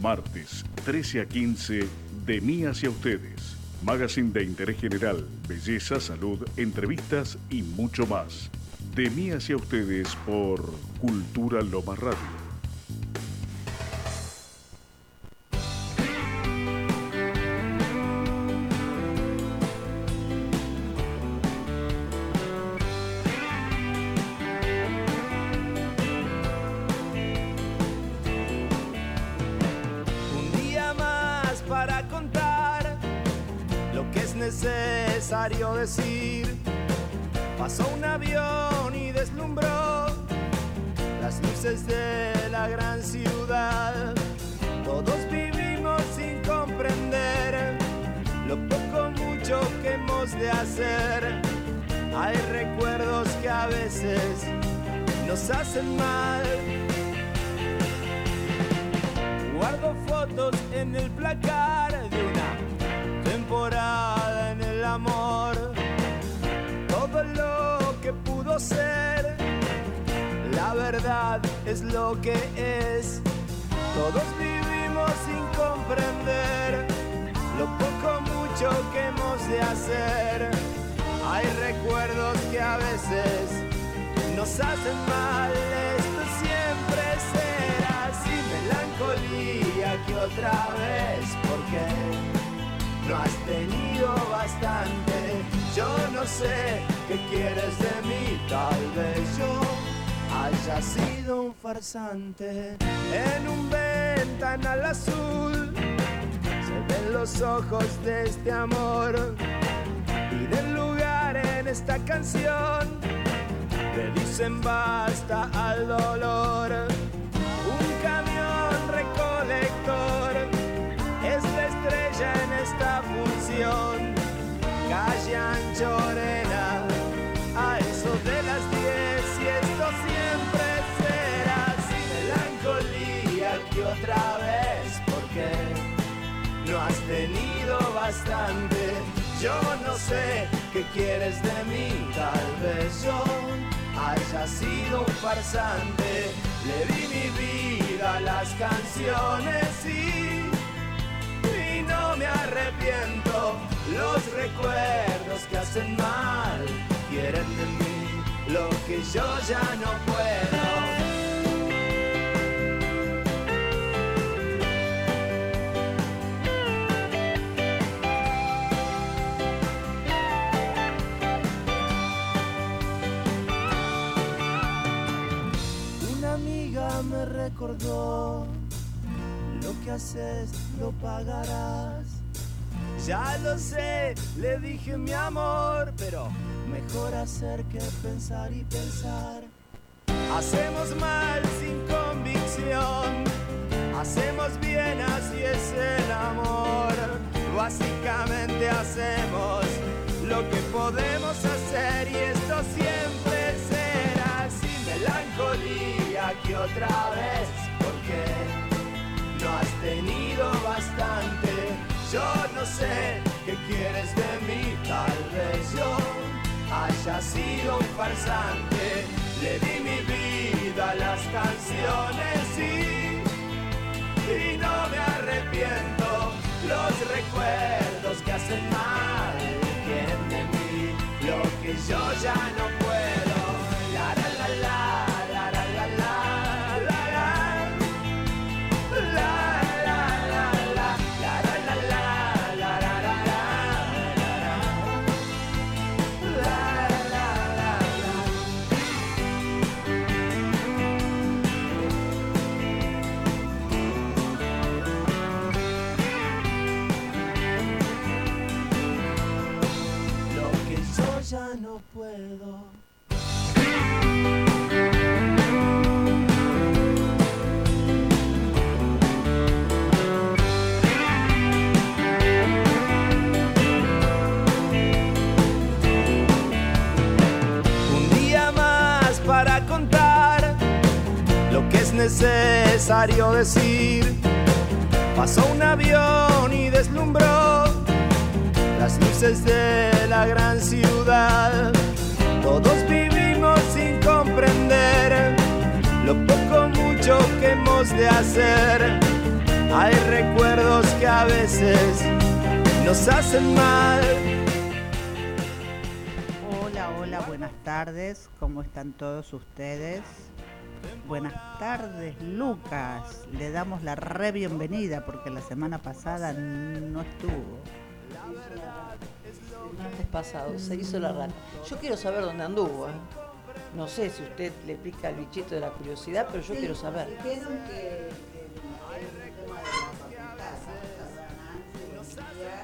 Martes, 13 a 15, de mí hacia ustedes. Magazine de interés general, belleza, salud, entrevistas y mucho más. De mí hacia ustedes por Cultura Loma Radio. Canción dicen basta al dolor. Un camión recolector es la estrella en esta función. Calle Anchorena, a eso de las 10 y esto siempre será así, melancolía que otra vez, porque no has tenido bastante, yo no sé qué quieres de mí, tal vez yo haya sido un farsante, le di mi vida a las canciones y, y no me arrepiento. Los recuerdos que hacen mal quieren de mí lo que yo ya no puedo. Me recordó, lo que haces lo pagarás ya lo sé, le dije mi amor, pero mejor hacer que pensar y pensar. Hacemos mal sin convicción, hacemos bien, así es el amor. Básicamente hacemos lo que podemos hacer y esto siempre será sin melancolía que otra vez, porque no has tenido bastante yo no sé qué quieres de mí, tal vez yo haya sido un farsante. Necesario decir. Pasó un avión y deslumbró las luces de la gran ciudad. Todos vivimos sin comprender lo poco mucho que hemos de hacer. Hay recuerdos que a veces nos hacen mal. Hola, hola, buenas tardes. ¿Cómo están todos ustedes? Buenas tardes, Lucas. Le damos la re bienvenida porque la semana pasada no estuvo. El martes pasado se hizo la rata. Yo quiero saber dónde anduvo. ¿eh? No sé si usted le pica el bichito de la curiosidad, pero yo quiero saber. Dijeron que,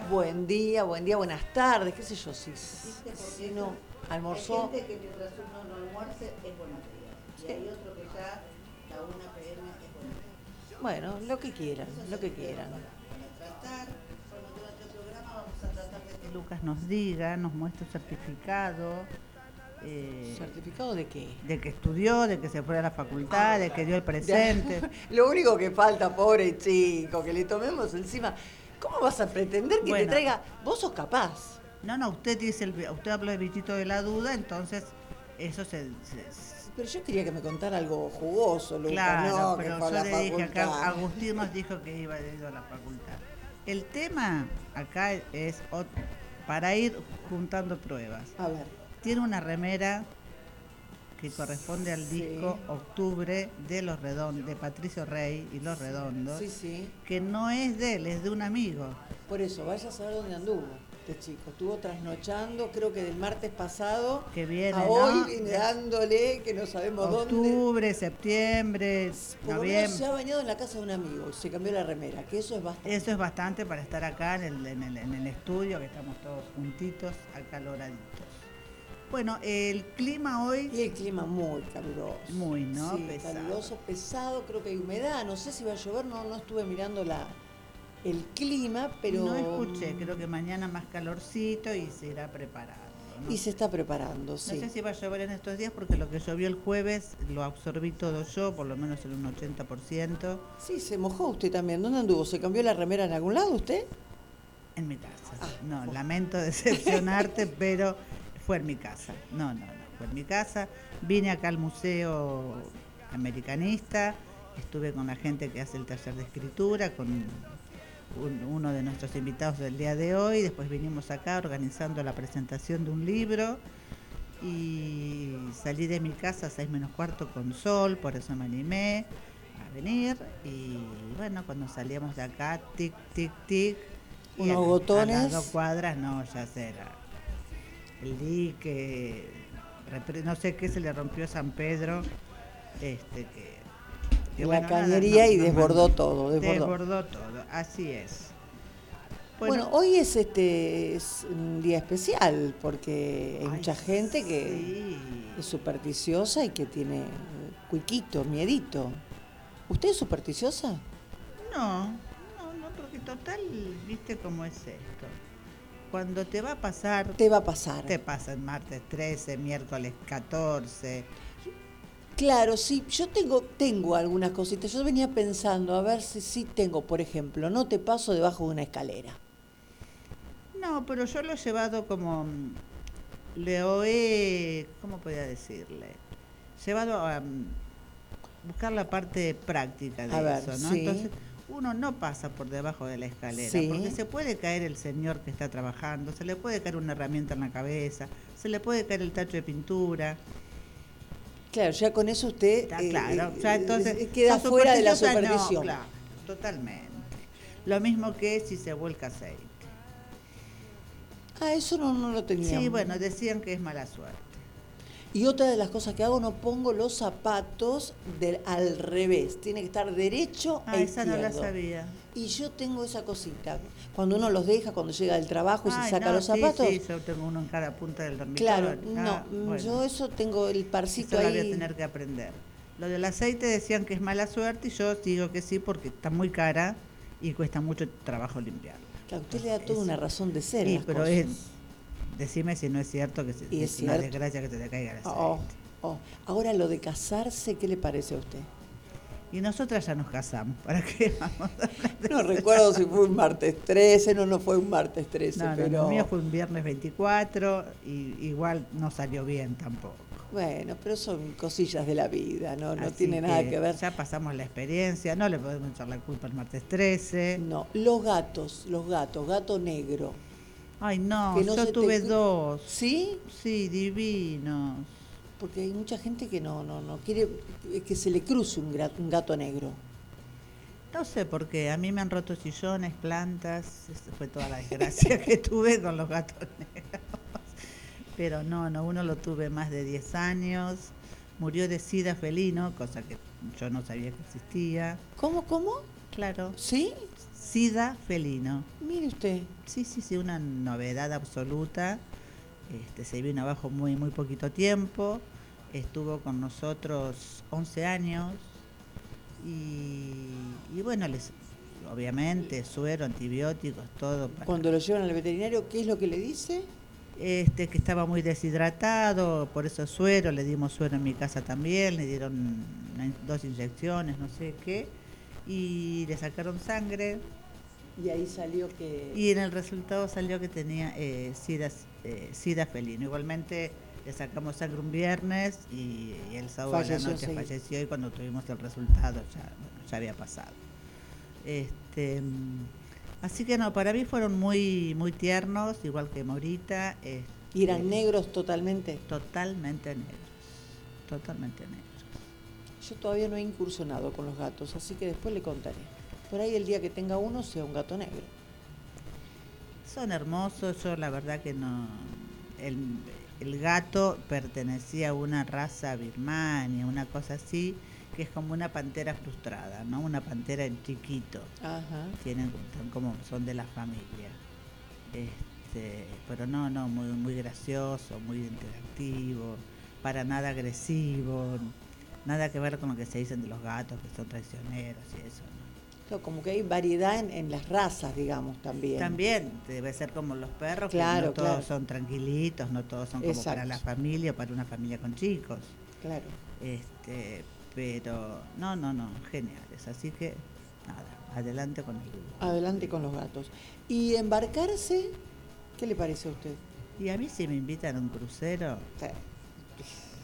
Buen día, buen día, buenas tardes, qué sé yo, si, si no almorzó. Hay gente que mientras uno no almuerce es buenos días. Y hay otro Bueno, lo que quieran, lo que quieran. Lucas nos diga, nos muestre certificado. eh, ¿Certificado de qué? de que estudió, de que se fue a la facultad, de que dio el presente. Lo único que falta, pobre chico, que le tomemos encima. ¿Cómo vas a pretender que Bueno. te traiga? Vos sos capaz. No, no, usted dice, el, usted habló del bichito de la duda, entonces eso se... se- Pero yo quería que me contara algo jugoso, Lucas, claro, no, pero yo la le dije acá. Agustín nos dijo que iba a ir a la facultad. El tema acá es para ir juntando pruebas. A ver, Tiene una remera que corresponde al Sí. disco Octubre de los Redondos, de Patricio Rey y Los Redondos, sí, sí. que no es de él, es de un amigo. Por eso, vaya a saber dónde anduvo este chico. Estuvo trasnochando, creo que del martes pasado Que viene, a ¿no? hoy, viene dándole, que no sabemos dónde. Octubre, septiembre, Por menos se noviembre. ha bañado en la casa de un amigo y se cambió la remera, que eso es bastante. Eso es bastante para estar acá en el, en el- en el estudio, que estamos todos juntitos, acaloraditos. Bueno, el clima hoy, Y el clima muy caluroso. Muy, ¿no? Sí, Pesado. caluroso, pesado, creo que hay humedad. No sé si va a llover, no, no estuve mirando la, el clima, pero. no escuché, creo que mañana más calorcito y se irá preparando. ¿no? Y se está preparando, No sí. sé si va a llover en estos días porque lo que llovió el jueves lo absorbí todo yo, por lo menos en un 80%, Sí, se mojó usted también. ¿Dónde anduvo? ¿Se cambió la remera en algún lado usted? en mi casa. Ah, no, bueno. lamento decepcionarte, pero fue en mi casa. No, no, no, fue en mi casa. Vine acá al Museo Americanista, estuve con la gente que hace el taller de escritura, con un- uno de nuestros invitados del día de hoy, después vinimos acá organizando la presentación de un libro y salí de mi casa a seis menos cuarto con sol, por eso me animé a venir y bueno, cuando salíamos de acá, tic, tic, tic, y Unos a- A botones. las dos cuadras, no, ya será. El dique, no sé qué se le rompió a San Pedro, este que... La cañería no- y desbordó todo, desbordó. Desbordó todo, así es. Bueno, hoy es este es un día especial porque hay ay, mucha gente que sí. es supersticiosa y que tiene cuiquito, miedito. ¿Usted es supersticiosa? No, no, no, porque total, viste cómo es esto. Cuando te va a pasar, Te va a pasar. te pasa el martes 13, miércoles 14. Claro, sí, yo tengo, tengo algunas cositas. Yo venía pensando, a ver si sí tengo, por ejemplo, no te paso debajo de una escalera. No, pero yo lo he llevado como. mm, Lo he. ¿Cómo podría decirle? Llevado a mm, buscar la parte práctica de A ver, eso, ¿no? sí. Entonces, uno no pasa por debajo de la escalera, Sí. porque se puede caer el señor que está trabajando, se le puede caer una herramienta en la cabeza, se le puede caer el tacho de pintura. Claro, ya con eso usted Está eh, claro. eh, entonces, eh, queda ¿sos fuera de la supersticiosa? No, supervisión. claro, totalmente. Lo mismo que si se vuelca aceite. Ah, eso no, no lo tenía. Sí, bueno, decían que es mala suerte. Y otra de las cosas que hago, no pongo los zapatos del, al revés. Tiene que estar derecho Ah, e esa no la sabía. Y yo tengo esa cosita. Cuando uno los deja, cuando llega del trabajo y Ay, se saca no, los sí, zapatos. Sí, yo tengo uno en cada punta del dormitorio. claro, Ah, no, bueno, yo eso tengo el eso parcito lo voy a ahí. tener que aprender. Lo del aceite decían que es mala suerte y yo digo que sí porque está muy cara y cuesta mucho trabajo limpiarla. Claro, usted le da toda una razón de ser. Sí, pero cosas. es, decime si no es cierto que se- es una desgracia que se te caiga el aceite. Oh, oh. Ahora lo de casarse, ¿qué le parece a usted? Y nosotras ya nos casamos. ¿Para qué vamos a No recuerdo si fue un martes 13, no, no fue un martes 13, No, no, pero... el mío fue un viernes 24 y igual no salió bien tampoco. Bueno, pero son cosillas de la vida, ¿no? No Así tiene nada que ver. Ya pasamos la experiencia, no le podemos echar la culpa al martes 13. No, los gatos, los gatos, gato negro. Ay, no, no yo te tuve dos. ¿Sí? Sí, divinos. Porque hay mucha gente que no, no, no quiere que se le cruce un, gato negro. No sé por qué, a mí me han roto sillones, plantas, esa fue toda la desgracia que tuve con los gatos negros. Pero no, no, uno lo tuve más de 10 años, murió de sida felino, cosa que yo no sabía que existía. ¿Cómo, cómo? Claro, ¿Sí? sida felino. Mire usted. Sí, sí, sí, una novedad absoluta. Este, se vino abajo muy, muy poquito tiempo. Estuvo con nosotros 11 años. Y, y bueno, les, obviamente, suero, antibióticos, todo. para- Cuando lo llevan al veterinario, ¿qué es lo que le dice? este, que estaba muy deshidratado, por eso suero, le dimos suero en mi casa también, le dieron dos inyecciones, no sé qué, y le sacaron sangre. Y ahí salió que... Y en el resultado salió que tenía eh, sida, eh, sida felino. Igualmente le sacamos sangre un viernes y, y el sábado a la noche falleció y cuando tuvimos el resultado ya, bueno, ya había pasado. Este, mm, así que no, para mí fueron muy, muy tiernos, igual que Morita. Y este, eran negros totalmente. Totalmente negros. Totalmente negros. Yo todavía no he incursionado con los gatos, así que después le contaré. Por ahí el día que tenga uno sea un gato negro. Son hermosos, yo la verdad que no. El, el gato pertenecía a una raza birmania, una cosa así, que es como una pantera frustrada, ¿no? Una pantera en chiquito. Ajá. Tienen son como son de la familia. Este, pero no, no, muy, muy gracioso, muy interactivo, para nada agresivo, nada que ver con lo que se dicen de los gatos que son traicioneros y eso, como que hay variedad en, en las razas, digamos, también. También debe ser como los perros, Claro, que no todos claro. son tranquilitos, no todos son como para la familia o para una familia con chicos. Claro. Este, pero no, no, no, geniales. Así que nada, adelante con el Adelante con los gatos. ¿Y embarcarse? ¿Qué le parece a usted? Y a mí si me invitan a un crucero, Sí,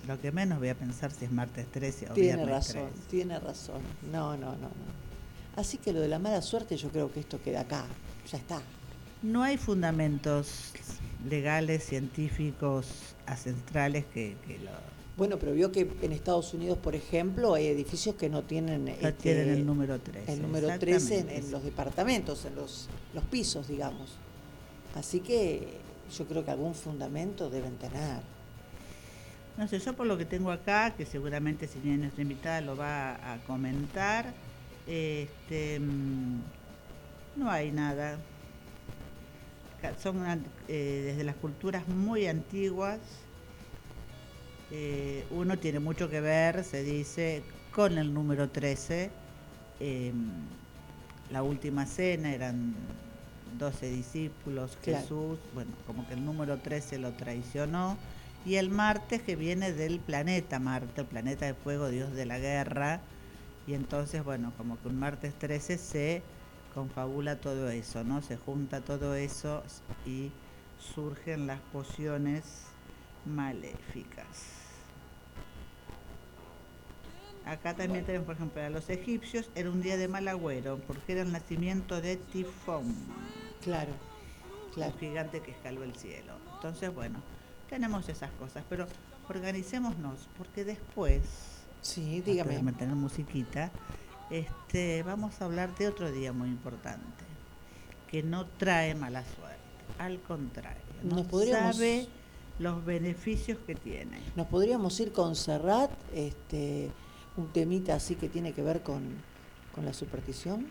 lo que menos voy a pensar si es martes 13 o tiene viernes razón, 13. tiene razón. No, no, no, no. Así que lo de la mala suerte yo creo que esto queda acá. Ya está. No hay fundamentos legales, científicos, ancestrales que, que lo, Bueno, pero vio que en Estados Unidos, por ejemplo, hay edificios que no tienen, no este, tienen el número 13. el número 13 en, en los departamentos, en los, los pisos, digamos. Así que yo creo que algún fundamento deben tener. No sé, yo por lo que tengo acá, que seguramente si viene nuestra invitada lo va a comentar, este, mm, no hay nada. Son eh, desde las culturas muy antiguas. eh, uno tiene mucho que ver, se dice, con el número 13. eh, la última cena eran 12 discípulos, Claro. Jesús, bueno, como que el número 13 lo traicionó. Y el Martes que viene del planeta Marte, el planeta de fuego, dios de la guerra. Y entonces, bueno, como que un martes 13 se confabula todo eso, ¿no? Se junta todo eso y surgen las pociones maléficas. Acá también tenemos, por ejemplo, a los egipcios era un día de mal agüero, porque era el nacimiento de Tifón, Claro, claro. un gigante que escaló el cielo. Entonces, bueno, tenemos esas cosas, pero organicémonos, porque después, Sí, antes de dígame. mantener musiquita, este, vamos a hablar de otro día muy importante, que no trae mala suerte, al contrario, podríamos- sabe los beneficios que tiene. Nos podríamos ir con Serrat, este, un temita así que tiene que ver con, con la superstición.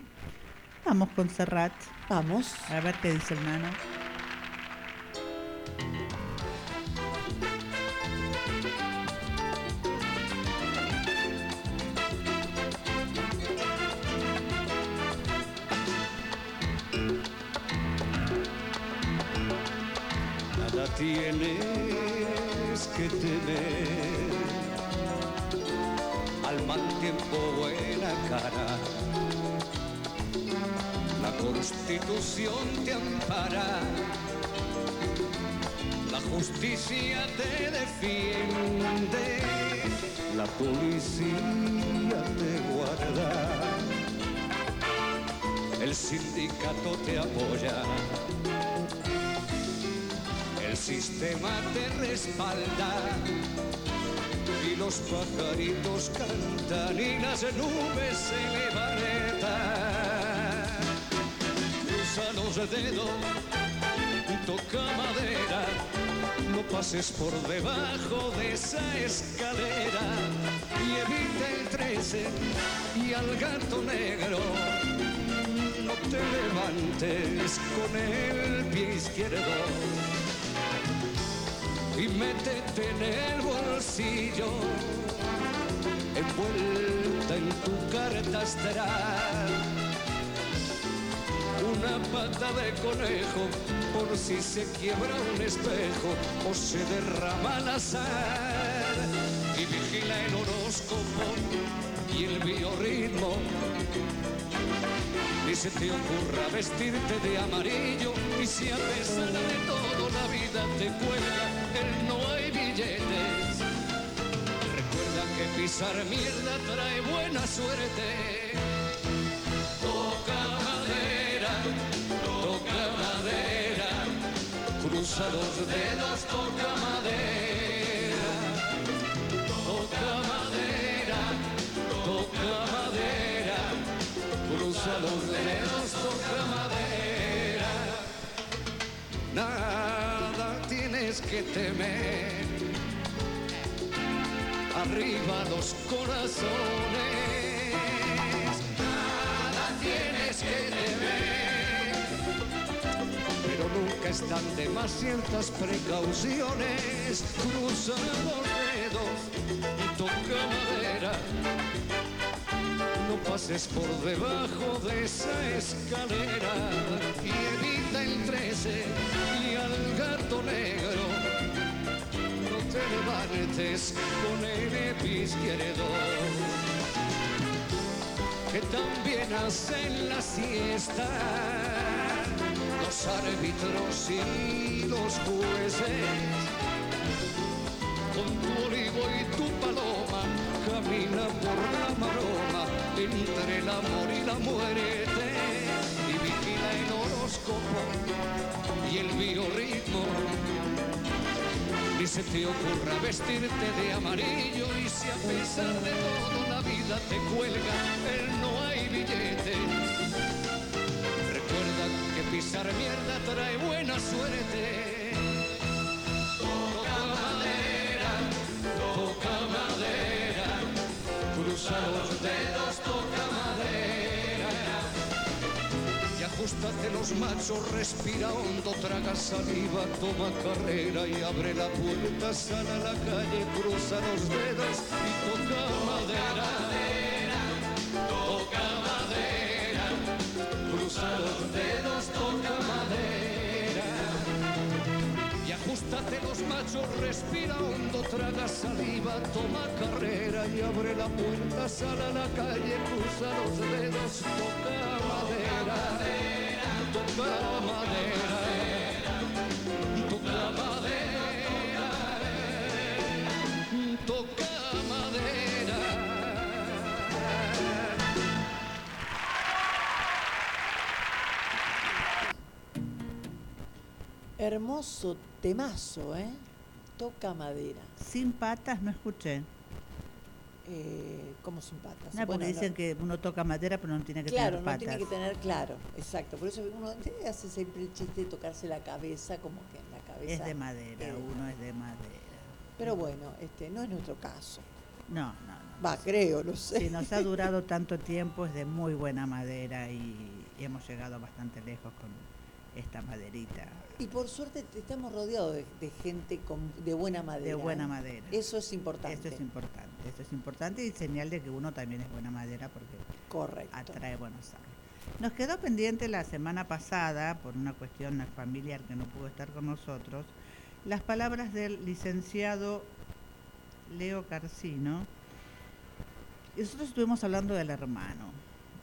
Vamos con Serrat, Vamos. a ver qué dice el nano. Tienes que temer. Al mal tiempo buena cara. La constitución te ampara. La justicia te defiende, la policía te guarda, el sindicato te apoya, sistema te respalda y los pajaritos cantan y las nubes se levantan. Cruza los dedos, toca madera, no pases por debajo de esa escalera y evita el 13 y al gato negro. No te levantes con el pie izquierdo y métete en el bolsillo, envuelta en tu carta estará una pata de conejo por si se quiebra un espejo o se derrama la sal. Y vigila el horóscopo y el biorritmo. Ni se te ocurra vestirte de amarillo y si a pesar de todo la vida te cuelga, no hay billetes. Recuerda que pisar mierda trae buena suerte. Toca madera, toca madera, cruza los dedos, toca madera, toca madera, toca madera, cruza los dedos, toca madera. Nada tienes que temer, arriba los corazones nada tienes que temer. Pero nunca están de más ciertas precauciones. Cruza los dedos y toca madera. No pases por debajo de esa escalera y evita el 13 y al gato negro. No te levantes con el pie que también hacen la siesta los árbitros y los jueces. Con tu olivo y tu paloma camina por la maroma entre el amor y la muerte y el biorritmo. Ni se te ocurra vestirte de amarillo y si a pesar de todo la vida te cuelga, él no hay billete. Recuerda que pisar mierda trae buena suerte. Toca madera, toca madera, cruza los dedos, Y ajustate los machos, respira hondo, traga saliva, toma carrera y abre la puerta, sal a la calle, cruza los dedos y toca madera. Toca madera, cruza los dedos, toca madera. Y ajustate los machos, respira hondo, traga saliva, toma carrera y abre la puerta, sal a la calle, cruza los dedos, toca madera, toca madera, toca madera, toca madera. Hermoso temazo, ¿eh? Toca madera. Sin patas no escuché. Eh, ¿Cómo sin patas? No, Bueno, dicen no- que uno toca madera pero no tiene que Claro, tener no patas. tiene que tener, claro, exacto. Por eso uno hace siempre el chiste de tocarse la cabeza, como que en la cabeza. Es de madera, eh, uno es de madera. Pero bueno, este no es nuestro caso. No, no, no. Va, creo, no sé. Si nos ha durado tanto tiempo es de muy buena madera y, y hemos llegado bastante lejos con esta maderita Y por suerte te- estamos rodeados de, de gente con, de buena madera. de buena ¿eh? madera. Eso es importante. Esto es importante, esto es importante y señal de que uno también es buena madera porque Correcto. atrae buenos árboles. Nos quedó pendiente la semana pasada, por una cuestión familiar que no pudo estar con nosotros, las palabras del licenciado Leo Carcino. Nosotros estuvimos hablando del hermano,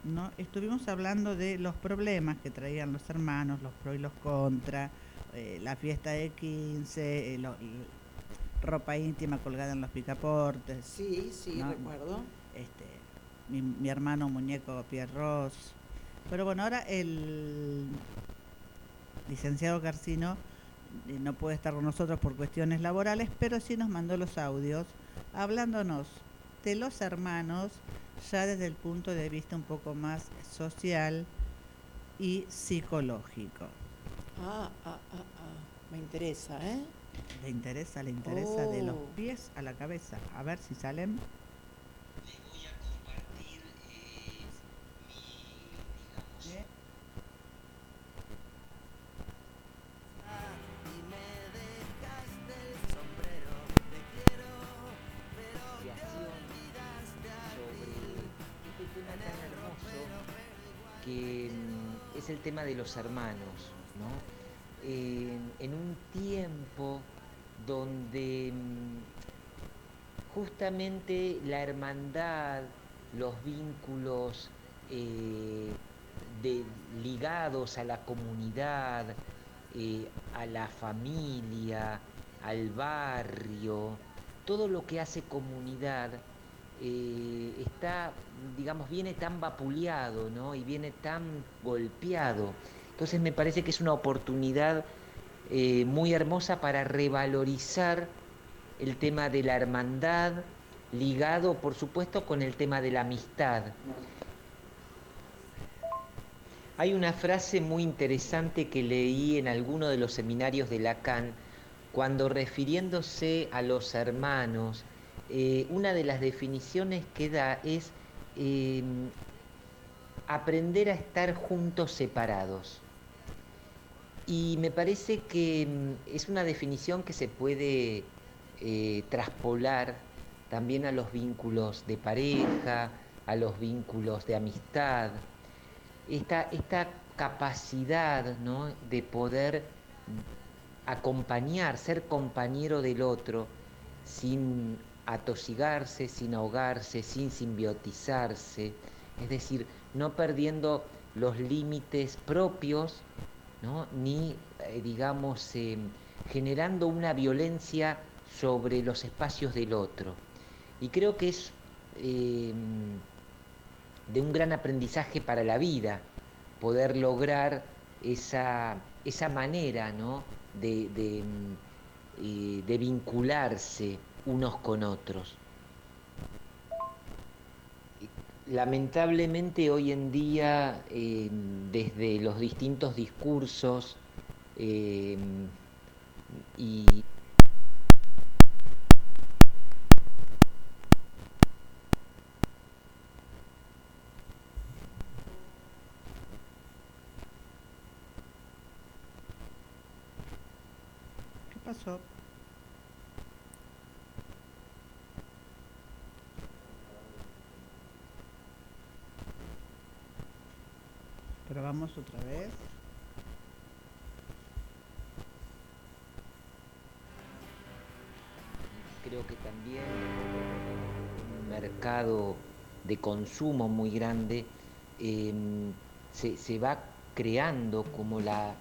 ¿no? Estuvimos hablando de los problemas que traían los hermanos, los pro y los contra, eh, la fiesta de 15, eh, lo- ropa íntima colgada en los picaportes. Sí, sí, No, recuerdo. Este, mi, mi hermano muñeco Pierre Ross. Pero bueno, ahora el licenciado Carcino eh, no puede estar con nosotros por cuestiones laborales, pero sí nos mandó los audios hablándonos de los hermanos ya desde el punto de vista un poco más social y psicológico. Ah, ah, ah, ah. Me interesa, ¿eh? Le interesa, le interesa de los Oh. pies a la cabeza. A ver si salen. les voy a compartir eh, mi, digamos, creación sobre este tema tan hermoso que mm, es el tema de los hermanos, En- un tiempo donde mm, justamente la hermandad, los vínculos eh, ligados a la comunidad, eh, a la familia, al barrio, todo lo que hace comunidad eh, está, digamos, viene tan vapuleado, ¿no? Y viene tan golpeado. Entonces me parece que es una oportunidad eh, muy hermosa para revalorizar el tema de la hermandad, ligado por supuesto con el tema de la amistad. Hay una frase muy interesante que leí en alguno de los seminarios de Lacan, cuando refiriéndose a los hermanos, eh, una de las definiciones que da es eh, aprender a estar juntos separados. Y me parece que mm, es una definición que se puede eh, traspolar también a los vínculos de pareja, a los vínculos de amistad. Esta, esta capacidad ¿no? de poder acompañar, ser compañero del otro, sin atosigarse, sin ahogarse, sin simbiotizarse, es decir, no perdiendo los límites propios, ¿no? ni, eh, digamos, eh, generando una violencia sobre los espacios del otro. Y creo que es eh, de un gran aprendizaje para la vida poder lograr esa, esa manera ¿no? de, de, mm, eh, de vincularse unos con otros. Lamentablemente hoy en día, eh, desde los distintos discursos eh, y ¿Qué pasó? Probamos otra vez. creo que también un mercado de consumo muy grande eh, se, se va creando como la,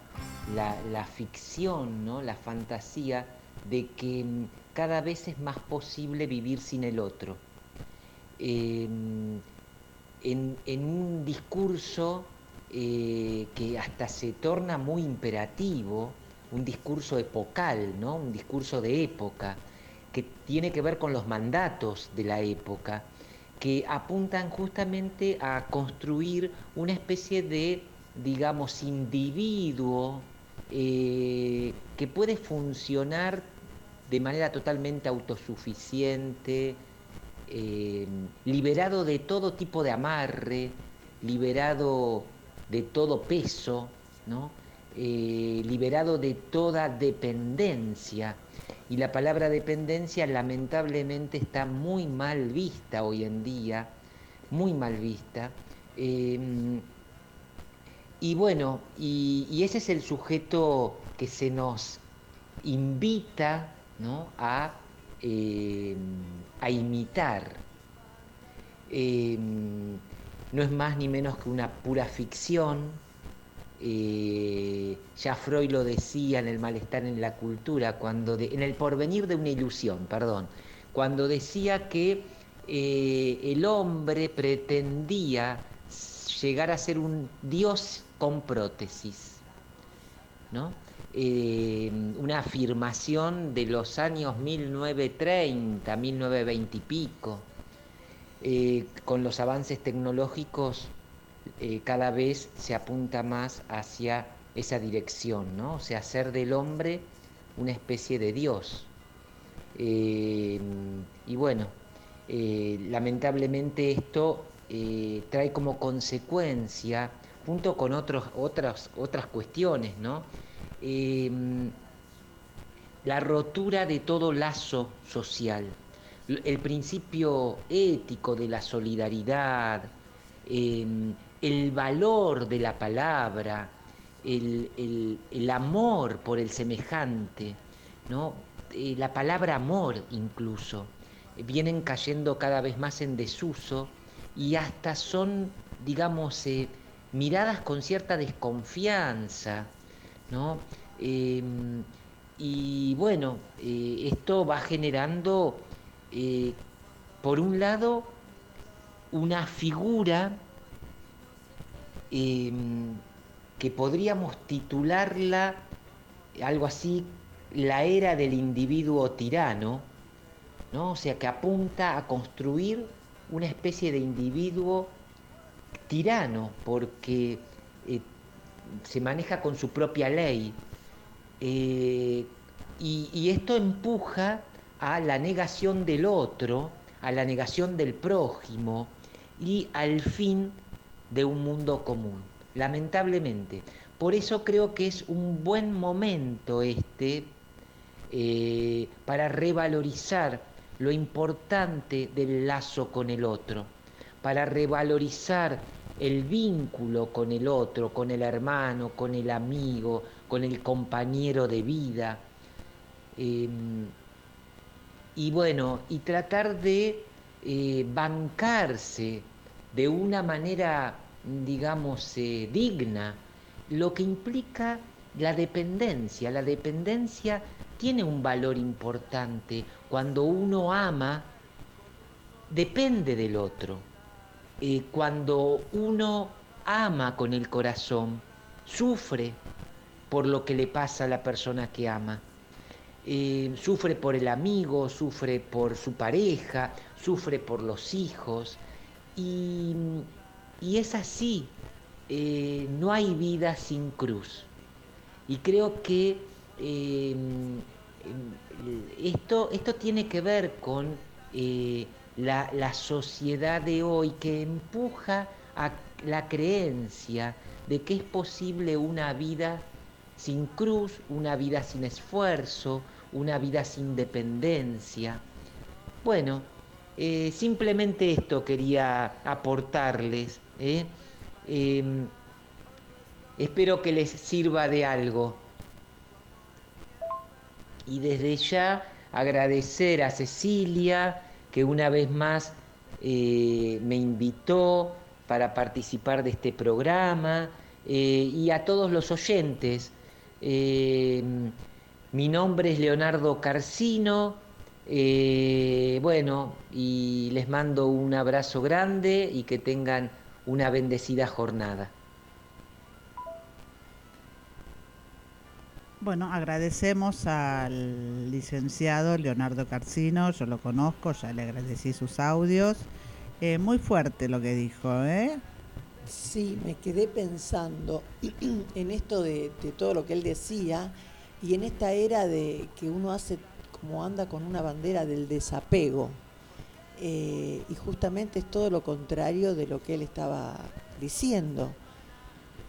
la, ficción, ¿no? la fantasía de que mm, cada vez es más posible vivir sin el otro. Eh, en, en un discurso eh, que hasta se torna muy imperativo, un discurso epocal, ¿no? un discurso de época, que tiene que ver con los mandatos de la época, que apuntan justamente a construir una especie de, digamos, individuo eh, que puede funcionar de manera totalmente autosuficiente, eh, liberado de todo tipo de amarre, liberado de todo peso, ¿no? Eh, liberado de toda dependencia. Y la palabra dependencia lamentablemente está muy mal vista hoy en día, muy mal vista. Eh, y bueno, y, ese es el sujeto que se nos invita ¿no? a, eh, a imitar. No es más ni menos que una pura ficción, eh, ya Freud lo decía en el malestar en la cultura, cuando en el porvenir de una ilusión, perdón, cuando decía que eh, el hombre pretendía llegar a ser un dios con prótesis, ¿no? Eh, una afirmación de los años 1930, 1920 y pico, con los avances tecnológicos eh, cada vez se apunta más hacia esa dirección, ¿no? O sea, hacer del hombre una especie de Dios. Eh, y bueno, eh, lamentablemente esto trae como consecuencia, junto con otras, otras cuestiones, ¿no? la rotura de todo lazo social, el principio ético de la solidaridad, el valor de la palabra, el, amor por el semejante, ¿no? Eh, la palabra amor incluso, vienen cayendo cada vez más en desuso y hasta son, digamos, eh, miradas con cierta desconfianza, ¿no? Em, y bueno, eh, esto va generando, por un lado, una figura Em, que podríamos titularla algo así, la era del individuo tirano, ¿no? o sea, que apunta a construir una especie de individuo tirano, porque eh, se maneja con su propia ley. Eh, y, esto empuja a la negación del otro, a la negación del prójimo y al fin de un mundo común, lamentablemente. Por eso creo que es un buen momento este eh, para revalorizar lo importante del lazo con el otro, para revalorizar el vínculo con el otro, con el hermano, con el amigo, con el compañero de vida. Em, y bueno, y tratar de eh, bancarse de una manera, digamos, eh, digna, lo que implica la dependencia. La dependencia tiene un valor importante. Cuando uno ama, depende del otro. Eh, cuando uno ama con el corazón, sufre por lo que le pasa a la persona que ama. Eh, sufre por el amigo, sufre por su pareja, sufre por los hijos, y, es así, eh, no hay vida sin cruz. Y creo que em, esto, esto tiene que ver con eh, la, sociedad de hoy que empuja a la creencia de que es posible una vida sin cruz, una vida sin esfuerzo, una vida sin dependencia. Bueno, eh, simplemente esto quería aportarles. ¿eh? Em, espero que les sirva de algo. Y desde ya agradecer a Cecilia que una vez más eh, me invitó para participar de este programa y a todos los oyentes. Mi nombre es Leonardo Carcino. Eh, bueno, y les mando un abrazo grande y que tengan una bendecida jornada. Bueno, agradecemos al licenciado Leonardo Carcino, yo lo conozco, ya le agradecí sus audios. Eh, muy fuerte lo que dijo, ¿eh? Sí, me quedé pensando en esto de, de todo lo que él decía y en esta era de que uno hace como anda con una bandera del desapego. Eh, y justamente es todo lo contrario de lo que él estaba diciendo.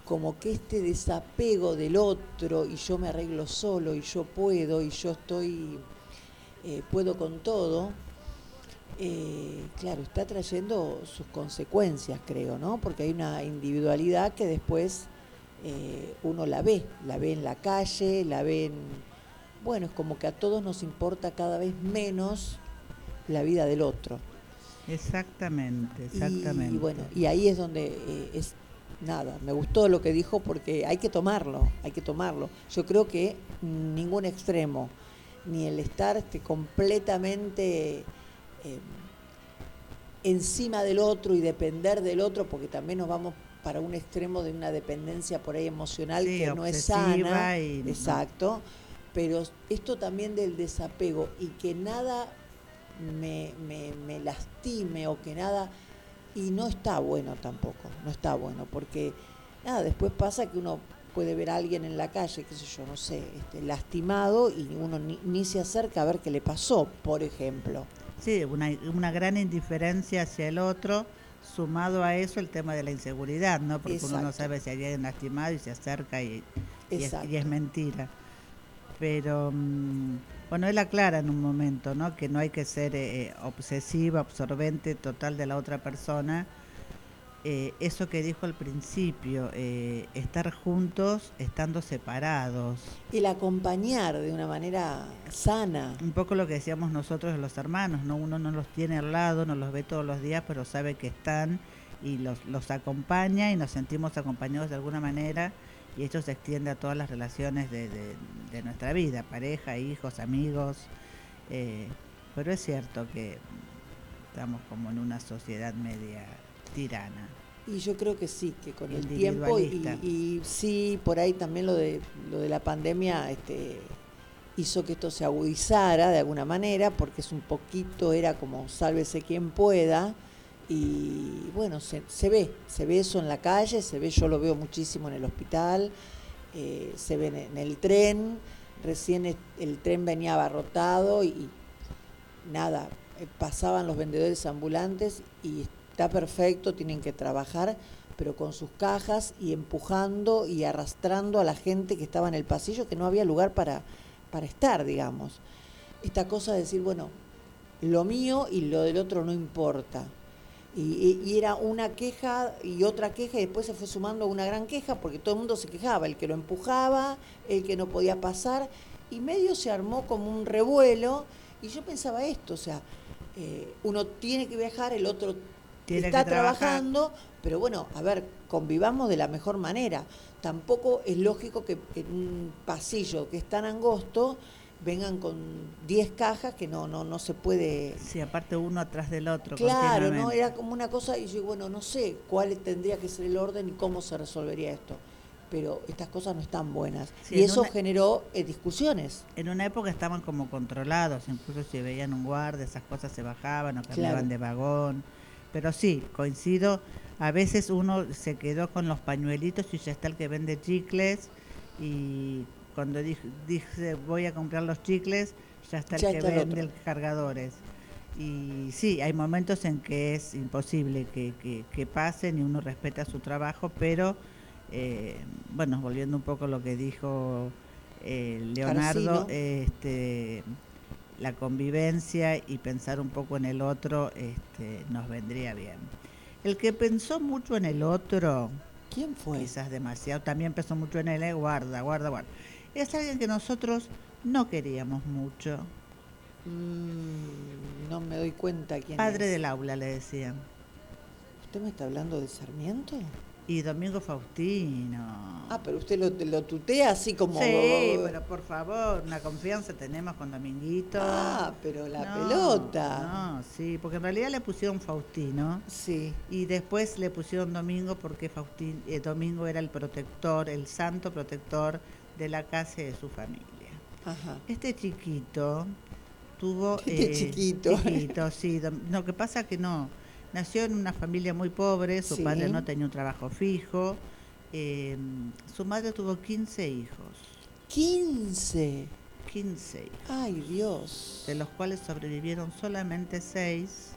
Como que este desapego del otro y yo me arreglo solo y yo puedo y yo estoy, eh, puedo con todo, eh, claro, está trayendo sus consecuencias, creo, ¿no? Porque hay una individualidad que después uno la ve, la ve en la calle, la ve en bueno, es como que a todos nos importa cada vez menos la vida del otro. Exactamente, exactamente. Y, bueno, y ahí es donde eh, es nada, me gustó lo que dijo porque hay que tomarlo, hay que tomarlo. Yo creo que ningún extremo, ni el estar este, completamente eh, encima del otro y depender del otro, porque también nos vamos para un extremo de una dependencia por ahí emocional Sí, que no es sana. y no. Exacto. Pero esto también del desapego y que nada me, me- me lastime o que nada... Y no está bueno tampoco, no está bueno, porque nada, después pasa que uno puede ver a alguien en la calle, qué sé yo, no sé, este, lastimado y uno ni, ni se acerca a ver qué le pasó, por ejemplo. Sí, una, una gran indiferencia hacia el otro, sumado a eso el tema de la inseguridad, ¿no? Porque uno no sabe si alguien lastimado y se acerca y, y, es, y es mentira. Pero, mm, bueno, él aclara en un momento, ¿no? Que no hay que ser eh, obsesiva, absorbente total de la otra persona. Eh, eso que dijo al principio, eh, estar juntos estando separados. El acompañar de una manera sana. Un poco lo que decíamos nosotros los hermanos, ¿no? Uno no los tiene al lado, no los ve todos los días, pero sabe que están y los, los acompaña y nos sentimos acompañados de alguna manera y esto se extiende a todas las relaciones de, de- de nuestra vida, pareja, hijos, amigos. eh, pero es cierto que estamos como en una sociedad media tirana. Y yo creo que sí, que con el tiempo y, sí, por ahí también lo de lo de la pandemia este, hizo que esto se agudizara de alguna manera, porque es un poquito, era como sálvese quien pueda, y bueno, se, se ve, se ve eso en la calle, se ve, yo lo veo muchísimo en el hospital, eh, se ve en, el tren, recién el tren venía abarrotado y, y nada, eh, pasaban los vendedores ambulantes y está perfecto, tienen que trabajar, pero con sus cajas y empujando y arrastrando a la gente que estaba en el pasillo, que no había lugar para, para estar, digamos. Esta cosa de decir, bueno, lo mío y lo del otro no importa. Y, era una queja y otra queja y después se fue sumando una gran queja porque todo el mundo se quejaba, el que lo empujaba, el que no podía pasar, y medio se armó como un revuelo y yo pensaba esto, o sea, eh, uno tiene que viajar, el otro Tiene está que trabajando, pero bueno, a ver, convivamos de la mejor manera. Tampoco es lógico que en un pasillo que es tan angosto vengan con 10 cajas que no, no, no se puede Sí, aparte uno atrás del otro. Claro, ¿no? Era como una cosa y yo, bueno, no sé cuál tendría que ser el orden y cómo se resolvería esto. Pero estas cosas no están buenas. Sí, y eso una- generó eh, discusiones. En una época estaban como controlados, incluso si veían un guardia, esas cosas se bajaban o cambiaban Claro. de vagón. Pero sí, coincido, a veces uno se quedó con los pañuelitos y ya está el que vende chicles y cuando dije, dije voy a comprar los chicles, ya está el Ya que está vende el cargadores. Y sí, hay momentos en que es imposible que, que- que pasen y uno respeta su trabajo, pero eh, bueno, volviendo un poco a lo que dijo eh, Leonardo, este, la convivencia y pensar un poco en el otro este, nos vendría bien. El que pensó mucho en el otro, ¿Quién fue? quizás demasiado, también pensó mucho en él, eh, guarda, guarda, guarda. Es alguien que nosotros no queríamos mucho. Mm, no me doy cuenta quién Padre es. del aula, le decían. ¿Usted me está hablando de Sarmiento? Y Domingo Faustino. Ah, pero usted lo, lo tutea así como... Sí, pero por favor, una confianza tenemos con Dominguito. Ah, pero la No, pelota. No, sí, porque en realidad le pusieron Faustino Sí. y después le pusieron Domingo porque Faustín, eh, Domingo era el protector, el santo protector de la casa y de su familia. Ajá. Este chiquito tuvo... Este chiquito. chiquito, sí. No, que pasa que no. Nació en una familia muy pobre, su Sí. padre no tenía un trabajo fijo. eh, su madre tuvo 15 hijos. 15. 15 hijos. Ay, Dios. de los cuales sobrevivieron solamente seis,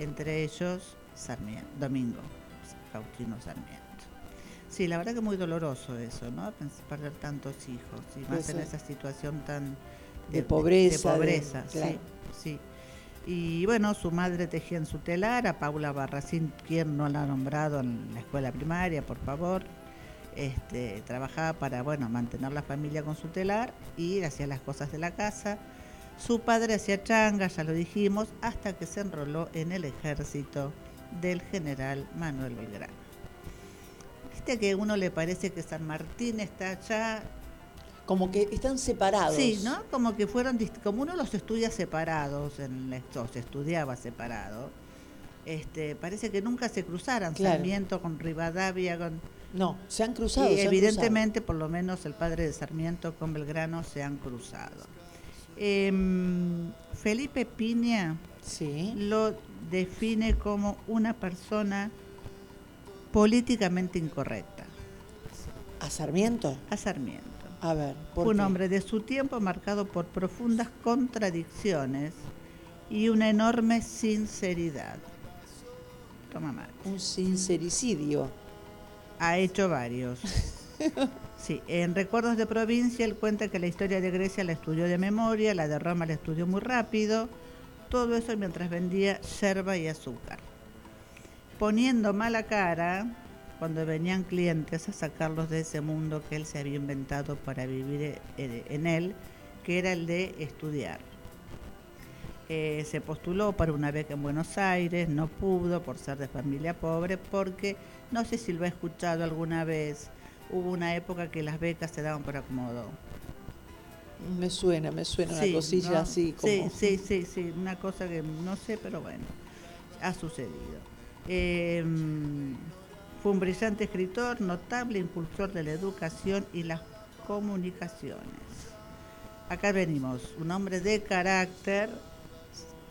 entre ellos Sarmiento, Domingo, Faustino Sarmiento. Sí, la verdad que muy doloroso eso, ¿no? Perder tantos hijos y más en ser. esa situación tan De pobreza, de de- pobreza, sí, sí. Y bueno, su madre tejía en su telar, a Paula Barracín, quien no la ha nombrado en la escuela primaria, por favor. Este, trabajaba para bueno mantener la familia con su telar y hacía las cosas de la casa. Su padre hacía changa, ya lo dijimos, hasta que se enroló en el ejército del general Manuel Belgrano. Viste que a uno le parece que San Martín está allá. Como que están separados. Sí, ¿no? Como que fueron, como uno los estudia separados, en se estudiaba separado, este, parece que nunca se cruzaran Claro. Sarmiento con Rivadavia, con... No, se han cruzado. y se han evidentemente, por lo menos el padre de Sarmiento con Belgrano se han cruzado. Em, Felipe Piña. Sí. lo define como una persona políticamente incorrecta ¿A Sarmiento? a Sarmiento. A ver. ¿por Fue un qué? hombre de su tiempo marcado por profundas contradicciones y una enorme sinceridad. Toma mate. Un sincericidio. Ha hecho varios. Sí, en Recuerdos de Provincia él cuenta que la historia de Grecia la estudió de memoria, la de Roma la estudió muy rápido, todo eso mientras vendía yerba y azúcar. Poniendo mala cara cuando venían clientes a sacarlos de ese mundo que él se había inventado para vivir eh, en él, que era el de estudiar. Eh, se postuló para una beca en Buenos Aires, no pudo por ser de familia pobre, porque no sé si lo ha escuchado alguna vez, hubo una época que las becas se daban por acomodo. Me suena, me suena Sí, una cosilla ¿no? así como. Sí, sí, sí, sí, una cosa que no sé, pero bueno, ha sucedido. Eh, fue un brillante escritor, notable impulsor de la educación y las comunicaciones. Acá venimos, un hombre de carácter,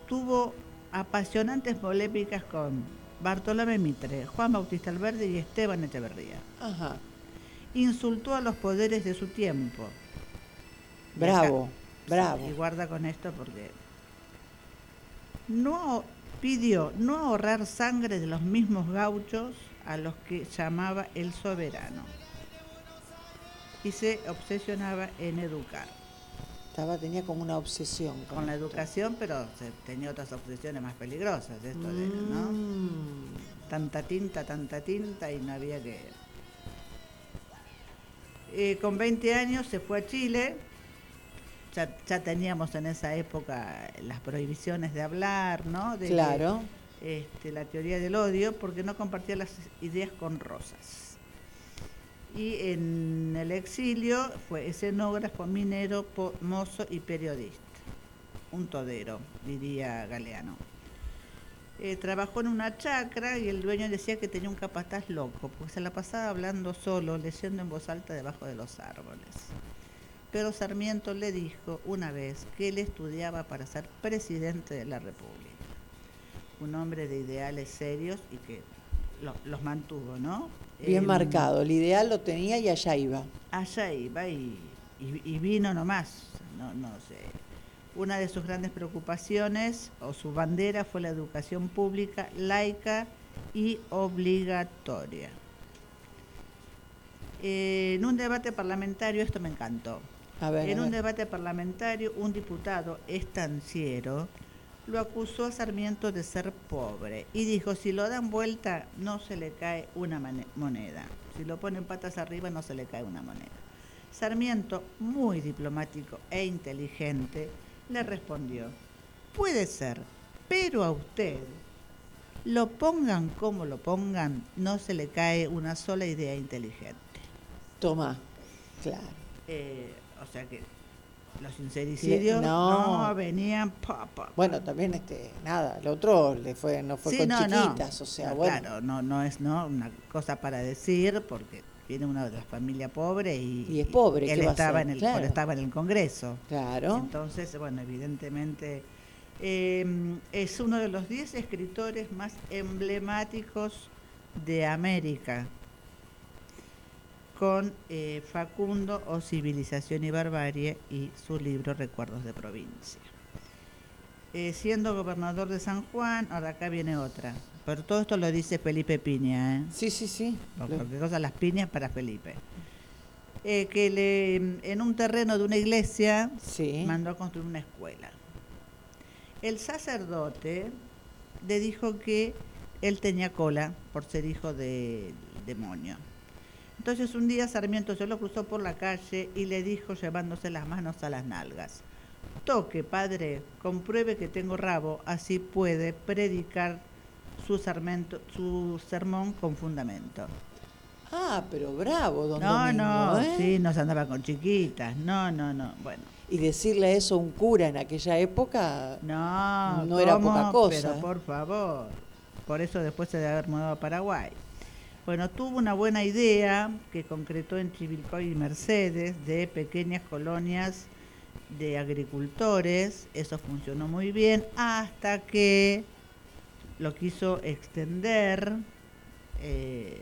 tuvo apasionantes polémicas con Bartolomé Mitre, Juan Bautista Alberdi y Esteban Echeverría. Ajá. Insultó a los poderes de su tiempo. Bravo, bravo. Y guarda con esto porque no pidió no ahorrar sangre de los mismos gauchos a los que llamaba el soberano. Y se obsesionaba en educar. Estaba, tenía como una obsesión Con la educación, pero se- tenía otras obsesiones más peligrosas, esto de, ¿no? Mm. tanta tinta, tanta tinta y no había que... Eh, con 20 años se fue a Chile, ya, ya teníamos en esa época las prohibiciones de hablar, ¿no? De que, Claro. Este, la teoría del odio, porque no compartía las ideas con Rosas. Y en el exilio fue escenógrafo, minero, mozo y periodista. Un todero, diría Galeano. Eh, trabajó en una chacra y el dueño decía que tenía un capataz loco, porque se la pasaba hablando solo, leyendo en voz alta debajo de los árboles. Pero Sarmiento le dijo una vez que él estudiaba para ser presidente de la República. Un hombre de ideales serios y que lo- los mantuvo, ¿no? Bien Em, marcado. El ideal lo tenía y allá iba. allá iba y, y- y vino nomás, no, no sé. Una de sus grandes preocupaciones o su bandera fue la educación pública, laica y obligatoria. Eh, en un debate parlamentario, esto me encantó, A ver. en a un debate parlamentario, un diputado estanciero lo acusó a Sarmiento de ser pobre y dijo, si lo dan vuelta no se le cae una moneda, si lo ponen patas arriba no se le cae una moneda. Sarmiento, muy diplomático e inteligente, le respondió, puede ser, pero a usted, lo pongan como lo pongan, no se le cae una sola idea inteligente. Toma. Claro. Eh, o sea que los sincericidios Le- no, no. venían pa, pa, pa. Bueno, también este, nada, el otro le fue, no fue Sí, con no, no. chiquitas, o sea, No, bueno. Claro, no, no es no una cosa para decir porque viene una de la familia pobre y, Y es pobre, él ¿qué va a estaba en el Claro. él estaba en el Congreso. Claro. Entonces, bueno, evidentemente eh, es uno de los 10 escritores más emblemáticos de América, con eh, Facundo o Civilización y Barbarie y su libro Recuerdos de Provincia. Eh, siendo gobernador de San Juan, ahora acá viene otra, pero todo esto lo dice Felipe Piña, ¿eh? Sí, sí, sí. Por Lo- cualquier cosa, las piñas para Felipe. Eh, que le, en un terreno de una iglesia Sí. mandó a construir una escuela. El sacerdote le dijo que él tenía cola por ser hijo del demonio. Entonces un día Sarmiento se lo cruzó por la calle y le dijo llevándose las manos a las nalgas. Toque, padre, compruebe que tengo rabo, así puede predicar su, sarmento- su sermón con fundamento. Ah, pero bravo, don No, Domingo, no, ¿eh? sí, nos andaba con chiquitas. No, no, no. Bueno, Y decirle eso a un cura en aquella época, no. No era poca cosa, Pero por favor. Por eso después se de haber mudado a Paraguay. Bueno, tuvo una buena idea que concretó en Chivilcoy y Mercedes de pequeñas colonias de agricultores. Eso funcionó muy bien hasta que lo quiso extender. eh,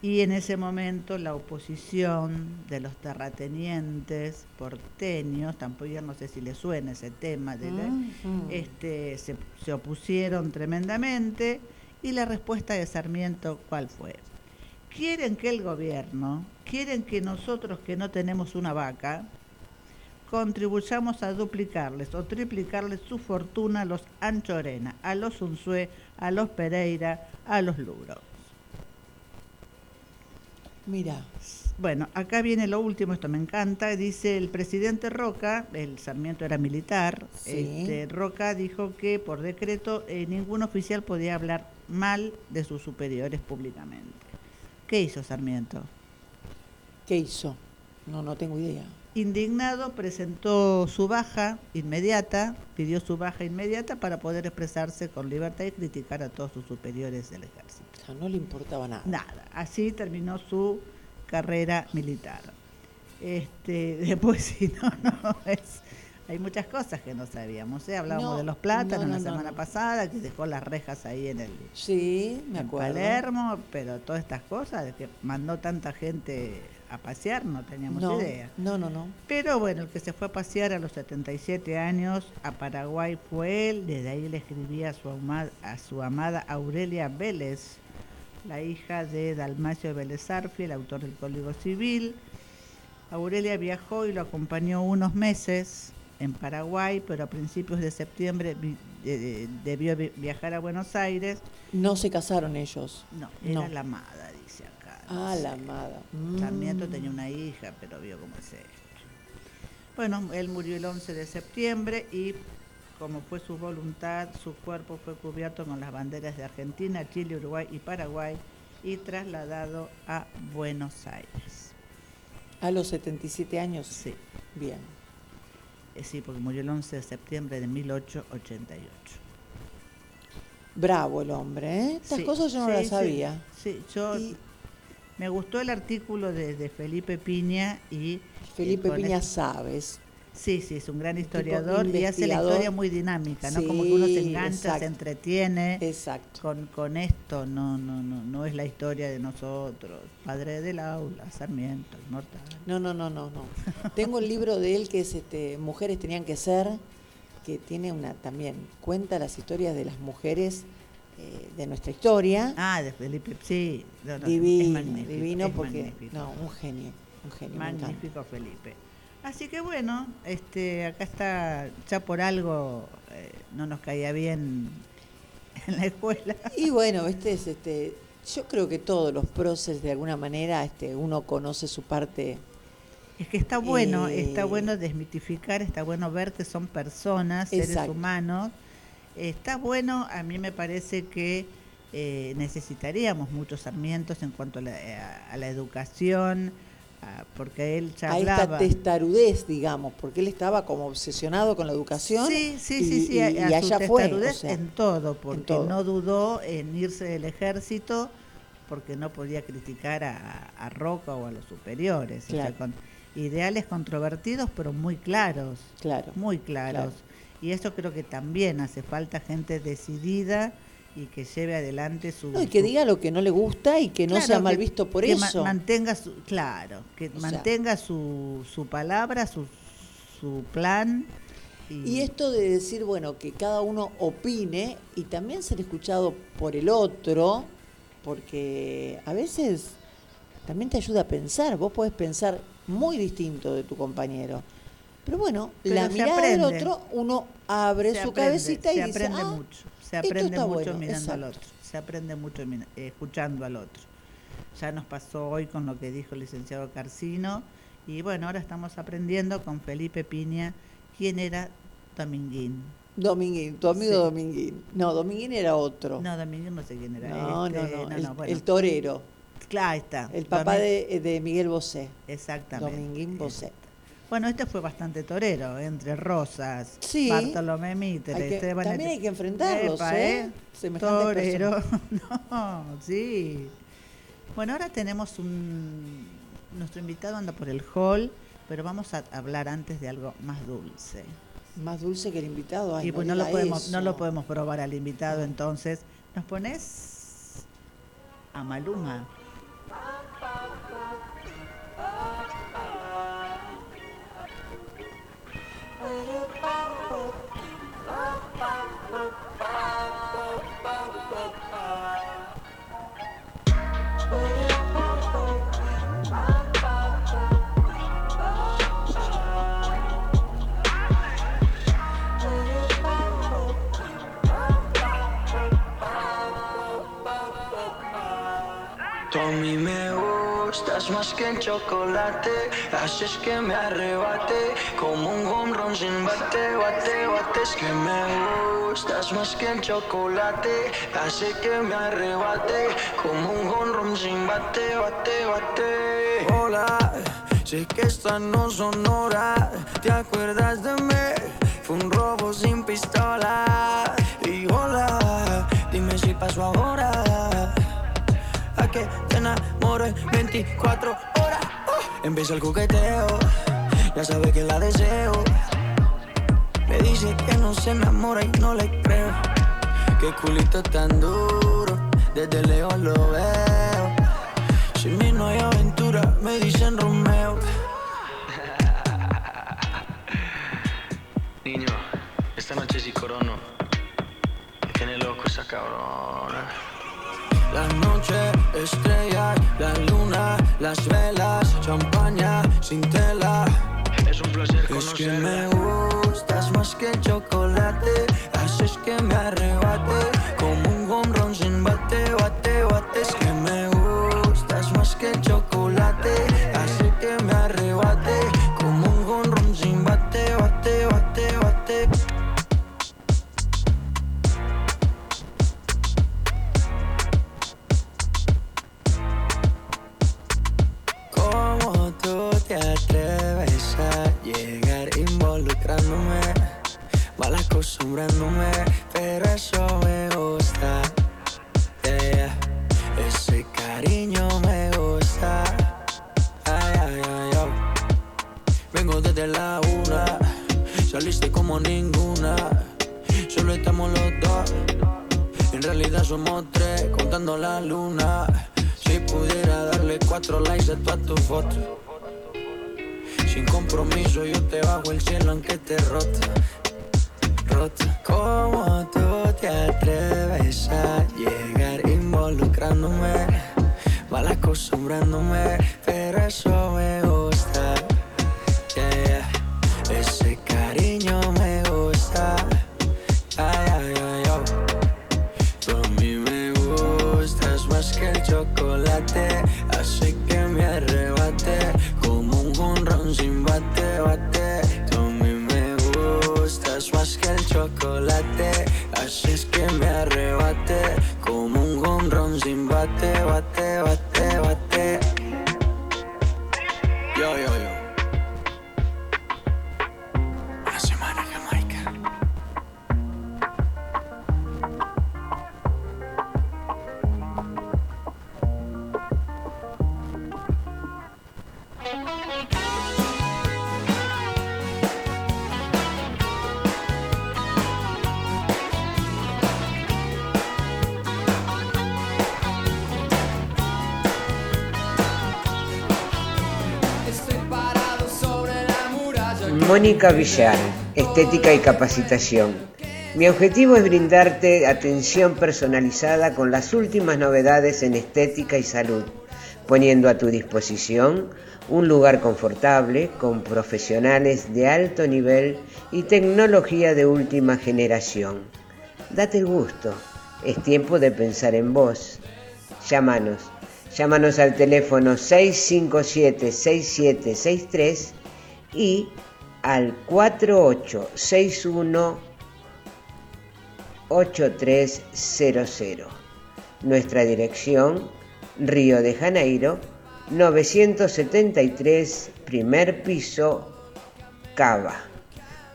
y en ese momento la oposición de los terratenientes porteños, tampoco ya no sé si le suena ese tema, de la- Ujú. este, se, se opusieron tremendamente y la respuesta de Sarmiento, ¿cuál fue? Quieren que el gobierno, quieren que nosotros que no tenemos una vaca, contribuyamos a duplicarles o triplicarles su fortuna a los Anchorena, a los Unzué, a los Pereira, a los Luro. Mira, Bueno, acá viene lo último, esto me encanta. Dice el presidente Roca, el Sarmiento era militar, Sí. este, Roca dijo que por decreto eh, ningún oficial podía hablar mal de sus superiores públicamente. ¿Qué hizo Sarmiento? ¿qué hizo? No, no tengo idea. Indignado presentó su baja inmediata, pidió su baja inmediata para poder expresarse con libertad y criticar a todos sus superiores del ejército. O sea, no le importaba nada. Nada, así terminó su carrera militar. Este, después, si no, no, es, hay muchas cosas que no sabíamos. ¿eh? Hablábamos No, de los plátanos no, no, la semana pasada, que dejó las rejas ahí en el Sí, me en acuerdo. Palermo, pero todas estas cosas, que mandó tanta gente a pasear, no teníamos no, idea. no, no, no. Pero bueno, el que se fue a pasear a los 77 años a Paraguay fue él. Desde ahí le escribía a su, ama- a su amada Aurelia Vélez, la hija de Dalmacio Vélez Arfi, el autor del Código Civil. Aurelia viajó y lo acompañó unos meses en Paraguay, pero a principios de septiembre debió vi- viajar a Buenos Aires. No se casaron ellos. No, era No. la amada, Ah, la amada. Sarmiento Mm. tenía una hija, pero vio cómo es esto. Bueno, él murió el 11 de septiembre y como fue su voluntad, su cuerpo fue cubierto con las banderas de Argentina, Chile, Uruguay y Paraguay y trasladado a Buenos Aires. A los 77 años. Sí, Bien. eh, sí, porque murió el 11 de septiembre de 1888. Bravo el hombre, ¿eh? Estas Sí, cosas yo no sí, las sí. sabía. Sí, yo Y me gustó el artículo de, de Felipe Piña y Felipe Piña esto- sabes. Sí, sí, es un gran historiador y hace la historia muy dinámica, ¿no? Como que uno se engancha, exacto. se entretiene Exacto. con, con esto, no, no, no, no es la historia de nosotros, padre del aula, Sarmiento, inmortal. No, no, no, no, no. Tengo el libro de él que es este Mujeres tenían que ser, que tiene una también cuenta las historias de las mujeres eh, de nuestra historia. Ah, de Felipe, sí, no, no, es divino, divino porque no, un genio, un genio, magnífico Felipe. Así que bueno, este, acá está, ya por algo eh, no nos caía bien en la escuela. Y bueno, este es este yo creo que todos los próceres de alguna manera este uno conoce su parte Es que está bueno, Eh, está bueno desmitificar, está bueno ver que son personas, seres Exacto. humanos. Está bueno, a mí me parece que eh, necesitaríamos muchos sarmientos en cuanto a la, a- a la educación, a- porque él ya a esta testarudez, digamos, porque él estaba como obsesionado con la educación. Sí, sí, y- sí, sí, y, a- y su allá fue, o testarudez sea, en todo, porque todo. no dudó en irse del ejército porque no podía criticar a, a Roca o a los superiores. o sea, con ideales controvertidos, pero muy claros. claro. muy claros. Claro. Y eso creo que también hace falta gente decidida y que lleve adelante su... No, y que su- diga lo que no le gusta y que no sea mal visto por que ma- eso. mantenga su, claro, que O sea- mantenga su, su palabra, su, su plan. Y, Y esto de decir, bueno, que cada uno opine y también ser escuchado por el otro, porque a veces también te ayuda a pensar. Vos podés pensar muy distinto de tu compañero. Pero bueno, Pero la mirada del otro, uno abre se su aprende, cabecita y se dice, aprende "Ah, mucho, se aprende mucho bueno", mirando al otro, se aprende mucho escuchando al otro. Ya nos pasó hoy con lo que dijo el licenciado Carcino y bueno, ahora estamos aprendiendo con Felipe Piña quién era Dominguín. Dominguín, tu amigo Sí. Dominguín. No, Dominguín era otro. No, Dominguín no sé quién era. no, Este, no, no, el, bueno. el torero. Claro, ahí está. El papá de, de Miguel Bosé. Exactamente. Dominguín Bosé. Bueno, este fue bastante torero, entre Rosas, Sí. Bartolomé Mitre, Esteban también hay que enfrentarlos, Epa, ¿eh? Semejantes Torero. no, sí. Bueno, ahora tenemos un... Nuestro invitado anda por el hall, pero vamos a hablar antes de algo más dulce. Más dulce que el invitado. Ay, y pues no lo podemos, no lo podemos probar al invitado, entonces, ¿nos pones a Maluma? little bubble. Más que el chocolate, haces que me arrebate como un home run sin bate, bate, bate. Es que me gustas más que el chocolate, hace que me arrebate como un home run sin bate, bate, bate. Hola, sé que estas no son ¿te acuerdas de mí? Fue un robo sin pistola. Y hola, dime si pasó ahora a que te enamoro en 24 horas. Oh, Empieza el coqueteo, ya sabe que la deseo. Me dice que no se enamora y no le creo. Que culito tan duro, desde lejos lo veo. Sin mí no hay aventura, me dicen Romeo. Niño, esta noche sí corono. Me tiene loco esa cabrona. La noche, estrellas, la luna, las velas, champaña sin tela. Es un placer Es que me gustas más que chocolate, haces que me arrebate pero eso me gusta. Ese cariño me gusta. Ay, ay, ay, oh. Vengo desde la una, saliste como ninguna. Solo estamos los dos. En realidad somos tres, contando la luna. Si pudiera darle cuatro likes a todas tus fotos. Sin compromiso, yo te bajo el cielo aunque te roto. Roto. ¿Cómo tú te atreves a llegar involucrándome? Mal acostumbrándome, pero eso me Mónica Villar, Estética y Capacitación. Mi objetivo es brindarte atención personalizada con las últimas novedades en estética y salud, poniendo a tu disposición un lugar confortable con profesionales de alto nivel y tecnología de última generación. Date el gusto, es tiempo de pensar en vos. Llámanos, llámanos al teléfono 657-6763 y al 4861-8300. Nuestra dirección, Río de Janeiro, 973, primer piso, Cava.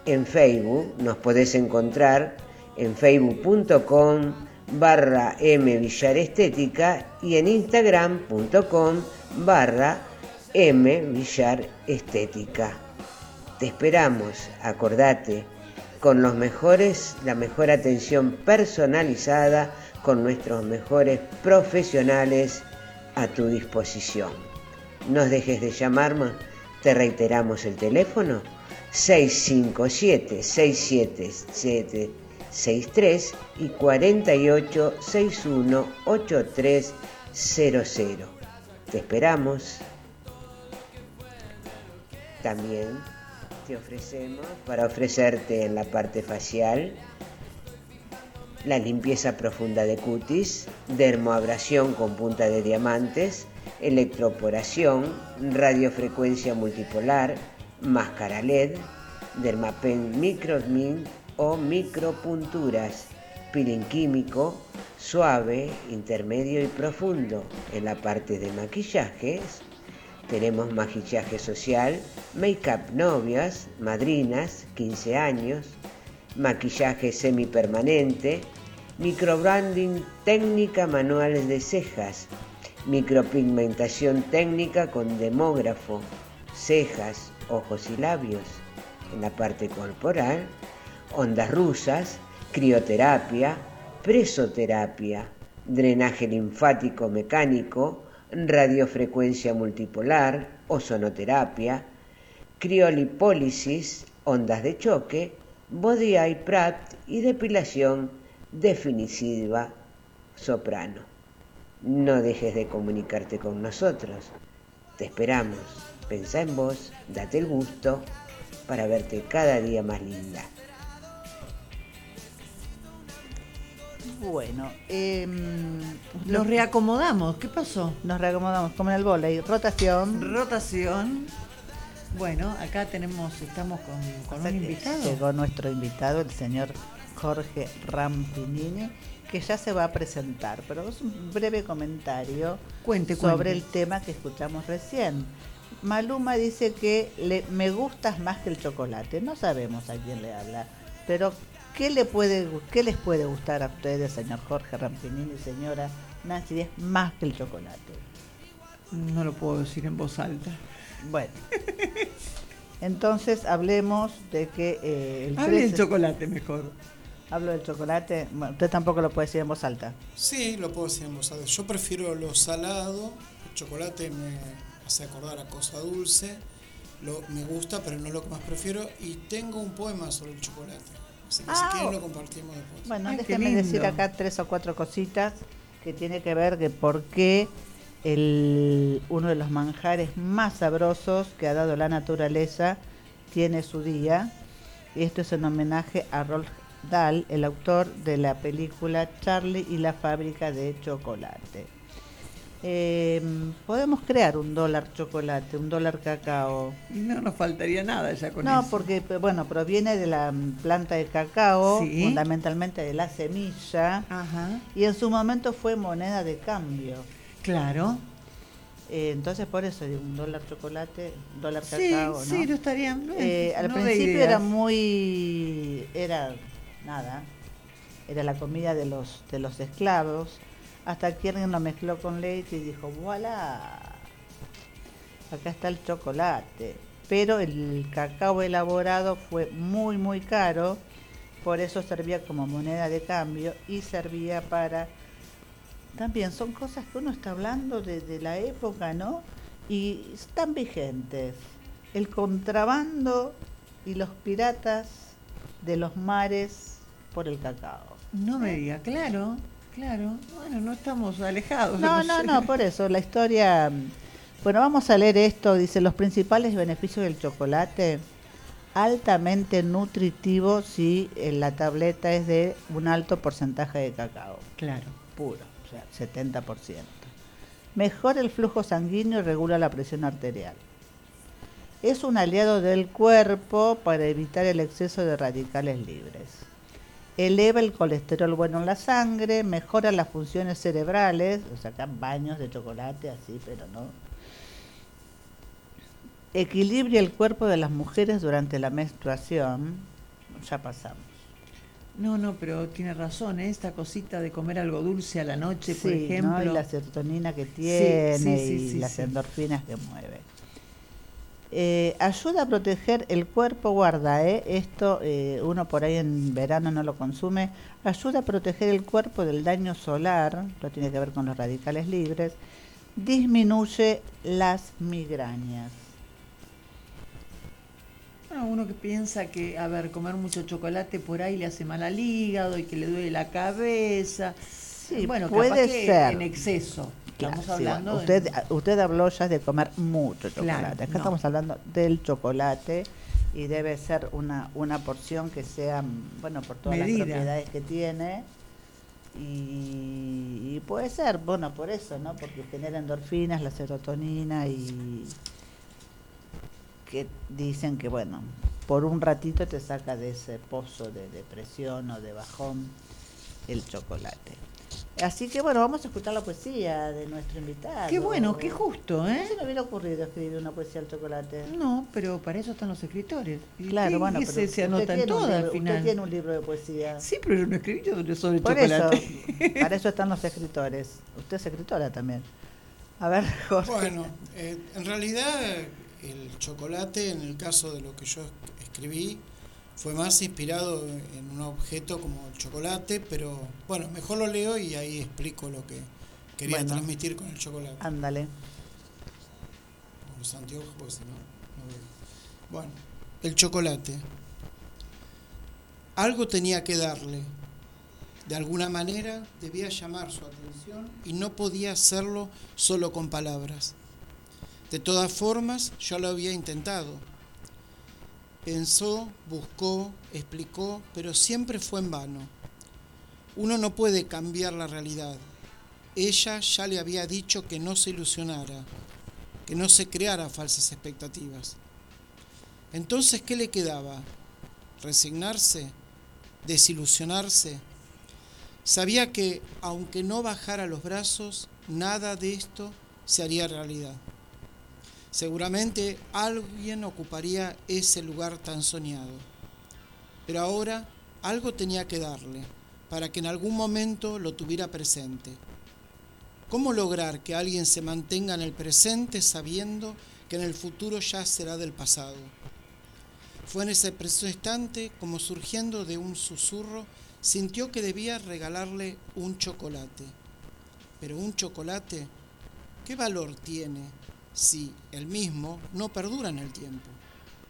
En Facebook nos podés encontrar en facebook.com barra M Villar Estética y en instagram.com barra M Villar Estética. Te esperamos, acordate, con los mejores, la mejor atención personalizada con nuestros mejores profesionales a tu disposición. No dejes de llamarnos, te reiteramos el teléfono 657 677 63 y 48 61 8300. Te esperamos. También te ofrecemos para ofrecerte en la parte facial la limpieza profunda de cutis, dermoabrasión con punta de diamantes, electroporación, radiofrecuencia multipolar, máscara LED, dermapen microsmin o micropunturas, peeling químico, suave, intermedio y profundo. En la parte de maquillajes tenemos maquillaje social, make-up novias, madrinas, 15 años, maquillaje semipermanente, microbranding técnica manuales de cejas, micropigmentación técnica con demógrafo, cejas, ojos y labios. En la parte corporal, ondas rusas, crioterapia, presoterapia, drenaje linfático mecánico, radiofrecuencia multipolar, ozonoterapia, criolipólisis, ondas de choque, body eye prat y depilación definitiva soprano. No dejes de comunicarte con nosotros. Te esperamos. Pensá en vos, date el gusto para verte cada día más linda. Bueno, em, Nos reacomodamos. ¿Qué pasó? nos reacomodamos como en el volei. Rotación. Rotación. Bueno, acá tenemos, estamos con, un que invitado. Llegó nuestro invitado, el señor Jorge Rampinini, que ya se va a presentar, pero es un breve comentario Cuente, sobre cuente. el tema que escuchamos recién. Maluma dice que le, me gustas más que el chocolate. No sabemos a quién le habla, pero ¿qué, le puede, ¿qué les puede gustar a ustedes, señor Jorge Rampinini, señora Nancy, es más que el chocolate? No lo puedo decir en voz alta. Bueno, entonces hablemos de que eh, el Hable del 13 chocolate mejor. Hablo del chocolate. Bueno, usted tampoco lo puede decir en voz alta. Sí, lo puedo decir en voz alta. Yo prefiero lo salado. El chocolate me hace acordar a cosa dulce. Lo, me gusta, pero no es lo que más prefiero. Y tengo un poema sobre el chocolate. Así que Ah, si quieren o- lo compartimos después. Bueno, Ay, qué déjeme lindo. decir acá tres o cuatro cositas que tiene que ver que por qué el, uno de los manjares más sabrosos que ha dado la naturaleza tiene su día. Y esto es en homenaje a Rolf Dahl, el autor de la película Charlie y la fábrica de chocolate. Eh, podemos crear un dólar chocolate, un dólar cacao. No nos faltaría nada ya con No, eso. porque p- bueno, proviene de la mm, planta de cacao, Sí. fundamentalmente de la semilla, Ajá, y en su momento fue moneda de cambio. claro. Eh, entonces por eso digo, un dólar chocolate, un dólar Sí, cacao, ¿no? sí, no estaría. no, Eh, al no principio era muy, era nada, era la comida de los de los esclavos, hasta que alguien lo mezcló con leche y dijo, voilà, acá está el chocolate. Pero el cacao elaborado fue muy, muy caro, por eso servía como moneda de cambio y servía para... También son cosas que uno está hablando desde la época, ¿no? Y están vigentes. El contrabando y los piratas de los mares por el cacao. No me diga, claro, claro. Bueno, no estamos alejados. No, no, no, por eso, la historia... Bueno, vamos a leer esto, dice, los principales beneficios del chocolate, altamente nutritivo si eh, la tableta es de un alto porcentaje de cacao, Claro. puro, o sea, 70%. Mejora el flujo sanguíneo y regula la presión arterial. Es un aliado del cuerpo para evitar el exceso de radicales libres. Eleva el colesterol bueno en la sangre, mejora las funciones cerebrales, o sea, acá baños de chocolate así, pero no. Equilibra el cuerpo de las mujeres durante la menstruación, ya pasamos. No, no, pero tiene razón, ¿eh? esta cosita de comer algo dulce a la noche, por Sí, ¿no? ejemplo. Y la serotonina que tiene sí, sí, y las endorfinas que mueve. Eh, ayuda a proteger el cuerpo, guarda, ¿eh? esto eh, uno por ahí en verano no lo consume, ayuda a proteger el cuerpo del daño solar, lo tiene que ver con los radicales libres, disminuye las migrañas. Bueno, uno que piensa que, a ver, comer mucho chocolate por ahí le hace mal al hígado y que le duele la cabeza. Sí, bueno, puede capaz que ser. en exceso. Claro, Estamos sí, hablando. bueno, usted, de- usted habló ya de comer mucho chocolate. Claro, Acá no. estamos hablando del chocolate y debe ser una, una porción que sea, mm, bueno, por todas Medida. las propiedades que tiene. Y, y puede ser, bueno, por eso, ¿no? Porque genera endorfinas, la serotonina y que dicen que, bueno, por un ratito te saca de ese pozo de depresión o de bajón el chocolate. Así que bueno, vamos a escuchar la poesía de nuestro invitado. Qué bueno, qué justo, ¿eh? No se me hubiera ocurrido escribir una poesía al chocolate. No, pero para eso están los escritores. ¿Y Claro, bueno, pero se, se usted anotan tiene un todas al libro- final. Usted tiene un libro de poesía. Sí, pero yo no escribí sobre, sobre Por chocolate. eso, para eso están los escritores. Usted es escritora también. A ver, Jorge. Bueno, eh, en realidad el chocolate, en el caso de lo que yo es- escribí, fue más inspirado en un objeto como el chocolate, pero bueno, mejor lo leo y ahí explico lo que quería Bueno. transmitir con el chocolate. Ándale. Con los anteojos, porque si no, no veo. Bueno, el chocolate. Algo tenía que darle. De alguna manera debía llamar su atención y no podía hacerlo solo con palabras. De todas formas, yo lo había intentado. Pensó, buscó, explicó, pero siempre fue en vano. Uno no puede cambiar la realidad. Ella ya le había dicho que no se ilusionara, que no se creara falsas expectativas. Entonces, ¿qué le quedaba? ¿Resignarse? ¿Desilusionarse? Sabía que, aunque no bajara los brazos, nada de esto se haría realidad. Seguramente alguien ocuparía ese lugar tan soñado. Pero ahora algo tenía que darle para que en algún momento lo tuviera presente. ¿Cómo lograr que alguien se mantenga en el presente sabiendo que en el futuro ya será del pasado? Fue en ese preciso instante, como surgiendo de un susurro, sintió que debía regalarle un chocolate. Pero un chocolate, ¿qué valor tiene si el mismo no perdura en el tiempo?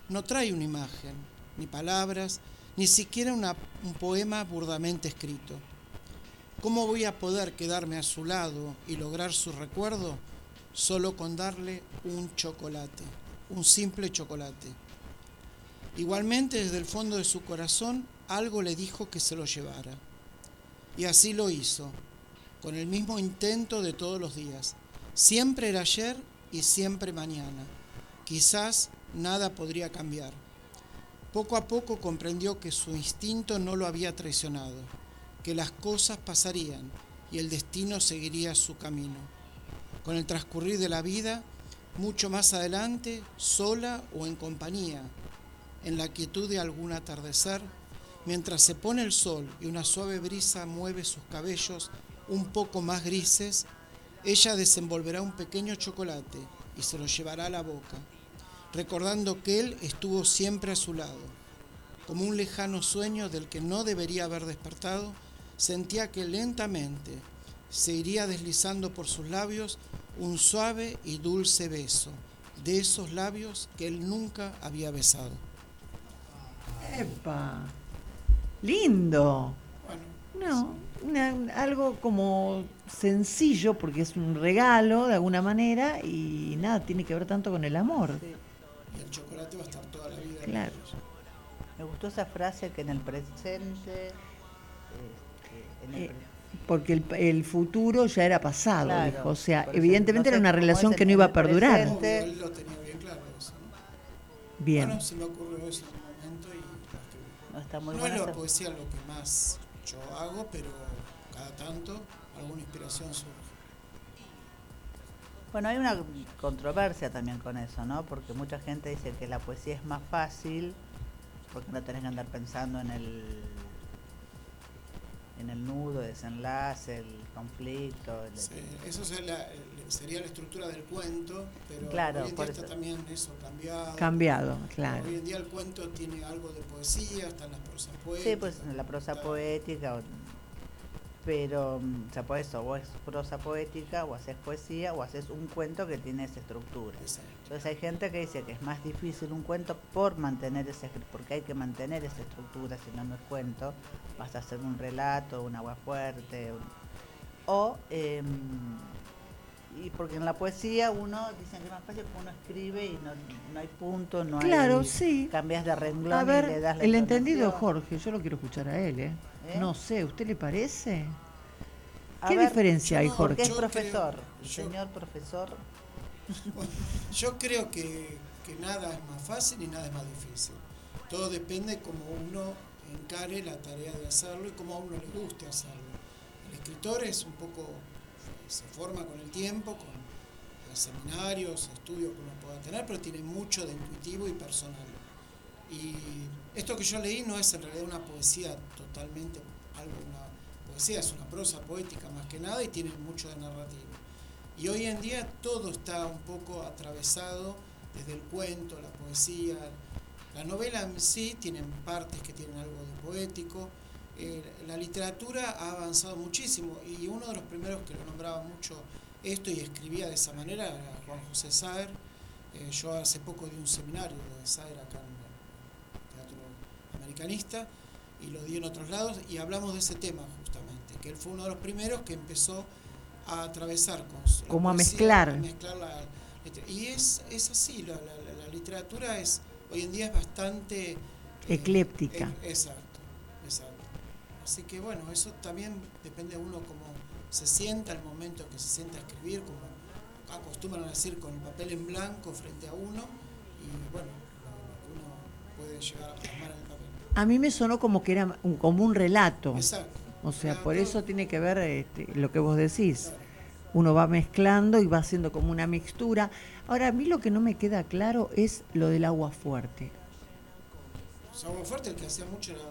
No trae una imagen, ni palabras, ni siquiera un poema burdamente escrito. ¿Cómo voy a poder quedarme a su lado y lograr su recuerdo solo con darle un chocolate, un simple chocolate? Igualmente desde el fondo de su corazón algo le dijo que se lo llevara. Y así lo hizo, con el mismo intento de todos los días. Siempre era ayer y siempre mañana. Quizás nada podría cambiar. Poco a poco comprendió que su instinto no lo había traicionado, que las cosas pasarían y el destino seguiría su camino. Con el transcurrir de la vida, mucho más adelante, sola o en compañía, en la quietud de algún atardecer, mientras se pone el sol y una suave brisa mueve sus cabellos un poco más grises, ella desenvolverá un pequeño chocolate y se lo llevará a la boca, recordando que él estuvo siempre a su lado. Como un lejano sueño del que no debería haber despertado, sentía que lentamente se iría deslizando por sus labios un suave y dulce beso, de esos labios que él nunca había besado. ¡Epa! ¡Lindo! Bueno, No, una- algo como sencillo, porque es un regalo de alguna manera y nada, tiene que ver tanto con el amor. el chocolate va a estar toda la vida. Claro. Me gustó esa frase que en el presente. este, en el Eh, pre- Porque el, el futuro ya era pasado, Claro, dijo. O sea, evidentemente era una relación que no iba a perdurar. Obvio, él lo tenía bien claro eso, ¿no? Bien. Bueno, se me ocurrió eso en un momento y. No está muy no es la poesía lo que más yo hago, pero cada tanto alguna inspiración surge. Bueno, hay una controversia también con eso, ¿no? Porque mucha gente dice que la poesía es más fácil porque no tenés que andar pensando en el en el nudo, desenlace, el conflicto. el- Sí, eso sería la, sería la estructura del cuento, pero Claro, hoy en día está eso. también eso cambiado. Cambiado, claro. Hoy en día el cuento tiene algo de poesía, están las prosas poéticas. Sí, pues la prosa poética, pero, o sea, por eso, o es prosa poética, o haces poesía, o haces un cuento que tiene esa estructura. Exacto. Entonces hay gente que dice que es más difícil un cuento por mantener ese, porque hay que mantener esa estructura, si no, no es cuento, vas a hacer un relato, un agua fuerte, un- o, em, y porque en la poesía uno, dicen que es más fácil porque uno escribe y no, no hay punto, no Claro, hay, sí. cambias de renglón A y le ver, das la el entendido. Jorge, yo lo quiero escuchar a él, ¿eh? ¿Eh? No sé, ¿usted le parece? A ¿Qué ver, diferencia hay, yo Jorge? Porque es profesor, creo- el yo- señor profesor. Bueno, yo creo que, que nada es más fácil y nada es más difícil. Todo depende cómo uno encare la tarea de hacerlo y cómo a uno le guste hacerlo. El escritor es un poco, se forma con el tiempo, con los seminarios, estudios que uno pueda tener, pero tiene mucho de intuitivo y personal. Y esto que yo leí no es en realidad una poesía totalmente, algo, una poesía, es una prosa poética más que nada y tiene mucho de narrativo. Y hoy en día todo está un poco atravesado desde el cuento, la poesía. La novela en sí tienen partes que tienen algo de poético. Eh, la literatura ha avanzado muchísimo y uno de los primeros que lo nombraba mucho esto y escribía de esa manera era Juan José Saer. Eh, yo hace poco di un seminario de Saer acá en el Teatro Americanista y lo di en otros lados y hablamos de ese tema justamente, que él fue uno de los primeros que empezó a atravesar con su- Como a mezclar. a mezclar la y es, es así, la, la- la- la literatura es hoy en día es bastante eh, Ecléptica. e- exacto. Así que bueno, eso también depende de uno cómo se sienta al momento que se sienta a escribir, como acostumbran a decir con el papel en blanco frente a uno y bueno, lo, lo que uno puede llegar a plasmar en el papel. A mí me sonó como que era un- como un relato. Exacto. O sea, por eso tiene que ver este, lo que vos decís. Uno va mezclando y va haciendo como una mixtura. Ahora, a mí lo que no me queda claro es lo del agua fuerte. Agua Fuerte el que hacía mucho era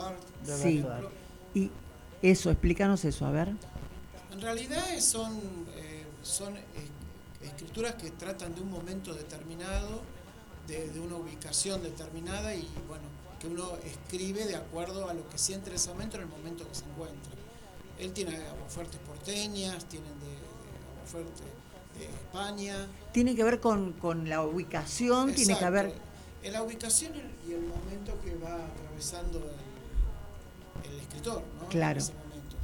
Roberto Sí. Y eso, explícanos eso, a ver. En realidad son, eh, son eh, escrituras que tratan de un momento determinado, de, de una ubicación determinada y bueno, que uno escribe de acuerdo a lo que siente en ese momento en el momento que se encuentra. Él tiene aguafuertes porteñas, tienen de, de aguafuerte de España. Tiene que ver con, con la ubicación, tiene que Exacto. En la ubicación y el momento que va atravesando el, el escritor, ¿no? Claro. En ese momento.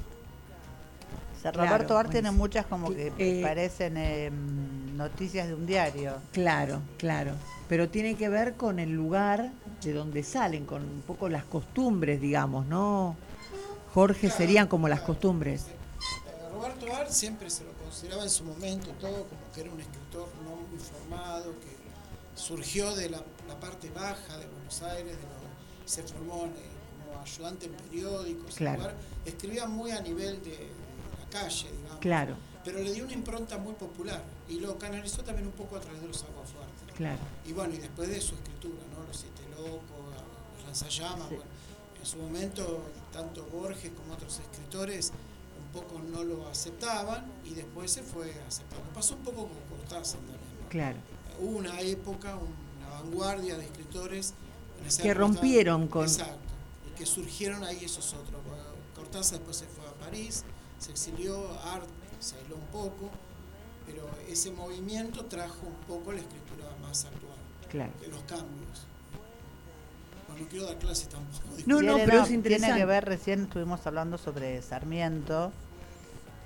O sea, Claro, Roberto Art tiene muchas como que Eh, parecen em, noticias de un diario. Claro, claro. Pero tiene que ver con el lugar de donde salen, con un poco las costumbres, digamos, ¿no? Jorge, Claro, serían como las claro. costumbres. Roberto Art siempre se lo consideraba en su momento todo como que era un escritor no muy formado, que surgió de la, la parte baja de Buenos Aires, de lo- se formó en, como ayudante en periódicos, Claro. lugar- escribía muy a nivel de, de la calle, digamos. Claro, Pero le dio una impronta muy popular y lo canalizó también un poco a través de los aguafuertes. claro. Y bueno, y después de su escritura, ¿no? Los Siete Locos, los Lanzallamas, Sí. bueno, en su momento tanto Borges como otros escritores un poco no lo aceptaban y después se fue aceptando. Pasó un poco con Cortázar también, ¿no? Claro. Hubo una época, una vanguardia de escritores Que rompieron con- que surgieron ahí esos otros. Cortázar después se fue a París, se exilió, Art se aisló un poco, pero ese movimiento trajo un poco la escritura más actual Claro. de los cambios. Bueno, no quiero dar clases tampoco. No, no, pero es Tiene que ver, recién estuvimos hablando sobre Sarmiento,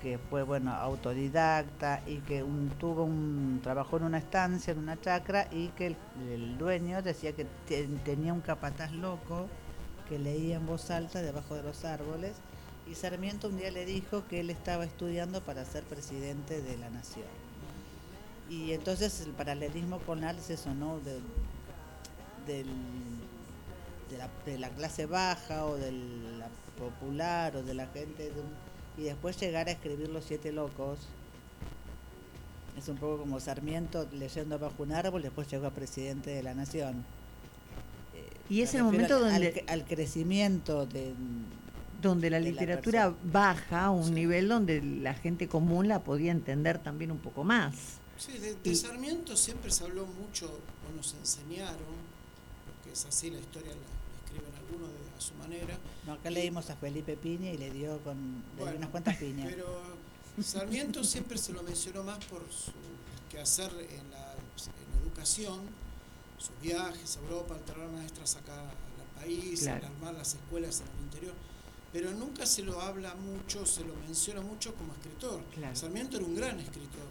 que fue, bueno, autodidacta y que un- tuvo un, trabajó en una estancia, en una chacra, y que el, el dueño decía que te- tenía un capataz loco que leía en voz alta debajo de los árboles, y Sarmiento un día le dijo que él estaba estudiando para ser presidente de la nación. Y entonces el paralelismo con Al es eso, ¿no? De la, de la clase baja o de la popular o de la gente y después llegar a escribir Los Siete Locos. Es un poco como Sarmiento leyendo bajo un árbol, después llegó a presidente de la nación. Y es me el momento al- donde- al, al crecimiento de donde la la literatura persona. baja a un nivel donde la gente común la podía entender también un poco más. Sí, de, de Sarmiento siempre se habló mucho, o nos enseñaron, porque es así la historia, la, la escriben algunos de- a su manera. No, acá leímos a Felipe Piña y le dio con le dio Bueno, unas cuantas piñas. Pero Sarmiento siempre se lo mencionó más por su quehacer en la, en la educación, sus viajes a Europa, al traer maestras acá al país, Claro. al armar las escuelas en el interior. Pero nunca se lo habla mucho, se lo menciona mucho como escritor. Claro. Sarmiento era un gran escritor.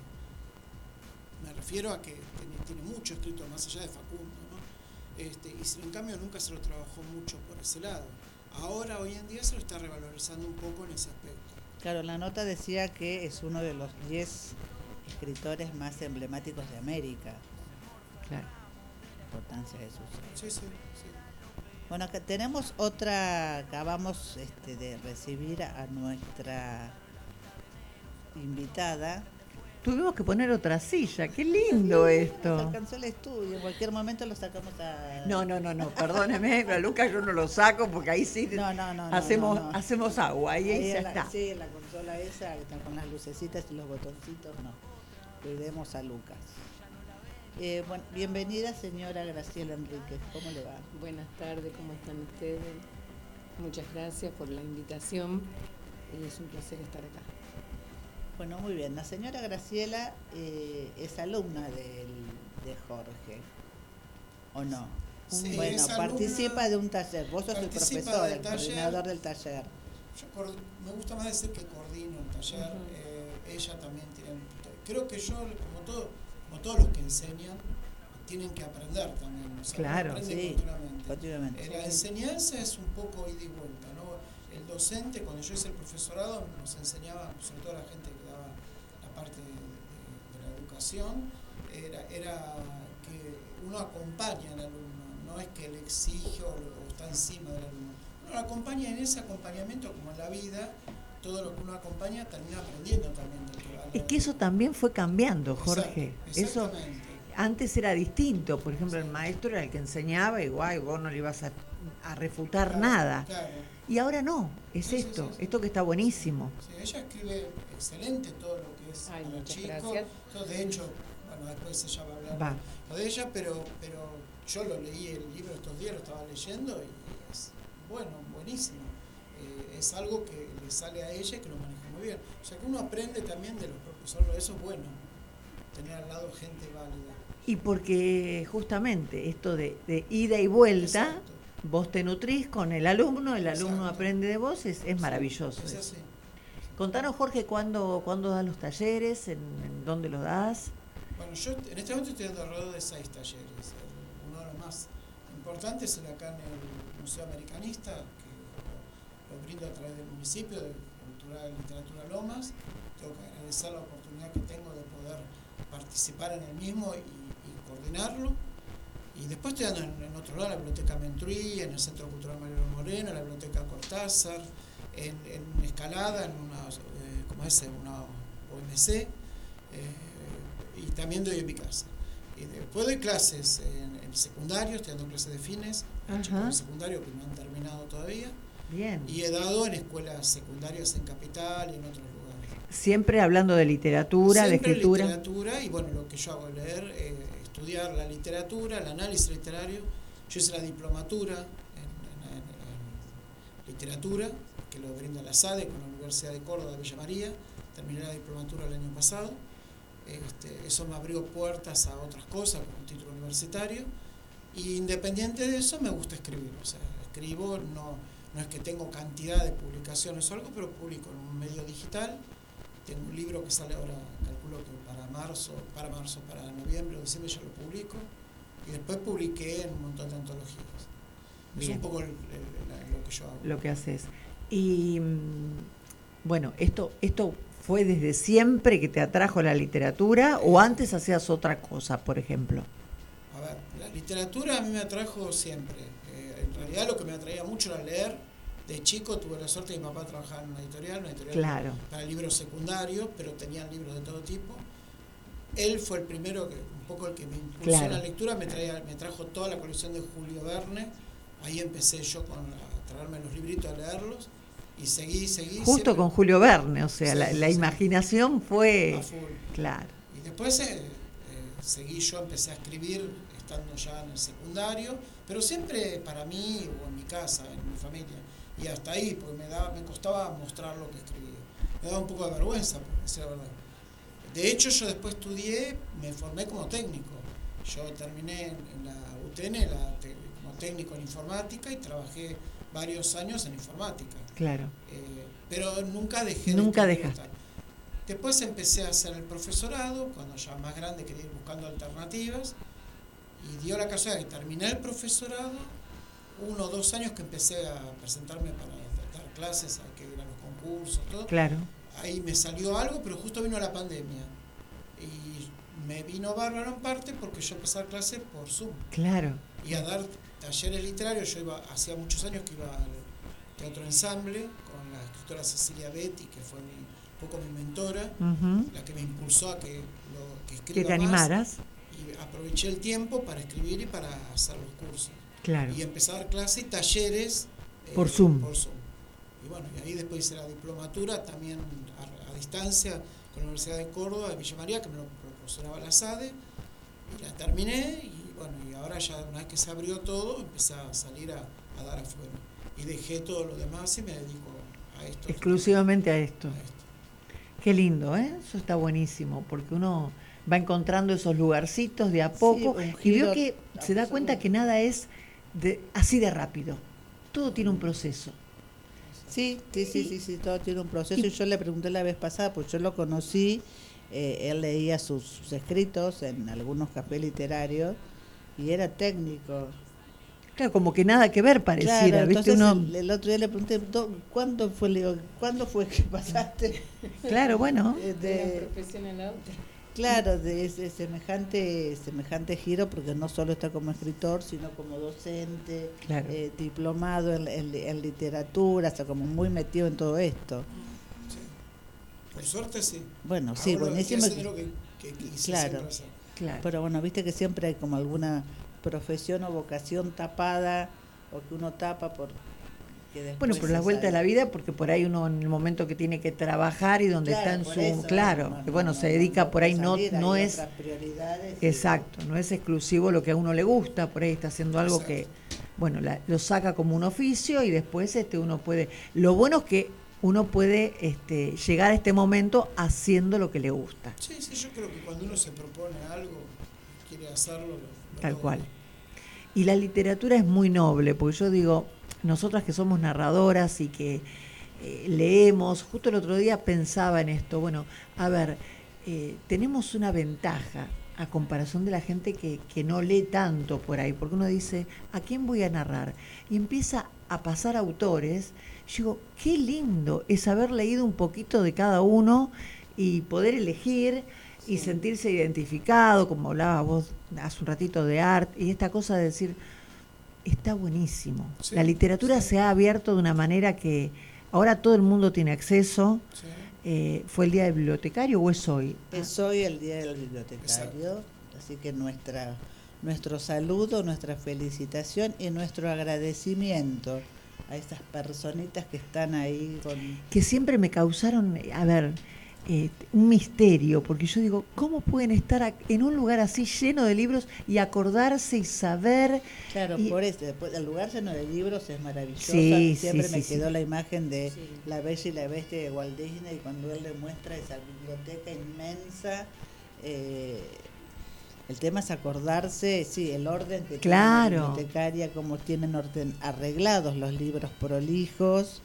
Me refiero a que tiene, tiene mucho escrito, más allá de Facundo, ¿no? Este, y sin en cambio nunca se lo trabajó mucho por ese lado. Ahora, hoy en día, se lo está revalorizando un poco en ese aspecto. Claro, la nota decía que es uno de los 10 escritores más emblemáticos de América. Claro. La importancia de sus Sí, sí, sí. Bueno, acá tenemos otra, acabamos este, de recibir a nuestra invitada. Tuvimos que poner otra silla, qué lindo Nos esto. alcanzó el estudio, en cualquier momento lo sacamos a... No, no, no, no, perdóneme, a Lucas yo no lo saco porque ahí sí No, no, no, hacemos, no, no. hacemos agua y ahí, Ahí ya en la, está. Sí, en la consola esa, con las lucecitas y los botoncitos, no. Cuidemos a Lucas. Eh, bueno, bienvenida señora Graciela Enríquez, ¿cómo le va? Buenas tardes, ¿cómo están ustedes? Muchas gracias por la invitación y es un placer estar acá. Bueno, muy bien. La señora Graciela eh, es alumna del, de Jorge, ¿o no? Sí, bueno, alumna, participa de un taller. Vos sos el profesor, el taller. coordinador del taller. Yo me gusta más decir que coordino el taller. Eh, ella también tiene. Creo que yo, como, todo, todos los que enseñan, tienen que aprender también. O sea, uno Claro, aprende sí, continuamente. continuamente. Eh, la enseñanza es un poco ida y vuelta, ¿no? El docente, cuando yo hice el profesorado, nos enseñaba, sobre todo la gente que daba la parte de, de- de la educación, era, era que uno acompaña al alumno, no es que le exige o, está encima del alumno. Uno lo acompaña en ese acompañamiento, como en la vida, todo lo que uno acompaña termina aprendiendo también del al Es que eso también fue cambiando, Jorge. Eso exactamente. antes era distinto, por ejemplo, el maestro era el que enseñaba y guay, vos no le ibas a, a refutar Claro, nada. claro. Y ahora no, es Sí, esto, sí, sí. esto que está buenísimo. Sí, ella escribe excelente todo lo que es Ay, para chicos. Todo, de hecho, bueno, después ella va a hablar Va. lo de ella, pero, pero yo lo leí el libro estos días, lo estaba leyendo y es bueno, buenísimo. Eh, es algo que le sale a ella y que lo O sea que uno aprende también de los profesores, eso es bueno, tener al lado gente válida. Y porque justamente esto de, de ida y vuelta, Exacto. vos te nutrís con el alumno, el alumno Exacto. aprende de vos, es, es maravilloso. Es así. Contanos, Jorge, ¿cuándo, cuándo das los talleres? ¿En, en dónde los das? Bueno, yo en este momento estoy dando alrededor de seis talleres. Uno de los más importantes es el acá en el Museo Americanista, que lo, lo brindo a través del municipio de Cultura y Literatura Lomas. Tengo que agradecer la oportunidad que tengo de poder participar en el mismo y, y coordinarlo. Y después estoy dando en, en otro lado, en la Biblioteca Mentruí, en el Centro Cultural Mariano Moreno, en la Biblioteca Cortázar, en, en Escalada, en una, eh, ¿cómo es? Una OMC. eh, y también doy en mi casa. Y después doy clases en, en secundario, estoy dando clases de fines, de secundario que no han terminado todavía. Bien. Y he dado en escuelas secundarias en Capital y en otros lugares. Siempre hablando de literatura, de Siempre escritura. literatura y bueno, lo que yo hago es leer, eh, estudiar la literatura, el análisis literario. Yo hice la diplomatura en, en- en- en literatura, que lo brinda la SADE con la Universidad de Córdoba de Villa María. Terminé la diplomatura el año pasado. Este, eso me abrió puertas a otras cosas, como un título universitario. Y independiente de eso, me gusta escribir. O sea, escribo, no, no es que tengo cantidad de publicaciones o algo, pero publico en un medio digital. Tengo un libro que sale ahora, calculo que para marzo, para marzo, para noviembre o diciembre ya lo publico. Y después publiqué en un montón de antologías. Es un poco el- el- la- lo que yo hago. Lo que haces. Y mm, bueno, esto, esto fue desde siempre que te atrajo la literatura o antes hacías otra cosa, por ejemplo. A ver, la literatura a mí me atrajo siempre. Realidad lo que me atraía mucho era leer. De chico tuve la suerte de mi papá trabajaba en una editorial, una editorial Claro. para libros secundarios, pero tenían libros de todo tipo. Él fue el primero, que un poco el que me impulsó Claro. en la lectura, me, traía, me trajo toda la colección de Julio Verne. Ahí empecé yo con a traerme los libritos a leerlos y seguí, seguí. Justo siempre- con Julio Verne, o sea, Sí, la, la sí. imaginación fue... A full. Claro. Y después eh, eh, seguí yo, empecé a escribir estando ya en el secundario, pero siempre para mí o en mi casa, en mi familia. Y hasta ahí, porque me, daba, me costaba mostrar lo que escribía. Me daba un poco de vergüenza, por decir la verdad. De hecho, yo después estudié, me formé como técnico. Yo terminé en, la UTN la te- como técnico en informática y trabajé varios años en informática. Claro. Eh, pero nunca dejé de Nunca escribir, dejaste. Después empecé a hacer el profesorado, cuando ya más grande quería ir buscando alternativas, y dio la casualidad que terminé el profesorado, uno o dos años que empecé a presentarme para dar clases, a que ir a los concursos, todo. Claro. Ahí me salió algo, pero justo vino la pandemia. Y me vino bárbaro en parte porque yo empecé a dar clases por Zoom Claro. y a dar talleres literarios. Yo iba, hacía muchos años que iba al Teatro Ensamble con la escritora Cecilia Betty, que fue mi- un poco mi mentora, la que me impulsó a que, lo, que escriba Que te más. animaras. Aproveché el tiempo para escribir y para hacer los cursos. Claro. Y dar clases y talleres eh, Por Zoom. por Zoom. Y bueno, y ahí después hice la diplomatura también a, a distancia con la Universidad de Córdoba de Villa María, que me lo proporcionaba la SADE, y la terminé y bueno, y ahora ya una vez que se abrió todo, empecé a salir a, a dar afuera. Y dejé todo lo demás y me dedico a esto. Exclusivamente a esto. A esto. Qué lindo, ¿eh? Eso está buenísimo, porque uno va encontrando esos lugarcitos de a poco y giro que se da cuenta que nada es de, así de rápido. Todo tiene un proceso. Sí, sí, sí, sí, sí, todo tiene un proceso. Y yo le pregunté la vez pasada, pues yo lo conocí, eh, él leía sus, sus escritos en algunos cafés literarios y era técnico. Claro, como que nada que ver pareciera, Claro, ¿viste? Uno, el, el otro día le pregunté, "Do- ¿cuándo fue, le digo, ¿cuándo fue que pasaste? claro, bueno, eh, De una profesión a la otra. Claro, de ese semejante, semejante giro, porque no solo está como escritor, sino como docente, claro. eh, diplomado en, en- en literatura, o sea, como muy metido en todo esto. Sí. Por suerte sí. Bueno, sí, Ahora estoy buenísimo. haciendo lo que, que Claro. claro. Pero bueno, viste que siempre hay como alguna profesión o vocación tapada o que uno tapa por que después Bueno, por la vuelta de la vida, porque por ahí uno en el momento que tiene que trabajar y donde Claro, está en su... eso, claro, no, que no, bueno, no, se dedica no por ahí, no, salir, no es... y- Exacto, no es exclusivo lo que a uno le gusta, por ahí está haciendo algo que, bueno, la- lo saca como un oficio y después este uno puede... Lo bueno es que uno puede este, llegar a este momento haciendo lo que le gusta, Sí, sí, yo creo que cuando uno se propone algo, quiere hacerlo, lo, lo tal logra. cual. Y la literatura es muy noble, porque yo digo, nosotras que somos narradoras y que eh, leemos, justo el otro día pensaba en esto, bueno, a ver, eh, tenemos una ventaja a comparación de la gente que, que no lee tanto por ahí, porque uno dice, ¿a quién voy a narrar? Y empieza a pasar autores, yo digo, qué lindo es haber leído un poquito de cada uno y poder elegir y sentirse identificado, como hablaba vos hace un ratito de arte, y esta cosa de decir, está buenísimo. Sí, la literatura sí. se ha abierto de una manera que ahora todo el mundo tiene acceso. Sí. Eh, ¿Fue el día del bibliotecario o es hoy? Es hoy el Día del Bibliotecario, así que nuestra nuestro saludo, nuestra felicitación y nuestro agradecimiento a estas personitas que están ahí con que siempre me causaron, a ver, eh, un misterio, porque yo digo, ¿cómo pueden estar ac- en un lugar así lleno de libros y acordarse y saber? Claro, Y- por eso, después, el lugar lleno de libros es maravilloso. Sí, Siempre sí, me sí. quedó la imagen de Sí. La Bella y la Bestia de Walt Disney cuando él le muestra esa biblioteca inmensa. eh, el tema es acordarse, sí, el orden que Claro. tiene la bibliotecaria, cómo tienen orden arreglados los libros prolijos.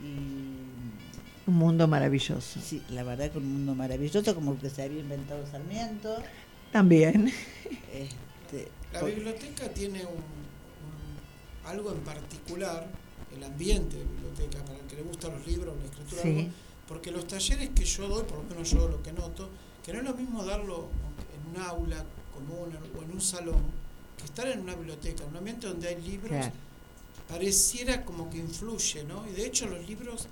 Y Un mundo maravilloso. sí, la verdad que un mundo maravilloso, como que se había inventado Sarmiento. También. Este, La por- biblioteca tiene un, un- algo en particular, el ambiente de biblioteca, para el que le gustan los libros, la escritura, Sí. algo, porque los talleres que yo doy, por lo menos yo lo que noto, que no es lo mismo darlo en un aula común o en un salón, que estar en una biblioteca, en un ambiente donde hay libros Claro. pareciera como que influye, ¿no? Y de hecho los libros,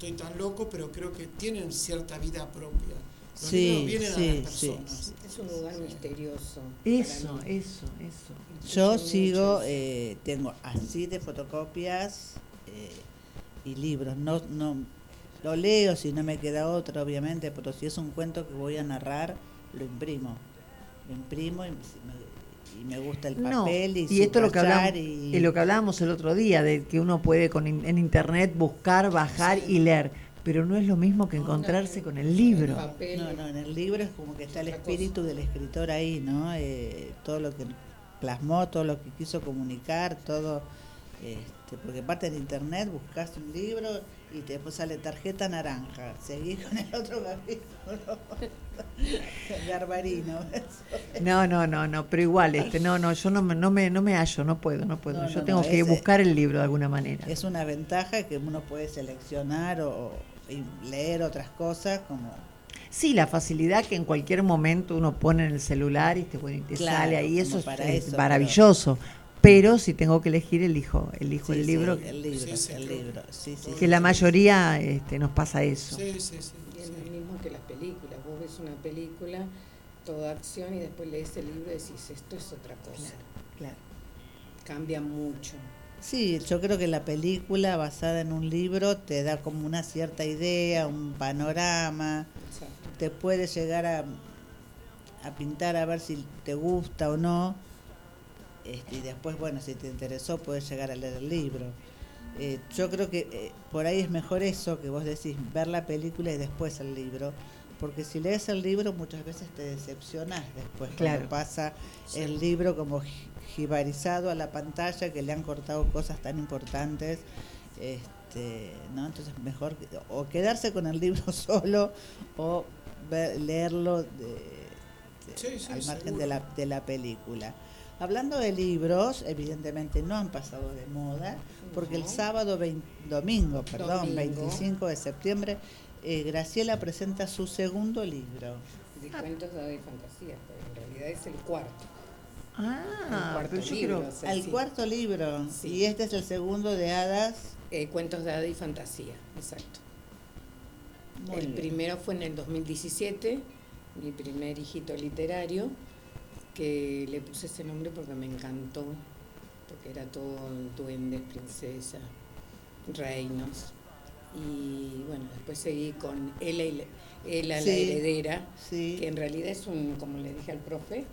estoy tan loco, pero creo que tienen cierta vida propia. Los Sí, libros vienen sí, a las sí. personas. Es un lugar misterioso. Eso, eso, eso. Yo sigo, eh, tengo así de fotocopias eh, y libros. No, no lo leo si no me queda otro, obviamente, pero si es un cuento que voy a narrar, lo imprimo. Lo imprimo y me, y me gusta el No, papel y, y esto es lo que hablamos, y, lo que hablábamos el otro día, de que uno puede con in- en internet buscar, bajar y leer, pero no es lo mismo que encontrarse con el libro. Papel. No, no, en el libro es como que está el espíritu del escritor ahí, ¿no? Eh, todo lo que plasmó, todo lo que quiso comunicar, todo. Este, porque aparte en internet buscas un libro y después sale tarjeta naranja. Seguís con el otro capítulo. Garbarino. No, no, no, no, pero igual, este, no, no, yo no me, no me, no me hallo, no puedo, no puedo. No, yo no, tengo no, que ese- buscar el libro de alguna manera. Es una ventaja que uno puede seleccionar o, y leer otras cosas como Sí, la facilidad que en cualquier momento uno pone en el celular y te, bueno, y te Claro, sale ahí, eso es, para es eso, maravilloso. Pero si tengo que elegir, elijo, elijo Sí, el sí, libro, el libro, Sí, sí, el libro. Sí, sí, que sí, la sí. mayoría este, nos pasa eso. Sí, sí, sí. Y es sí. lo mismo que las películas. Vos ves una película, toda acción, y después lees el libro y decís, esto es otra cosa. Claro. Cambia mucho. Sí, yo creo que la película basada en un libro te da como una cierta idea, un panorama, Exacto. te puede llegar a, a pintar a ver si te gusta o no, este, y después, bueno, si te interesó, puedes llegar a leer el libro. Eh, yo creo que eh, por ahí es mejor eso que vos decís, ver la película y después el libro, porque si lees el libro muchas veces te decepcionas después Claro. cuando pasa el libro como ji- jibarizado a la pantalla que le han cortado cosas tan importantes. Este, ¿no? Entonces mejor o quedarse con el libro solo o ver- leerlo de- de- Sí, sí, al margen de la, de la película. Hablando de libros, evidentemente no han pasado de moda, porque el sábado, domingo, perdón, Domingo. 25 de septiembre, eh, Graciela presenta su segundo libro. De cuentos de fantasía, pero en realidad es el cuarto. El Ah, cuarto pero yo libro, creo, o sea, El sí. cuarto libro, Sí. y este es el segundo de hadas. Eh, cuentos de hada y fantasía, exacto. Muy el bien. primero fue en el 2017, mi primer hijito literario, que le puse ese nombre porque me encantó, porque era todo duendes, princesas, reinos. Y bueno, después seguí con Ela, y la- Ela la Sí. heredera, Sí. que en realidad es un, como le dije al profe,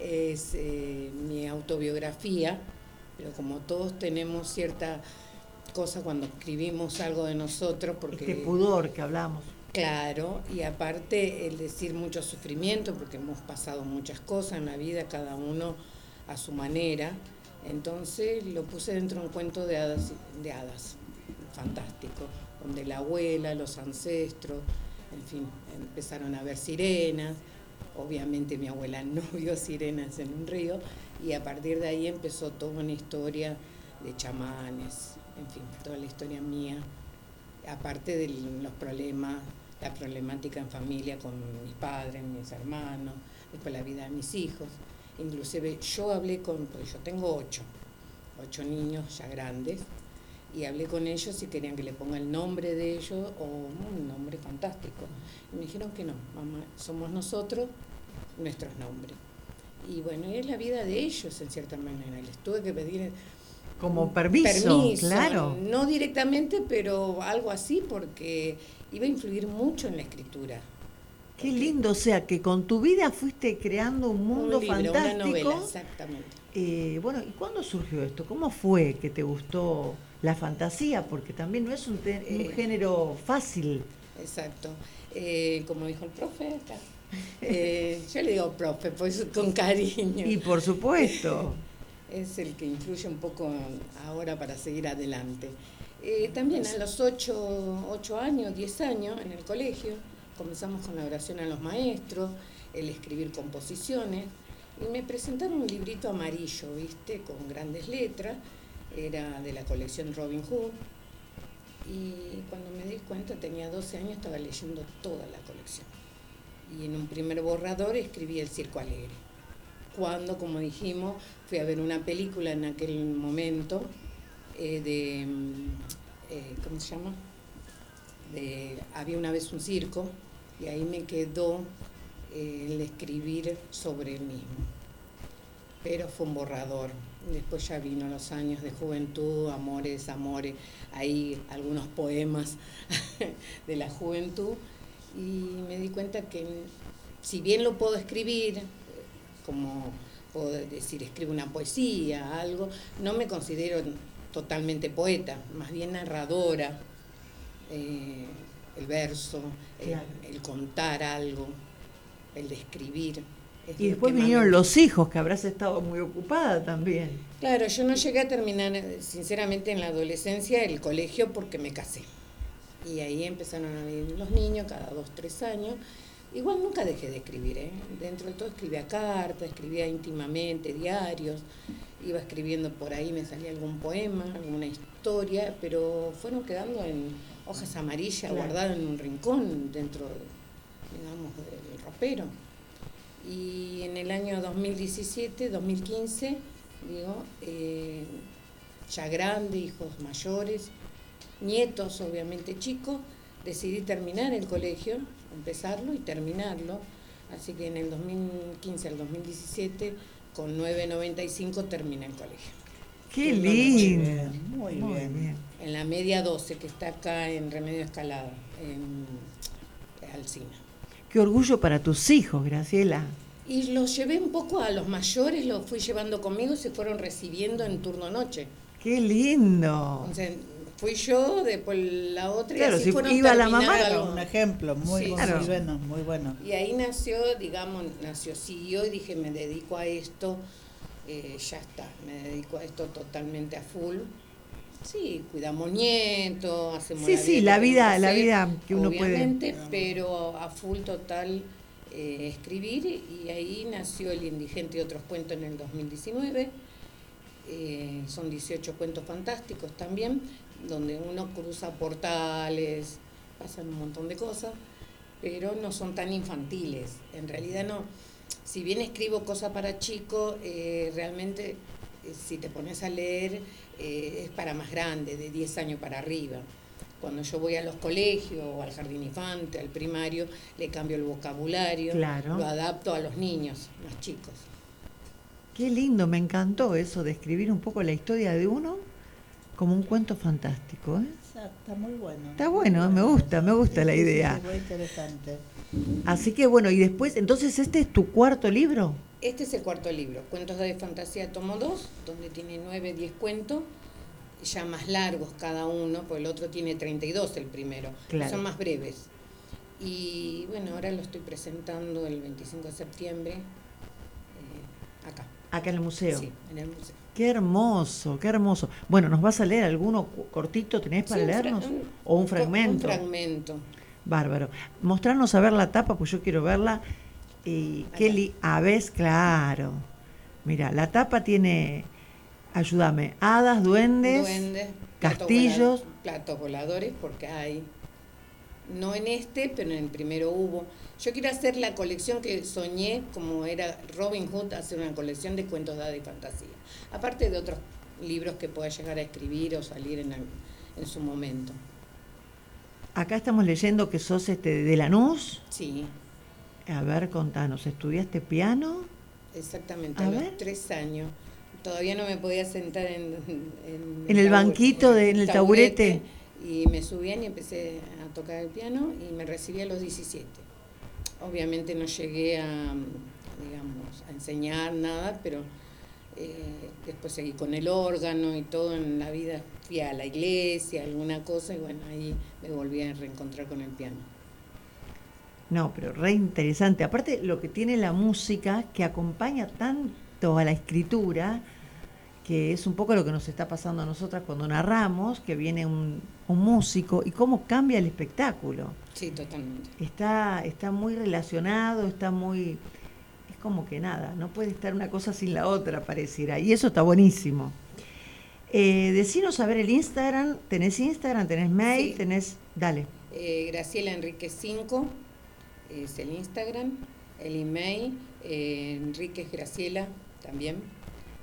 es eh, mi autobiografía, pero como todos tenemos cierta cosa cuando escribimos algo de nosotros, porque... este pudor que hablamos. Claro, y aparte el decir mucho sufrimiento, porque hemos pasado muchas cosas en la vida, cada uno a su manera. Entonces lo puse dentro de un cuento de hadas, de hadas, fantástico, donde la abuela, los ancestros, en fin, empezaron a ver sirenas. Obviamente mi abuela no vio sirenas en un río, y a partir de ahí empezó toda una historia de chamanes, en fin, toda la historia mía aparte de los problemas, la problemática en familia con mis padres, mis hermanos, después la vida de mis hijos. Inclusive yo hablé con, porque yo tengo ocho, ocho niños ya grandes, y hablé con ellos si querían que le ponga el nombre de ellos o un nombre fantástico. Y me dijeron que no, mamá, somos nosotros, nuestros nombres. Y bueno, es la vida de ellos en cierta manera. Les tuve que pedir Como permiso, permiso, claro. No directamente, pero algo así, porque iba a influir mucho en la escritura. Qué lindo, o sea, que con tu vida fuiste creando un mundo un libro, fantástico. una novela, exactamente. Eh, bueno, ¿y cuándo surgió esto? ¿Cómo fue que te gustó la fantasía? Porque también no es un, te- un Eh, género fácil. Exacto. Eh, como dijo el profe acá. Eh, yo le digo profe, pues con cariño. Y por supuesto. es el que influye un poco ahora para seguir adelante. Eh, también a los 8, ocho años, 10 años en el colegio, comenzamos con la oración a los maestros, el escribir composiciones, y me presentaron un librito amarillo, ¿viste? Con grandes letras, era de la colección Robin Hood, y cuando me di cuenta, tenía 12 años, estaba leyendo toda la colección. Y en un primer borrador escribí El Circo Alegre. cuando, como dijimos, fui a ver una película en aquel momento eh, de, mm, eh, ¿cómo se llama? Había una vez un circo y ahí me quedó eh, el escribir sobre el mismo. Pero fue un borrador. Después ya vino los años de juventud, amores, amores, ahí algunos poemas de la juventud y me di cuenta que si bien lo puedo escribir, como puedo decir, escribo una poesía, algo, no me considero totalmente poeta, más bien narradora, eh, el verso, el- Claro. el, contar algo, el describir. es Y después me vinieron los hijos, que habrás estado muy ocupada también. Claro, yo no llegué a terminar, eh, sinceramente, en la adolescencia el colegio porque me casé. Y ahí empezaron a venir los niños cada dos, tres años. Igual nunca dejé de escribir, ¿eh? Dentro de todo escribía cartas, escribía íntimamente, diarios, iba escribiendo por ahí, me salía algún poema, alguna historia, pero fueron quedando en hojas amarillas, Claro. guardadas en un rincón dentro, de, digamos, del ropero. Y en el año 2017, 2015, digo, eh, ya grande, hijos mayores, nietos obviamente chicos, decidí terminar el colegio, empezarlo y terminarlo. Así que en el 2015 al 2017, con 9.95 terminé el colegio. Qué Muy lindo. bien, muy bien. En la media 12, que está acá en Remedio Escalada, en Alcina. Qué orgullo para tus hijos, Graciela. Y los llevé un poco a los mayores, los fui llevando conmigo, se fueron recibiendo en turno noche. Qué lindo. O sea, fui yo, después la otra, Claro, y así si fueron iba la mamá, terminando. Un ejemplo muy, Sí, muy Claro. bueno, muy bueno. Y ahí nació, digamos, nació, siguió y dije, me dedico a esto, eh, ya está, me dedico a esto totalmente a full. Sí, cuidamos nietos, hacemos Sí, sí, la vida- la hacer, vida que uno puede- obviamente, pero a full total eh, escribir y ahí nació El Indigente y otros cuentos en el 2019. Eh, son 18 cuentos fantásticos también, donde uno cruza portales, pasan un montón de cosas, pero no son tan infantiles. En realidad no. Si bien escribo cosas para chicos, eh, realmente eh, si te pones a leer eh, es para más grande, de 10 años para arriba. Cuando yo voy a los colegios o al jardín infante, al primario, le cambio el vocabulario, Claro. lo adapto a los niños, más chicos. Qué lindo, me encantó eso de escribir un poco la historia de uno como un cuento fantástico. ¿eh? Está, está muy bueno. Está bueno, me gusta, me gusta Sí, la idea. sí, muy interesante. Así que bueno, y después, entonces este es tu cuarto libro. Este es el cuarto libro, Cuentos de Fantasía tomo 2, donde tiene 9, 10 cuentos, ya más largos cada uno, porque el otro tiene 32 el primero, Claro. son más breves. Y bueno, ahora lo estoy presentando el 25 de septiembre eh, acá. Acá en el museo. Sí, en el museo. Qué hermoso, qué hermoso. Bueno, ¿nos vas a leer alguno cortito? ¿Tenés para Sí, leernos? un- ¿O un un fragmento? fragmento. Bárbaro. Mostrarnos a ver la tapa, pues yo quiero verla. Y li a ver, claro. Mira, la tapa tiene, ayúdame, hadas, duendes, Duendes, castillos. platos voladores, porque hay, no en este, pero en el primero hubo. Yo quiero hacer la colección que soñé, como era Robin Hood, hacer una colección de cuentos de y fantasía. Aparte de otros libros que pueda llegar a escribir o salir en, en su momento. Acá estamos leyendo que sos este de Lanús. Sí, A ver, contanos, ¿estudiaste piano? exactamente, A a, los tres años. Todavía no me podía sentar en, en, En el banquito de- en el taburete. Y me subían y empecé a tocar el piano y me recibí a los 17. Obviamente no llegué a, digamos, a enseñar nada, pero eh, después seguí con el órgano y todo en la vida. Fui a la iglesia, alguna cosa, y bueno, ahí me volví a reencontrar con el piano. No, pero re interesante. Aparte, lo que tiene la música, que acompaña tanto a la escritura, que es un poco lo que nos está pasando a nosotras cuando narramos, que viene un, un músico y cómo cambia el espectáculo. Sí, totalmente. Está, está muy relacionado, está muy... Es como que nada, no puede estar una cosa sin la otra, pareciera. Y eso está buenísimo. Eh, decinos a ver el Instagram. ¿Tenés Instagram? ¿Tenés mail? Sí. ¿Tenés...? Dale. Eh, Graciela Enrique 5 es el Instagram. El email, eh, Enríquez Graciela, también,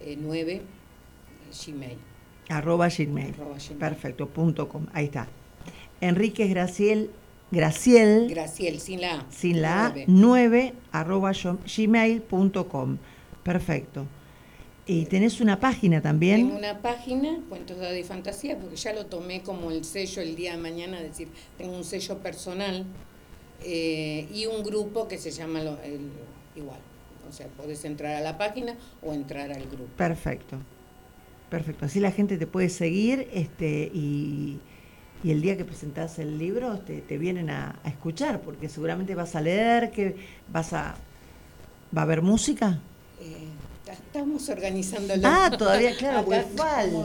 eh, 9, eh, Gmail. Arroba Gmail. Arroba Gmail. Perfecto, punto com. Ahí está. Enríquez Graciel, Graciel, Graciel, sin la A. sin la A, Nueve. 9 arroba gmail.com. Perfecto. Y tenés una página también. Tengo una página, Cuentos de Fantasía, porque ya lo tomé como el sello el día de mañana, es decir, tengo un sello personal eh, y un grupo que se llama lo- el- igual. O sea, podés entrar a la página o entrar al grupo. Perfecto. Perfecto. Así la gente te puede seguir este, y, y el día que presentás el libro te, te vienen a, a escuchar, porque seguramente vas a leer, que vas a... ¿Va a haber música? Eh, ta- estamos organizándolo. Ah, todavía, claro, estamos.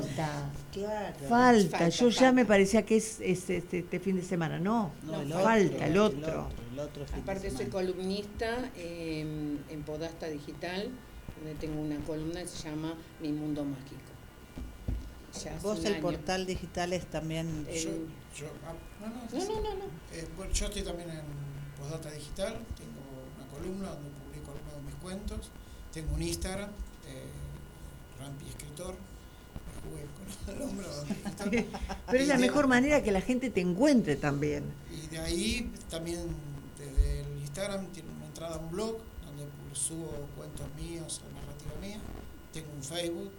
falta. Claro. Falta. Falta, Yo ya me parecía que es, es este, este fin de semana. No, No, el falta el otro, otro. el otro Aparte soy columnista eh, en Podasta Digital, donde tengo una columna que se llama Mi Mundo Mágico. Ya hace Vos un el año. portal digital es también... El- Yo, yo- ah, no, no, No, no, no, no. Eh, bueno, yo estoy también en Postdata Digital, tengo una columna donde publico algunos de mis cuentos, tengo un Instagram, eh, Rampi Escritor, me jugué con el nombre Rampi Escritor. Pero es la mejor manera que la gente te encuentre también. Y de ahí también desde el Instagram tiene una entrada a un blog donde pu- subo cuentos míos o narrativa mía, tengo un Facebook,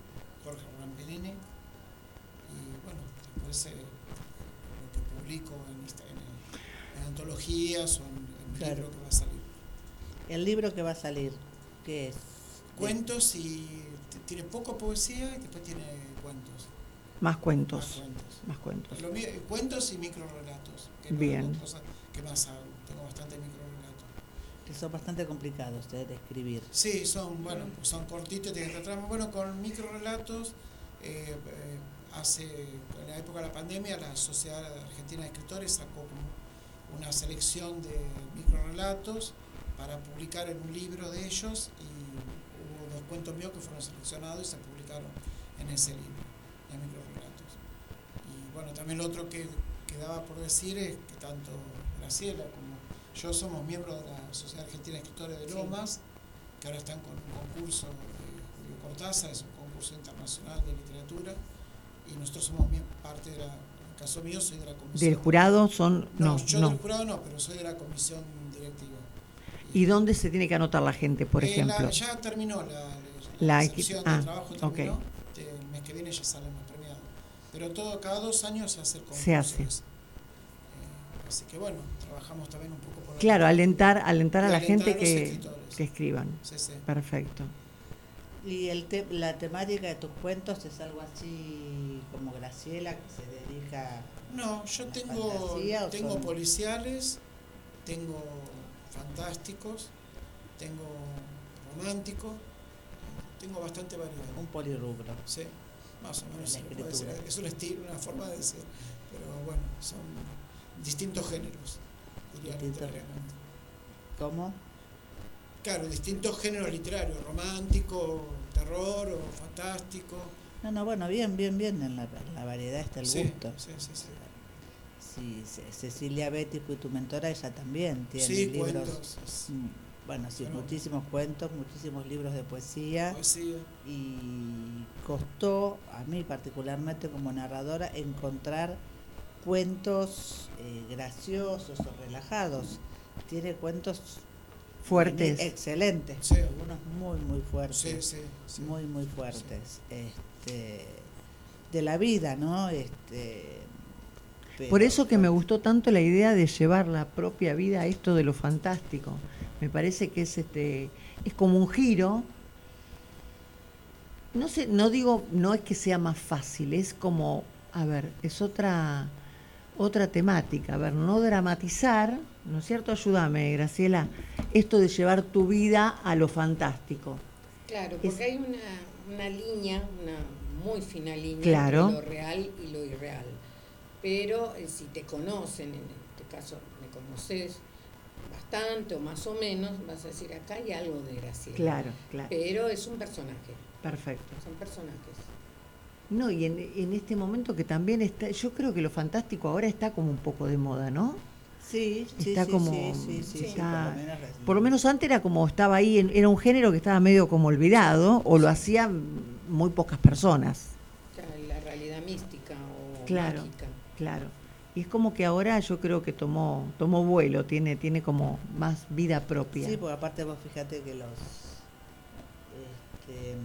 Jorge Rampellini, y después eh, lo que publico en, Insta- en, en antologías o en, en Claro. libro que va a salir. El libro que va a salir, ¿qué es? Cuentos y tiene poco poesía y después tiene cuentos. Más Más cuentos. cuentos. Más cuentos. Lo mío- cuentos y microrelatos. que Bien. cosas que más hago. Tengo bastante microrelatos. Que son bastante complicados eh, de escribir. Sí, son, bueno, pues son cortitos, tienen que. Bueno, con microrelatos, eh, eh, hace, en la época de la pandemia, la Sociedad Argentina de Escritores sacó como una selección de microrelatos para publicar en un libro de ellos y hubo dos cuentos míos que fueron seleccionados y se publicaron en ese libro de microrelatos. Y bueno, también lo otro que quedaba por decir es que tanto Graciela como yo somos miembros de la Sociedad Argentina de Escritores de Sí. Lomas, que ahora están con un concurso de Julio Cortázar, es un concurso internacional de literatura, y nosotros somos parte de la, en el caso mío soy de la comisión. Del jurado son... No, No, yo no. del jurado no, pero soy de la comisión directiva. ¿Y dónde se tiene que anotar la gente, por Eh, la- ejemplo? ya terminó la, la, La ah, de trabajo terminó, eh, el mes que viene ya salen los premiados. Pero todo, cada dos años se hace el concurso. Se hace. Eh, así que bueno, trabajamos también un poco por Claro, alentar, alentar a la alentar gente a que, que escriban. Sí, sí. Perfecto. Y el te- la temática de tus cuentos es algo así como Graciela, que se dedica... No, yo ¿La tengo, fantasía tengo son- policiales, tengo fantásticos, tengo romántico, tengo bastante variedad. Un polirrubro. Sí, más o menos. Es un estilo, una forma de decir, pero bueno, son distintos géneros, diría. ¿Cómo? Claro, distintos géneros literarios, romántico, terror o fantástico. No, no, bueno, bien, bien, bien. En la, en la variedad está el Sí, gusto. sí, sí, sí. Sí, Ce- Cecilia Betty fue tu mentora, ella también tiene Sí, libros. cuentos, mm, Bueno, sí, Bueno. muchísimos cuentos, muchísimos libros de poesía. poesía. y costó, a mí particularmente como narradora, encontrar cuentos eh, graciosos o relajados. Tiene cuentos Fuertes. excelentes, Sí. algunos muy, muy fuertes, Sí, sí, sí. muy, muy fuertes. Este, de la vida, ¿no? Este, Por eso que me gustó tanto la idea de llevar la propia vida a esto de lo fantástico. Me parece que es este es como un giro. No sé, no digo, no es que sea más fácil, es como, a ver, es otra otra temática, a ver, no dramatizar, ¿no es cierto? Ayúdame, Graciela, esto de llevar tu vida a lo fantástico. Claro, Es- porque hay una, una línea, una muy fina línea Claro. entre lo real y lo irreal. Pero eh, si te conocen, en este caso me conoces bastante o más o menos, vas a decir, acá hay algo de Graciela. Claro, claro. Pero es un personaje, Perfecto. son personajes. No, y en, en este momento que también está, yo creo que lo fantástico ahora está como un poco de moda, ¿no? Sí, sí, está sí, como sí, sí, sí, sí, está- por lo menos es- por lo menos antes era como estaba ahí en- era un género que estaba medio como olvidado o lo hacían muy pocas personas O sea, la realidad mística o Claro. mágica. claro y es como que ahora yo creo que tomó tomó vuelo tiene tiene como más vida propia Sí, porque aparte vos fíjate que los este,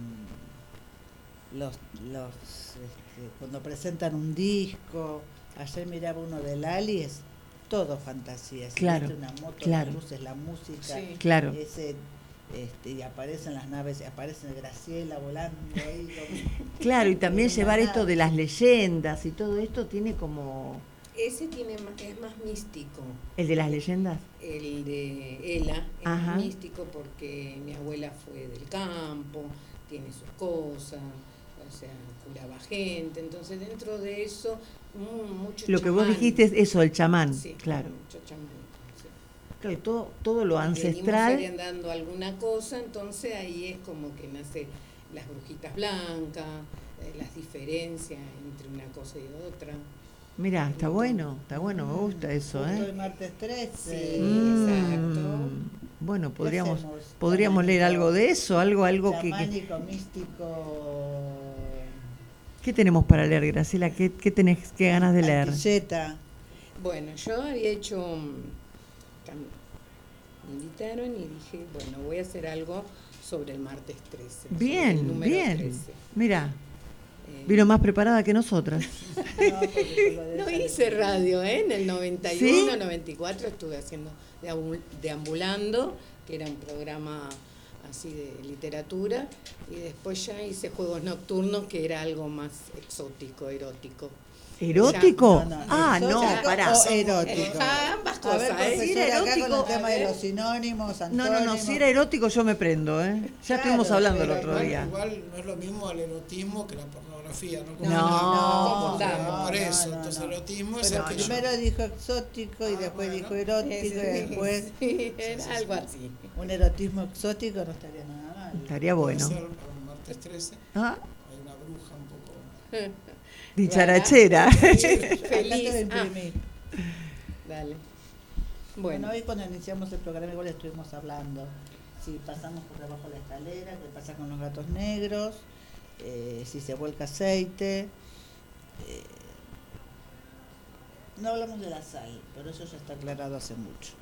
los, los este, cuando presentan un disco, ayer miraba uno del Ali, es todo fantasía, si Claro, una moto, claro. las luces, la música, Sí. Claro. ese este, y aparecen las naves, aparece Graciela volando ahí. como- claro y también llevar esto de las leyendas y todo esto tiene como Ese tiene ma- es más místico. el de las leyendas El de Ela es Ajá. más místico porque mi abuela fue del campo, tiene sus cosas, o sea, curaba gente. Entonces, dentro de eso, mm, mucho lo que vos chamán. dijiste es eso el chamán Sí, claro mucho chamán. sí. Claro, todo todo lo Venimos ancestral heredando alguna cosa, entonces ahí es como que nace las brujitas blancas, eh, las diferencias entre una cosa y otra. Mira, está bueno, está bueno, me gusta eso, Justo ¿eh? el martes 13. Sí, Mm, exacto. Bueno, podríamos podríamos leer algo de eso, algo algo que, que- místico. ¿Qué tenemos para leer, Graciela? ¿Qué, qué tenés qué ganas de leer? Antilleta. Bueno, yo había hecho, mm, cam- me invitaron y dije, bueno, voy a hacer algo sobre el martes 13. sobre el Bien, bien. 13. Mira, Eh, vino más preparada que nosotras. No hice radio, ¿eh? En el 91, ¿Sí? 94 estuve haciendo deambu- Deambulando, que era un programa así de literatura, y después ya hice Juegos Nocturnos, que era algo más exótico, erótico. ¿Erótico? No, no, ah, no, pará. erótico. Ah, ambas A ver, cosas, ¿eh? profesora, Si era acá con erótico, el tema de ver. los sinónimos, No, no, no, antónimos. si era erótico yo me prendo, ¿eh? Ya Claro, estuvimos hablando el otro igual, día. igual no es lo mismo el erotismo que la pornografía, ¿no? No, no, confundamos. por no, eso, no, entonces no. erotismo es el que yo- primero dijo exótico y Ah, después bueno. dijo erótico y Sí, después sí, era algo así. un erotismo exótico no estaría nada mal. Estaría bueno. ser martes 13, Ah, hay una bruja un poco... dicharachera. Feliz. Ah, dale. Bueno, Bueno, hoy cuando iniciamos el programa igual estuvimos hablando si pasamos por debajo de la escalera, qué pasa con los gatos negros, eh, si se vuelca aceite. eh, no hablamos de la sal, pero eso ya está aclarado hace mucho.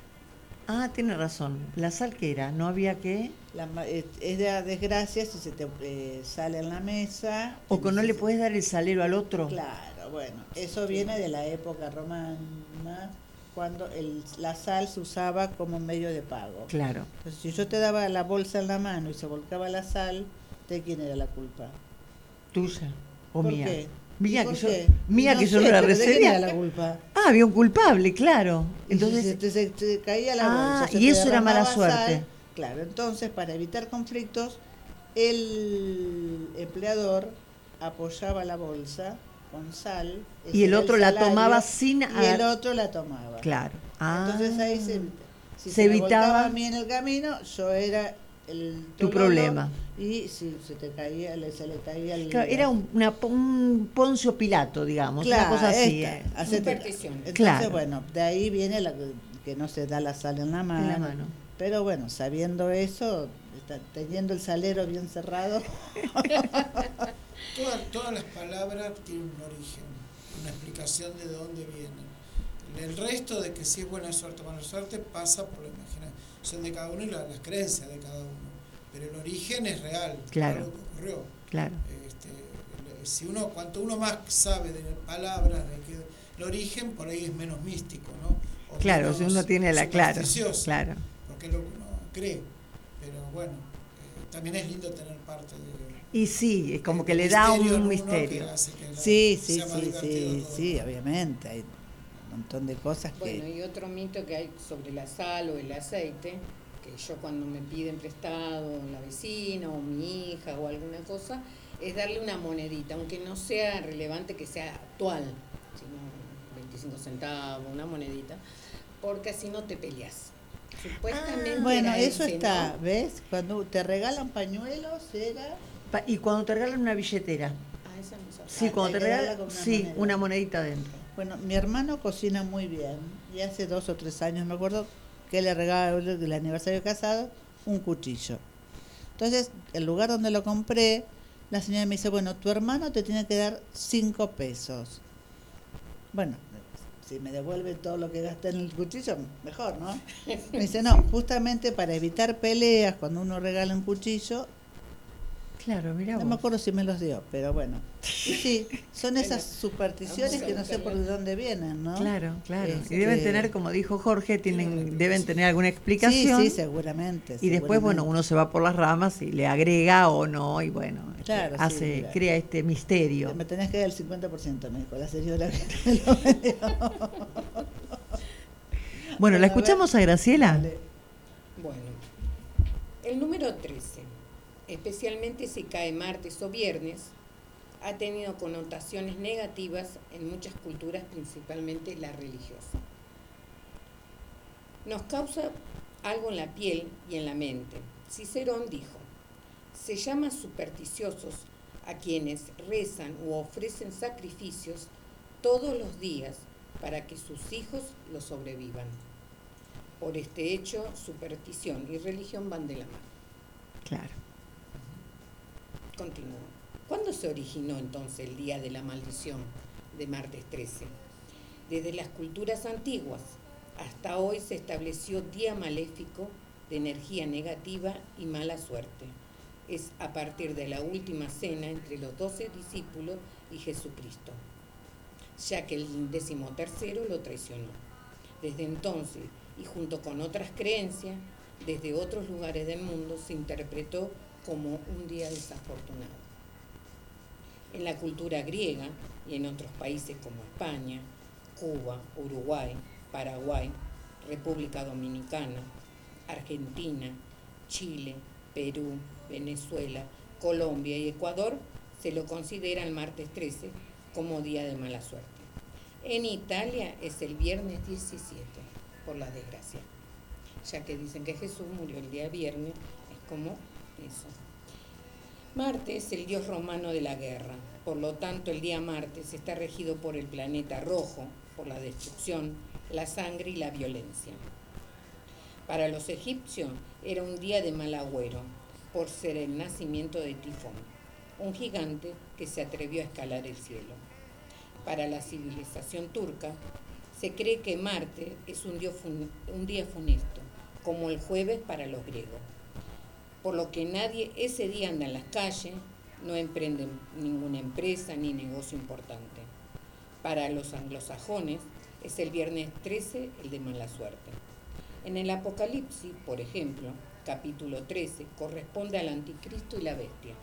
Ah, tiene razón. ¿La sal que era? ¿No había que? La eh, es de desgracia si se te eh, sale en la mesa. ¿O que no le puedes dar el salero al otro? Claro, bueno, eso viene de la época romana, cuando el, la sal se usaba como medio de pago. Claro. Entonces, si yo te daba la bolsa en la mano y se volcaba la sal, ¿de quién era la culpa? ¿Tuya o ¿Por mía? qué? Mía ¿Y que yo, mía No que yo no la pero ¿de quién era recibía. la culpa? Ah, había un culpable, claro. Entonces, se te, se te caía la Ah, bolsa. se y eso era mala sal, suerte. claro, entonces para evitar conflictos, el empleador apoyaba la bolsa con sal. y el otro la salario, tomaba sin... Y el otro la tomaba. Claro. Ah, Entonces ahí se, si se se, evitaba- a mí en el camino, yo era el Tu problema. Y si se te caía, le- se le caía el... Claro, era un, una, un Poncio Pilato, digamos, Claro, una cosa así. esta, eh. Entonces, Claro. bueno, de ahí viene la que- no se da la sal en la mano. En la mano. Pero bueno, sabiendo eso, está- teniendo el salero bien cerrado, Todas, todas las palabras tienen un origen, una explicación de dónde vienen. El resto de que si es buena suerte o mala suerte pasa por la imaginación de cada uno y la- las creencias de cada uno. Pero el origen es real, Claro. algo que ocurrió. Claro. Este, si uno, cuanto uno más sabe de palabras, de que el origen por ahí es menos místico, ¿no? O Claro, si uno tiene la... Claro, supersticioso, claro. Porque es lo que uno cree. Pero bueno, eh, también es lindo tener parte de... Y sí, es como que le da un misterio. que hace que la- sí, sí, sí, sí, sí, obviamente. Hay un montón de cosas Bueno, que... y otro mito que hay sobre la sal o el aceite, que yo cuando me piden prestado la vecina o mi hija o alguna cosa, es darle una monedita, aunque no sea relevante que sea actual, sino 25 centavos, una monedita, porque así no te peleas. Supuestamente Ah, Bueno, eso ese, está, ¿no? ¿ves? Cuando te regalan pañuelos, era... Pa- Y cuando te regalan una billetera. Ah, esa no. Sí, Ah, cuando te darla regalan, una sí, moneda. una monedita dentro. Bueno, mi hermano cocina muy bien y hace dos o tres años me acuerdo que le regaló el aniversario de casado un cuchillo. Entonces, el lugar donde lo compré, la señora me dice, bueno, tu hermano te tiene que dar cinco pesos. Bueno, si me devuelve todo lo que gasté en el cuchillo, mejor, ¿no? Me dice, no, justamente para evitar peleas, cuando uno regala un cuchillo, Claro, mira no me acuerdo si me los dio, pero bueno. Sí, son esas supersticiones que no sé por dónde vienen, ¿no? Claro, claro. Este, Y deben tener, como dijo Jorge, tienen, deben tener alguna explicación. Sí, sí, seguramente. Y después, bueno, uno se va por las ramas y le agrega o no, y bueno, este, Claro, sí, hace, mira. crea este misterio. Me tenés que dar el 50%, me dijo la señora que me lo vendió. Bueno, ¿la a ver. escuchamos a Graciela? Bueno, el número 13, especialmente si cae martes o viernes, ha tenido connotaciones negativas en muchas culturas, principalmente la religiosa. Nos causa algo en la piel y en la mente. Cicerón dijo, se llama supersticiosos a quienes rezan u ofrecen sacrificios todos los días para que sus hijos lo sobrevivan. Por este hecho, superstición y religión van de la mano. Claro. Continúo. ¿Cuándo se originó entonces el día de la maldición de martes 13? Desde las culturas antiguas hasta hoy se estableció día maléfico de energía negativa y mala suerte. Es a partir de la última cena entre los doce discípulos y Jesucristo, ya que el decimotercero lo traicionó. Desde entonces, y junto con otras creencias, desde otros lugares del mundo se interpretó como un día desafortunado. En la cultura griega y en otros países como España, Cuba, Uruguay, Paraguay, República Dominicana, Argentina, Chile, Perú, Venezuela, Colombia y Ecuador, se lo considera el martes 13 como día de mala suerte. En Italia es el viernes 17, por la desgracia, ya que dicen que Jesús murió el día viernes, es como eso. Marte es el dios romano de la guerra, por lo tanto el día martes está regido por el planeta rojo, por la destrucción, la sangre y la violencia. Para los egipcios era un día de mal agüero, por ser el nacimiento de Tifón, un gigante que se atrevió a escalar el cielo. Para la civilización turca, se cree que Marte es un, día funesto, como el jueves para los griegos, por lo que nadie ese día anda en las calles, no emprende ninguna empresa ni negocio importante. Para los anglosajones es el viernes 13 el de mala suerte. En el Apocalipsis, por ejemplo, capítulo 13, corresponde al anticristo y la bestia.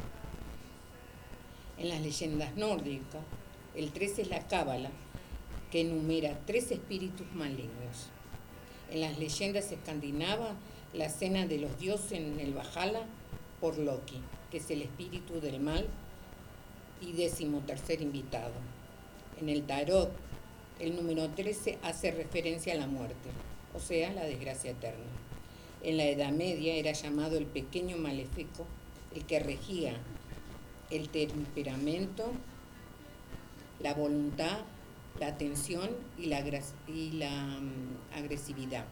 En las leyendas nórdicas, el 13 es la cábala, que enumera tres espíritus malignos. En las leyendas escandinavas, la cena de los dioses en el Valhalla por Loki, que es el espíritu del mal y décimo tercer invitado. En el tarot, el número 13 hace referencia a la muerte, o sea, la desgracia eterna. En la Edad Media era llamado el pequeño maléfico, el que regía el temperamento, la voluntad, la atención y la, agres- y la mm, agresividad.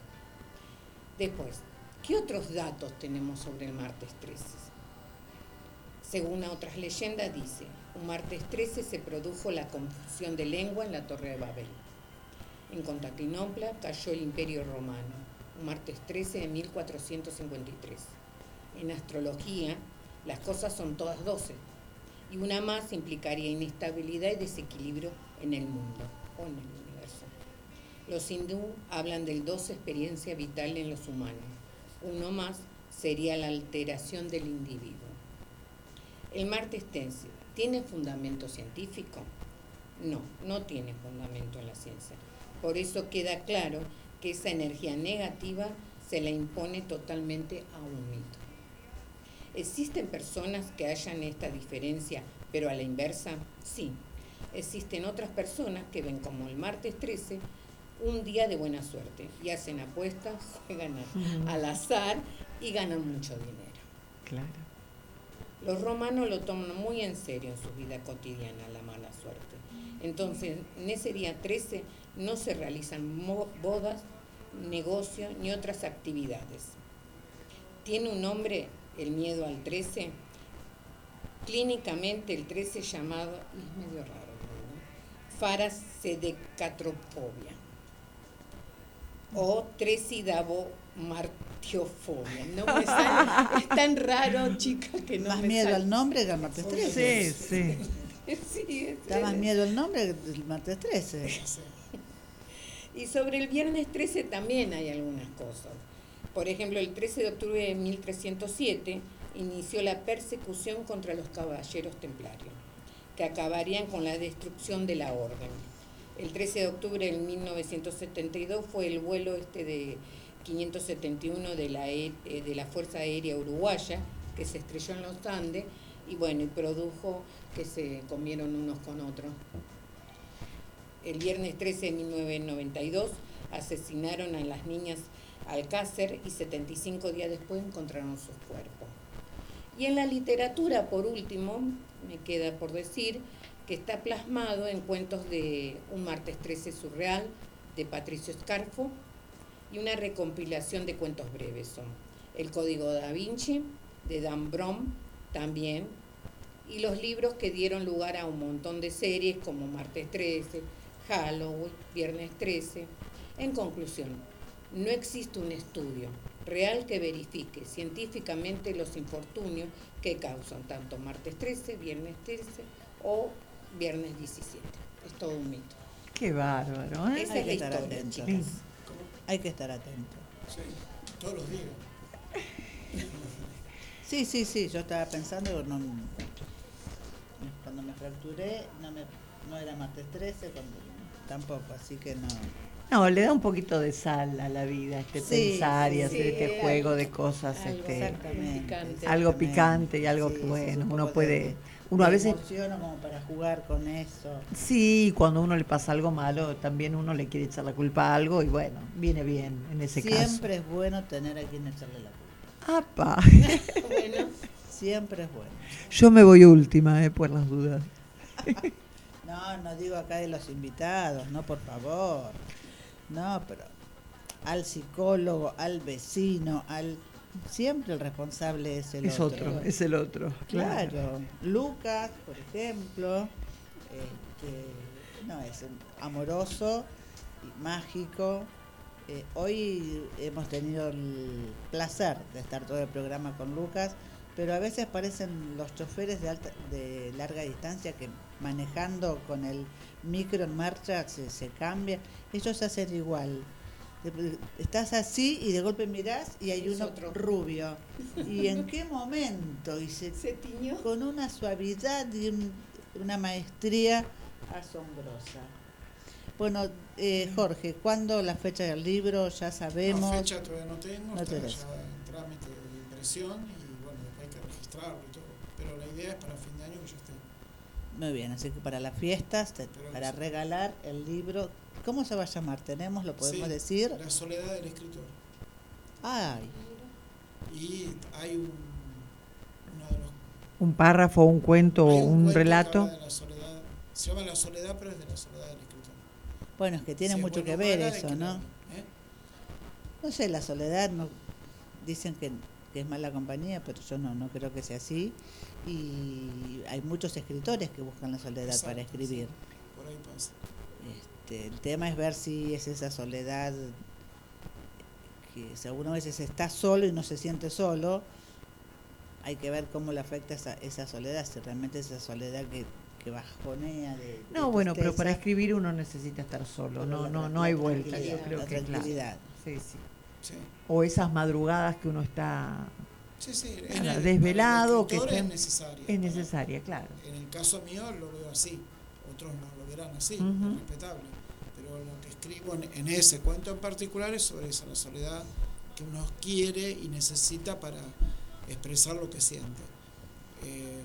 Después, ¿qué otros datos tenemos sobre el martes 13? Según otras leyendas dice, un martes 13 se produjo la confusión de lengua en la Torre de Babel. En Constantinopla cayó el Imperio Romano, un martes 13 de 1453. En astrología, las cosas son todas 12, y una más implicaría inestabilidad y desequilibrio en el mundo o en el universo. Los hindú hablan del 12 experiencia vital en los humanos. Uno más sería la alteración del individuo. ¿El martes tense tiene fundamento científico? No, no tiene fundamento en la ciencia. Por eso queda claro que esa energía negativa se la impone totalmente a un mito. ¿Existen personas que hayan esta diferencia, pero a la inversa? Sí. Existen otras personas que ven como el martes 13 un día de buena suerte y hacen apuestas, juegan a- al azar y ganan mucho dinero. Claro. Los romanos lo toman muy en serio en su vida cotidiana, la mala suerte. Entonces, en ese día 13 no se realizan bodas, negocios ni otras actividades. Tiene un nombre, el miedo al 13, clínicamente el 13 llamado, es medio raro, ¿no? farasedecatropobia o tresidabomartiofobia. No me sale, es tan raro, chica, que no más me miedo sale. al nombre que al martes 13. Sí, sí. Sí, es Da más miedo el nombre que el martes 13. Y sobre el viernes 13 también hay algunas cosas. Por ejemplo, el 13 de octubre de 1307 inició la persecución contra los caballeros templarios, que acabarían con la destrucción de la orden. El 13 de octubre de 1972 fue el vuelo este de 571 de la, eh, de la Fuerza Aérea Uruguaya, que se estrelló en los Andes y bueno, y produjo que se comieron unos con otros. El viernes 13 de 1992 asesinaron a las niñas Alcácer y 75 días después encontraron sus cuerpos. Y en la literatura, por último, me queda por decir que está plasmado en cuentos de Un martes 13 surreal de Patricio Scarfo y una recompilación de cuentos breves son El Código da Vinci de Dan Brown también y los libros que dieron lugar a un montón de series como Martes 13, Halloween, Viernes 13. En conclusión, no existe un estudio real que verifique científicamente los infortunios que causan tanto martes 13, viernes 13 o viernes 17. Es todo un mito. Qué bárbaro, ¿eh? Esa Hay es que la historia, atento. chicas. Hay que estar atento. Sí, todos los días. Sí, sí, sí, yo estaba pensando, no, cuando me fracturé no, me, no era martes 13, cuando, tampoco, así que no. No, le da un poquito de sal a la vida, este Sí, pensar y sí, hacer este algo- juego de cosas, algo este, Exactamente. picante. algo exactamente. picante y algo Sí, que bueno, un uno puede, de- uno a veces emociono como para jugar con eso. sí, cuando a uno le pasa algo malo, también uno le quiere echar la culpa a algo y bueno, viene bien en ese Siempre es bueno tener a quien echarle la culpa. caso. ¡Apa! Bueno, Siempre es bueno. Yo me voy última, eh, por las dudas. No, no digo acá de los invitados, no, por favor. No, pero al psicólogo, al vecino, al siempre el responsable es el es otro, es el otro. Claro. Claro. Lucas, por ejemplo, este, no es amoroso y mágico. Eh, hoy hemos tenido el placer de estar todo el programa con Lucas, pero a veces parecen los choferes de, alta, de larga distancia que manejando con el micro en marcha se, se cambia. Ellos hacen igual. Estás así y de golpe mirás y hay uno otro. rubio. ¿Y en qué momento? Y se se tiñó. con una suavidad y un- una maestría asombrosa. Bueno, eh, Jorge, ¿cuándo la fecha del libro? Ya sabemos. No, fecha todavía no tengo, No está tenés. ya en trámite de impresión y bueno, hay que registrarlo y todo. Pero la idea es para fin de año que ya esté. Muy bien, así que para las fiestas, te- para regalar el libro, ¿cómo se va a llamar? ¿Tenemos? ¿Lo podemos Sí, decir? La soledad del escritor. Ay, Y hay un, uno de los Un párrafo, un cuento, un, cuento que relato. habla de la soledad. Se llama La soledad, pero es de la soledad del escritor. bueno, es que tiene mucho bueno que ver eso, que ¿no? ¿eh? No sé, la soledad, no, dicen que, que es mala compañía, pero yo no, no creo que sea así. Y hay muchos escritores que buscan la soledad para escribir. sí, Por ahí pasa. Este, el tema es ver si es esa soledad que si algunas veces está solo y no se siente solo, hay que ver cómo le afecta esa, esa soledad, si realmente es esa soledad que, que bajonea de, de No, bueno, pero para escribir uno necesita estar solo, no, no, no hay vuelta, yo tranquilidad, creo la que claro. tranquilidad. Sí, sí. Sí, O esas madrugadas que uno está sí, sí. en Claro, el- desvelado, el que es necesario. es necesaria, claro. En el caso mío lo veo así, otros no lo verán así, es respetable. Lo que escribo en, en ese cuento en particular es sobre esa la soledad que uno quiere y necesita para expresar lo que siente. Eh,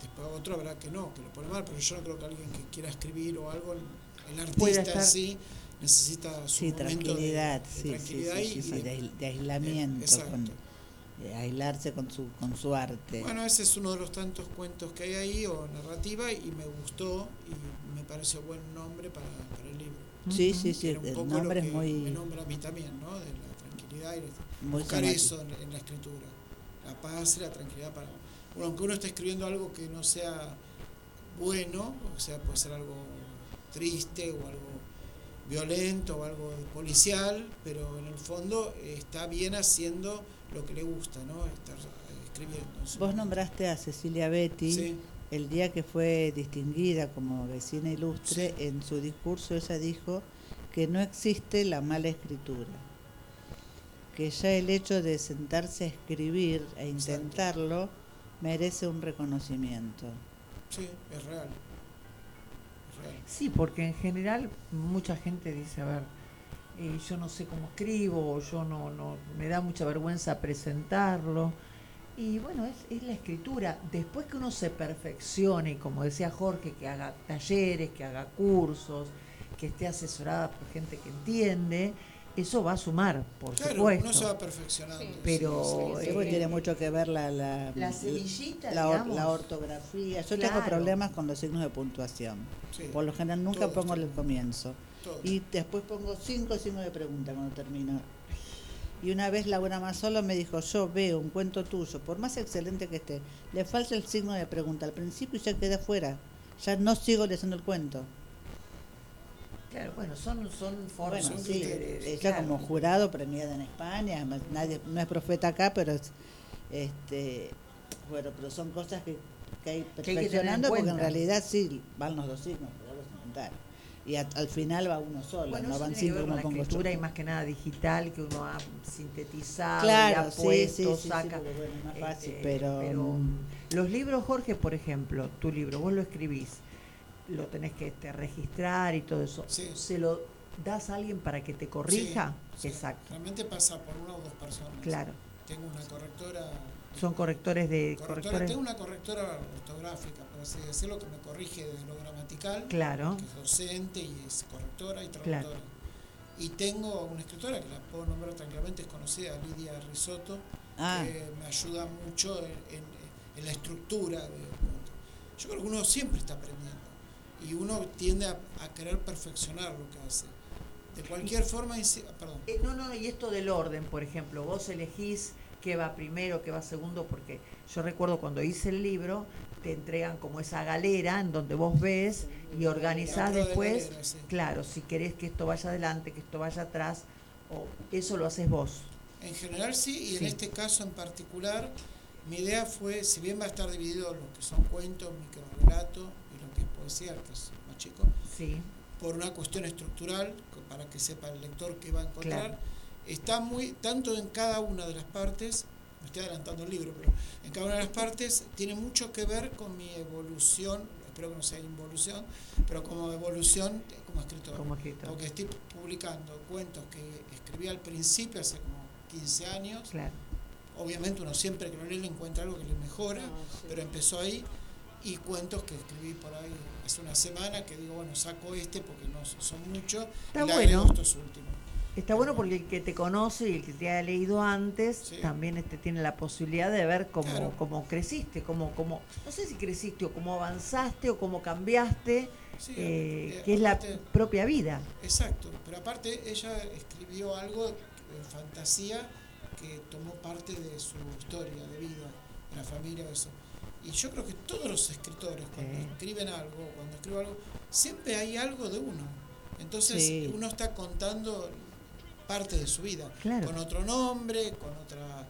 después otro habrá que no, que lo pone mal, pero yo no creo que alguien que quiera escribir o algo, el artista estar- sí necesita su Sí, momento tranquilidad, de, sí, sí, tranquilidad sí, y- sí, sí, y- de, de aislamiento. Exacto. con- eh, aislarse con su, con su arte. Bueno, ese es uno de los tantos cuentos que hay ahí, o narrativa, y me gustó y me pareció buen nombre para, para el libro. Sí, sí, sí, el nombre es muy- Me nombra a mí también, ¿no? De la tranquilidad y de- Muy buscar eso en, en la escritura. La paz y la tranquilidad para... Bueno, aunque uno esté escribiendo algo que no sea bueno, o sea, puede ser algo triste o algo violento o algo policial, pero en el fondo está bien haciendo lo que le gusta, ¿no? Estar eh, escribiendo. Vos nombraste a Cecilia Betty. Sí. El día que fue distinguida como vecina ilustre, en su discurso ella dijo que no existe la mala escritura, que ya el hecho de sentarse a escribir e intentarlo merece un reconocimiento. Sí, es real. Es real. Sí, porque en general mucha gente dice, a ver, eh, yo no sé cómo escribo, o yo no, no, me da mucha vergüenza presentarlo. Y bueno, es, es la escritura. Después que uno se perfeccione, y como decía Jorge, que haga talleres, que haga cursos, que esté asesorada por gente que entiende, eso va a sumar, por Claro, supuesto. uno se va perfeccionando. Pero Sí, porque tiene mucho que ver la, la, La semillita, la, or- la ortografía. Yo tengo problemas con los signos de puntuación. Sí. Por lo general nunca Todos pongo el comienzo. Y después pongo cinco signos de pregunta cuando termino. Y una vez Laura Mazzolo me dijo, yo veo un cuento tuyo, por más excelente que esté, le falta el signo de pregunta al principio y ya quedé fuera. Ya no sigo leyendo el cuento. Claro, bueno, son, son formas Bueno, sí, ella claro. como jurado premiada en España, nadie, no es profeta acá, pero es, este, bueno, pero son cosas que, que hay Que hay que tener en perfeccionando porque en realidad sí van los dos signos, pero. Y a- al final va uno solo, Bueno, no van cinco ver con escritura y más que nada digital que uno ha sintetizado, Claro, y ha sí, puesto, sí, sí, sí, saca. bueno, es más fácil, Este, pero, mm, los libros, Jorge, por ejemplo, tu libro, vos lo escribís, lo tenés que este, registrar y todo eso. Sí. ¿Se lo das a alguien para que te corrija? Sí, sí. Exacto. Realmente pasa por una o dos personas. Claro. Tengo una correctora. Son correctores de correctora- correctores. Tengo una correctora ortográfica, por así decirlo, que me corrige desde lo gramatical. Claro. Que es docente y es correctora y Claro. traductora. Y tengo una escritora que la puedo nombrar tranquilamente, es conocida, Lidia Risotto, Ah. que me ayuda mucho en, en- en la estructura cuento. Yo creo que uno siempre está aprendiendo y uno tiende a, a querer perfeccionar lo que hace. De cualquier forma, perdón. Eh, no, no, y esto del orden, por ejemplo, vos elegís qué va primero, qué va segundo, porque yo recuerdo cuando hice el libro, te entregan como esa galera en donde vos ves y organizás después, galera, sí. claro, si querés que esto vaya adelante, que esto vaya atrás, o eso lo haces vos. En general sí, y Sí. en este caso en particular, mi idea fue, si bien va a estar dividido lo que son cuentos, microrelato y lo que es poesía, que es más chico, Sí. por una cuestión estructural, para que sepa el lector qué va a encontrar, Claro. Está muy, tanto en cada una de las partes, me estoy adelantando el libro, pero en cada una de las partes tiene mucho que ver con mi evolución, espero que no sea involución, pero como evolución como escritor. Como escritor. Porque estoy publicando cuentos que escribí al principio, hace como 15 años. Claro. Obviamente uno siempre que lo lee le encuentra algo que le mejora, pero empezó ahí. Y cuentos que escribí por ahí hace una semana, que digo, bueno, saco este porque no son muchos, Está y le bueno. estos últimos. Está bueno porque el que te conoce y el que te ha leído antes Sí. también este, tiene la posibilidad de ver cómo, Claro. cómo creciste, cómo, cómo, no sé si creciste o cómo avanzaste o cómo cambiaste, Sí, eh, que es la propia vida. Exacto, pero aparte ella escribió algo de fantasía que tomó parte de su historia de vida, de la familia, eso. Y yo creo que todos los escritores, cuando Sí. escriben algo, cuando escriben algo, siempre hay algo de uno. Entonces uno está contando parte de su vida, Claro. con otro nombre, con otra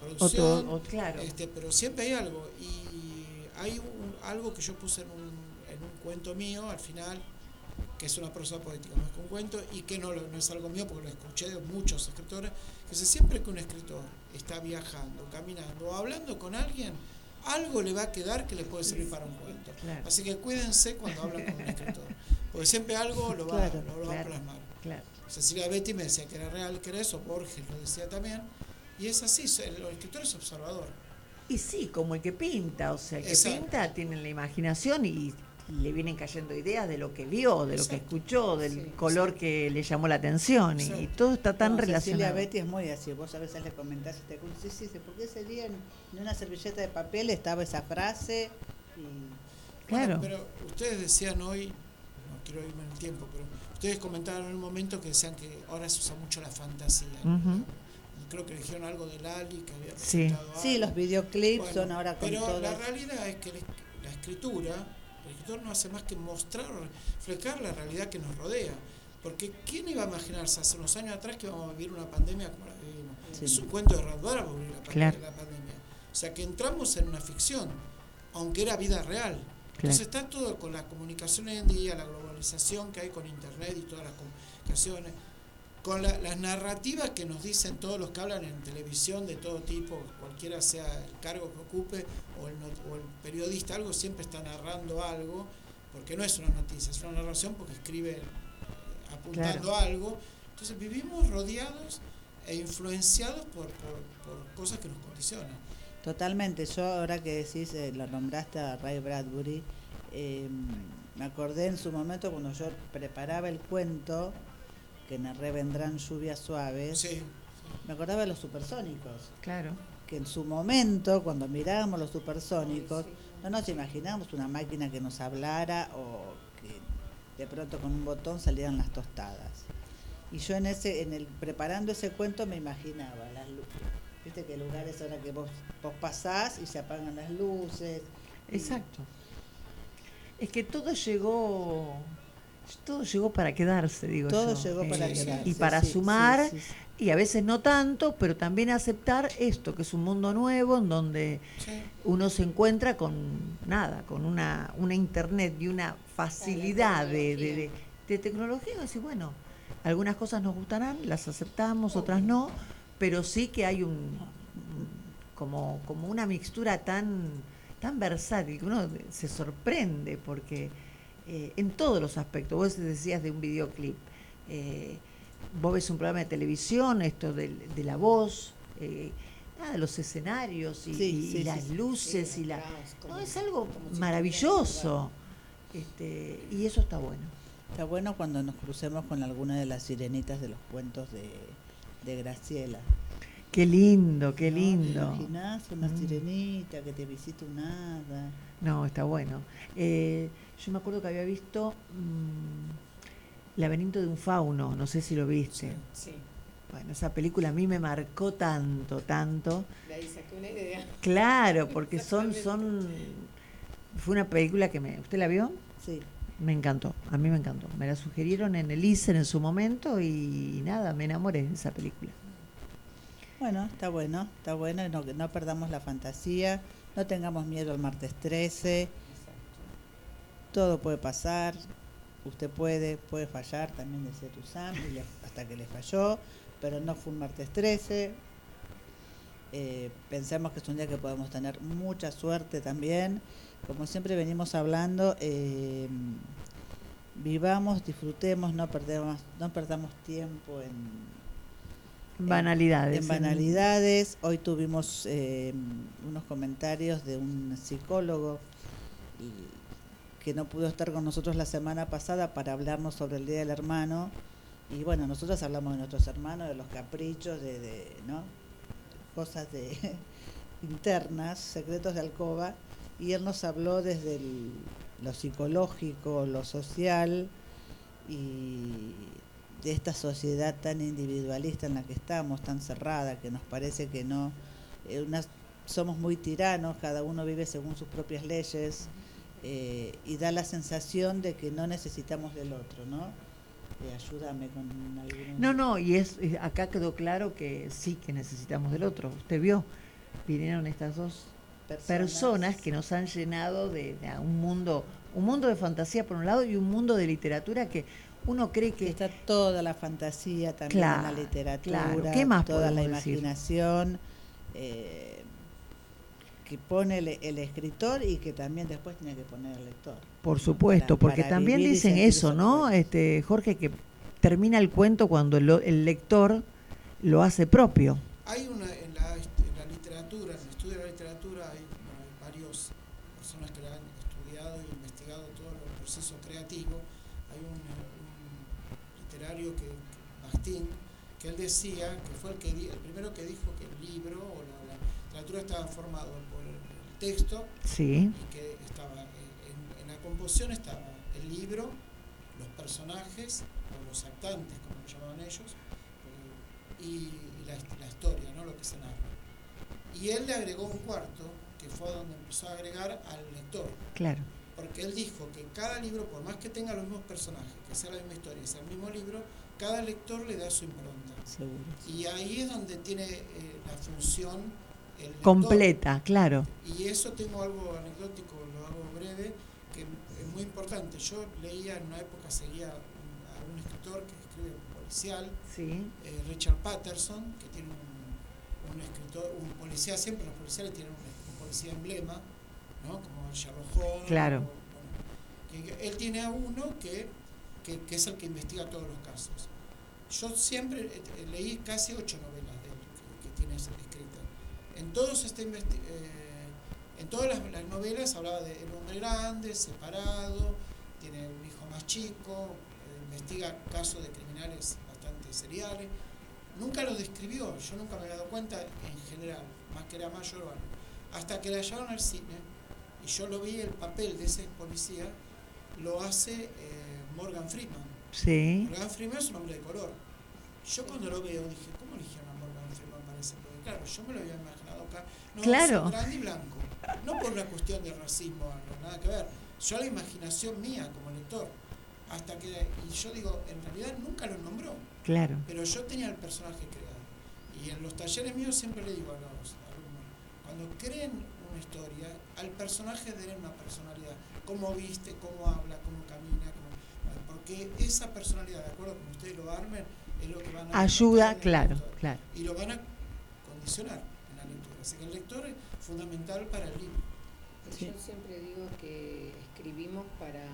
producción, Otro, o- claro. este, pero siempre hay algo. Y hay un- algo que yo puse en un, en un cuento mío al final, que es una prosa poética más que un cuento, y que no, no es algo mío porque lo escuché de muchos escritores, que dice, siempre que un escritor está viajando, caminando o hablando con alguien, algo le va a quedar que le puede servir para un cuento. Claro. Así que cuídense cuando hablan con un escritor, porque siempre algo lo va, Claro, lo- lo va a claro. plasmar. Cecilia Betty me decía que era real, que era eso, Borges lo decía también, y es así, el, el escritor es observador. Y sí, como el que pinta, o sea, el que Exacto. pinta tiene la imaginación y le vienen cayendo ideas de lo que vio, de lo que escuchó, del Sí, color que le llamó la atención y, todo está tan No, Cecilia relacionado. Betty es muy así. Vos a veces le comentás y te sí, sí, sí, porque ese día en, en una servilleta de papel estaba esa frase y Claro. Bueno, pero ustedes decían hoy, no quiero irme en el tiempo, pero ustedes comentaron en un momento que decían que ahora se usa mucho la fantasía. Creo que dijeron algo de Lali, que había Sí. presentado sí, algo. los videoclips Bueno, son ahora con Pero todo. la realidad es que la, escritura, el escritor no hace más que mostrar reflejar la realidad que nos rodea. Porque ¿quién iba a imaginarse hace unos años atrás que íbamos a vivir una pandemia como la vivimos? Sí. Es un cuento de Radbara por vivir la, Claro. la pandemia. O sea que entramos en una ficción, aunque era vida real. Entonces está todo con la comunicación hoy en día, la globalización que hay con internet y todas las comunicaciones, con la- las narrativas que nos dicen todos los que hablan en televisión de todo tipo, cualquiera sea el cargo que ocupe o el, not- o el periodista, algo siempre está narrando algo, porque no es una noticia, es una narración porque escribe apuntando algo. Entonces vivimos rodeados e influenciados por, por, por cosas que nos condicionan. Totalmente, yo ahora que decís, eh, lo nombraste a Ray Bradbury, eh, me acordé en su momento cuando yo preparaba el cuento, que narré Vendrán lluvias suaves, Sí, me acordaba de los supersónicos, Claro. que en su momento, cuando mirábamos los supersónicos, no nos imaginábamos una máquina que nos hablara o que de pronto con un botón salieran las tostadas. Y yo en ese, en el preparando ese cuento me imaginaba las luces. Viste que lugares ahora que vos, vos pasás y se apagan las luces. y- Exacto. Es que todo llegó, todo llegó para quedarse, digo Todo yo. llegó para Eh, quedarse. Y para sí, sumar, sí, sí, sí. y a veces no tanto, pero también aceptar esto, que es un mundo nuevo en donde uno se encuentra con nada, con una, una internet y una facilidad de, de, de- de tecnología. Y decir, bueno, algunas cosas nos gustarán, las aceptamos, otras no, pero sí que hay un como, como una mixtura tan, tan versátil que uno se sorprende porque eh, en todos los aspectos, vos decías de un videoclip, eh, vos ves un programa de televisión, esto de, la voz, eh, nada, los escenarios y, Sí, y sí, las sí, sí. luces y la... Caos, como- No, es algo maravilloso. Este, y eso está bueno. Está bueno cuando nos crucemos con alguna de las sirenitas de los cuentos de, de Graciela. Qué lindo, qué ¿No? ¿Te lindo. imaginás una Mm. sirenita que te visita un hada? No, está bueno. Eh, yo me acuerdo que había visto mm, Laberinto de un fauno, no sé si lo viste. Sí, Bueno, esa película a mí me marcó tanto, tanto. ahí saqué una idea. Claro, porque son, son, fue una película que me, ¿usted la vio? Sí. Me encantó, a mí me encantó. Me la sugirieron en el ISER en su momento y nada, me enamoré de esa película. Bueno, está bueno, está bueno, no, no perdamos la fantasía, no tengamos miedo al martes 13, todo puede pasar, usted puede, puede fallar también de ser Usam, y le- hasta que le falló, pero no fue un martes 13. Eh, pensemos que es un día que podemos tener mucha suerte también. Como siempre venimos hablando, eh, vivamos, disfrutemos, no perdemos, no perdamos tiempo en, Banalidades. en banalidades. Hoy tuvimos eh, unos comentarios de un psicólogo y- que no pudo estar con nosotros la semana pasada para hablarnos sobre el Día del Hermano. Y bueno, nosotros hablamos de nuestros hermanos, de los caprichos, de, de ¿no? cosas de internas, secretos de alcoba. Y él nos habló desde el- lo psicológico, lo social y de esta sociedad tan individualista en la que estamos, tan cerrada, que nos parece que no, eh, somos muy tiranos, cada uno vive según sus propias leyes eh, y da la sensación de que no necesitamos del otro, ¿no? Eh, ayúdame con algún... No, no, y es acá quedó claro que sí que necesitamos del otro. Usted vio, vinieron estas dos personas, que nos han llenado de, de un mundo, un mundo de fantasía por un lado y un mundo de literatura que uno cree que está toda la fantasía también en la literatura, claro. ¿Qué más toda la imaginación eh, que pone el, el escritor y que también después tiene que poner el lector. Por supuesto, Para- porque para también dicen eso, ¿no? Este Jorge que termina el cuento cuando el, el lector lo hace propio. Hay una, en la, en la literatura, en el estudio de la literatura, hay, bueno, hay varios personas que la han estudiado y investigado todo el proceso creativo, hay un, un literario que, que, Bastín, que él decía, que fue el, que, el primero que dijo que el libro o la, la literatura estaba formado por el, texto Sí. y que estaba en, en la composición estaba el libro, los personajes, o los actantes, como lo llamaban ellos, eh, y, y la, la historia, ¿no? lo que se narra. Y él le agregó un cuarto, que fue donde empezó a agregar al lector. Claro. Porque él dijo que cada libro, por más que tenga los mismos personajes, que sea la misma historia, sea el mismo libro, cada lector le da su impronta. Seguro. Y ahí es donde tiene eh, la función el. Completa, claro. Y eso tengo algo anecdótico, lo hago breve, que es muy importante. Yo leía en una época, seguía a un escritor que escribe policial, Sí. eh, Richard Patterson, que tiene un, un escritor, un policía, siempre los policiales tienen un, un policía emblema, ¿no? Como Sherlock Holmes. Claro. o- bueno, que- que él tiene a uno que, que, que es el que investiga todos los casos. Yo siempre eh, eh, leí casi ocho novelas de él que, tiene escritas. En todos este eh, en todas las, las novelas hablaba de el hombre grande, separado, tiene un hijo más chico, eh, investiga casos de criminales bastante seriales. Nunca lo describió, yo nunca me había dado cuenta en general, más que era mayor o algo. Hasta que la llevaron al cine y yo lo vi, el papel de ese policía lo hace Morgan Freeman. Sí. Morgan Freeman es un hombre de color. Yo cuando lo veo dije, ¿cómo eligieron a Morgan Freeman para ese papel? Claro, yo me lo había imaginado acá. No, Claro. es grande y blanco. No por una cuestión de racismo, algo, nada que ver. Yo la imaginación mía como lector. Hasta que, y yo digo, en realidad nunca lo nombró. Claro. Pero yo tenía el personaje creado. Y en los talleres míos siempre le digo a los alumnos, cuando creen una historia, al personaje denle una personalidad. Cómo viste, cómo habla, cómo camina, porque esa personalidad, de acuerdo como ustedes lo armen, es lo que van a Ayuda, claro, lector. claro. Y lo van a condicionar en la lectura. Así que el lector es fundamental para el libro. Yo siempre digo que escribimos para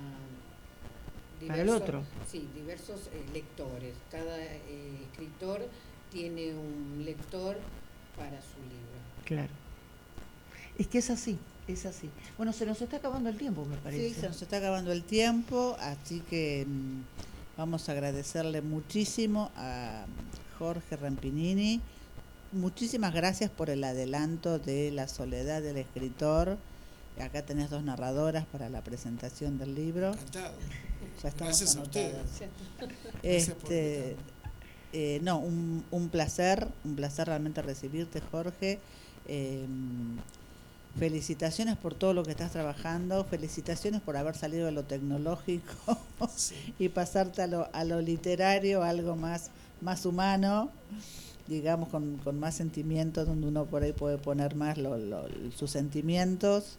Para el otro. Sí, diversos eh, lectores. Cada eh, escritor tiene un lector para su libro. Claro. Es que es así, es así. Bueno, se nos está acabando el tiempo, me parece. Sí, se nos está acabando el tiempo, así que mm, vamos a agradecerle muchísimo a Jorge Rampinini. Muchísimas gracias por el adelanto de La soledad del escritor. Acá tenés dos narradoras para la presentación del libro. Encantado. Ya estamos Gracias a ustedes. Este, eh, no, un, un placer, un placer realmente recibirte, Jorge. Eh, felicitaciones por todo lo que estás trabajando, felicitaciones por haber salido de lo tecnológico y pasarte a lo, a lo literario, algo más, más humano, digamos, con, con más sentimientos, donde uno por ahí puede poner más lo- lo- sus sentimientos.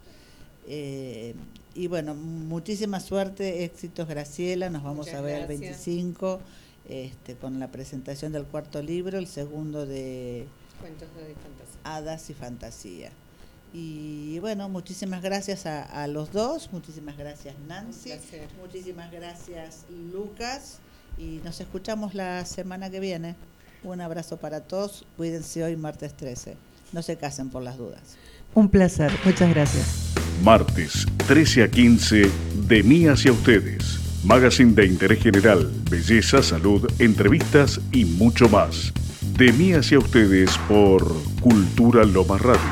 Eh, y bueno, muchísima suerte, éxitos Graciela, nos vamos Muchas a ver el gracias. 25 este, con la presentación del cuarto libro, el segundo de Cuentos de fantasía. Hadas y Fantasía. Y bueno, muchísimas gracias a, a los dos, muchísimas gracias Nancy, muchísimas gracias Lucas y nos escuchamos la semana que viene. Un abrazo para todos, cuídense hoy martes 13, no se casen por las dudas. Un placer, muchas gracias. Martes, 13 a 15, de mí hacia ustedes. Magazine de interés general, belleza, salud, entrevistas y mucho más. De mí hacia ustedes por Cultura Lomas Radio.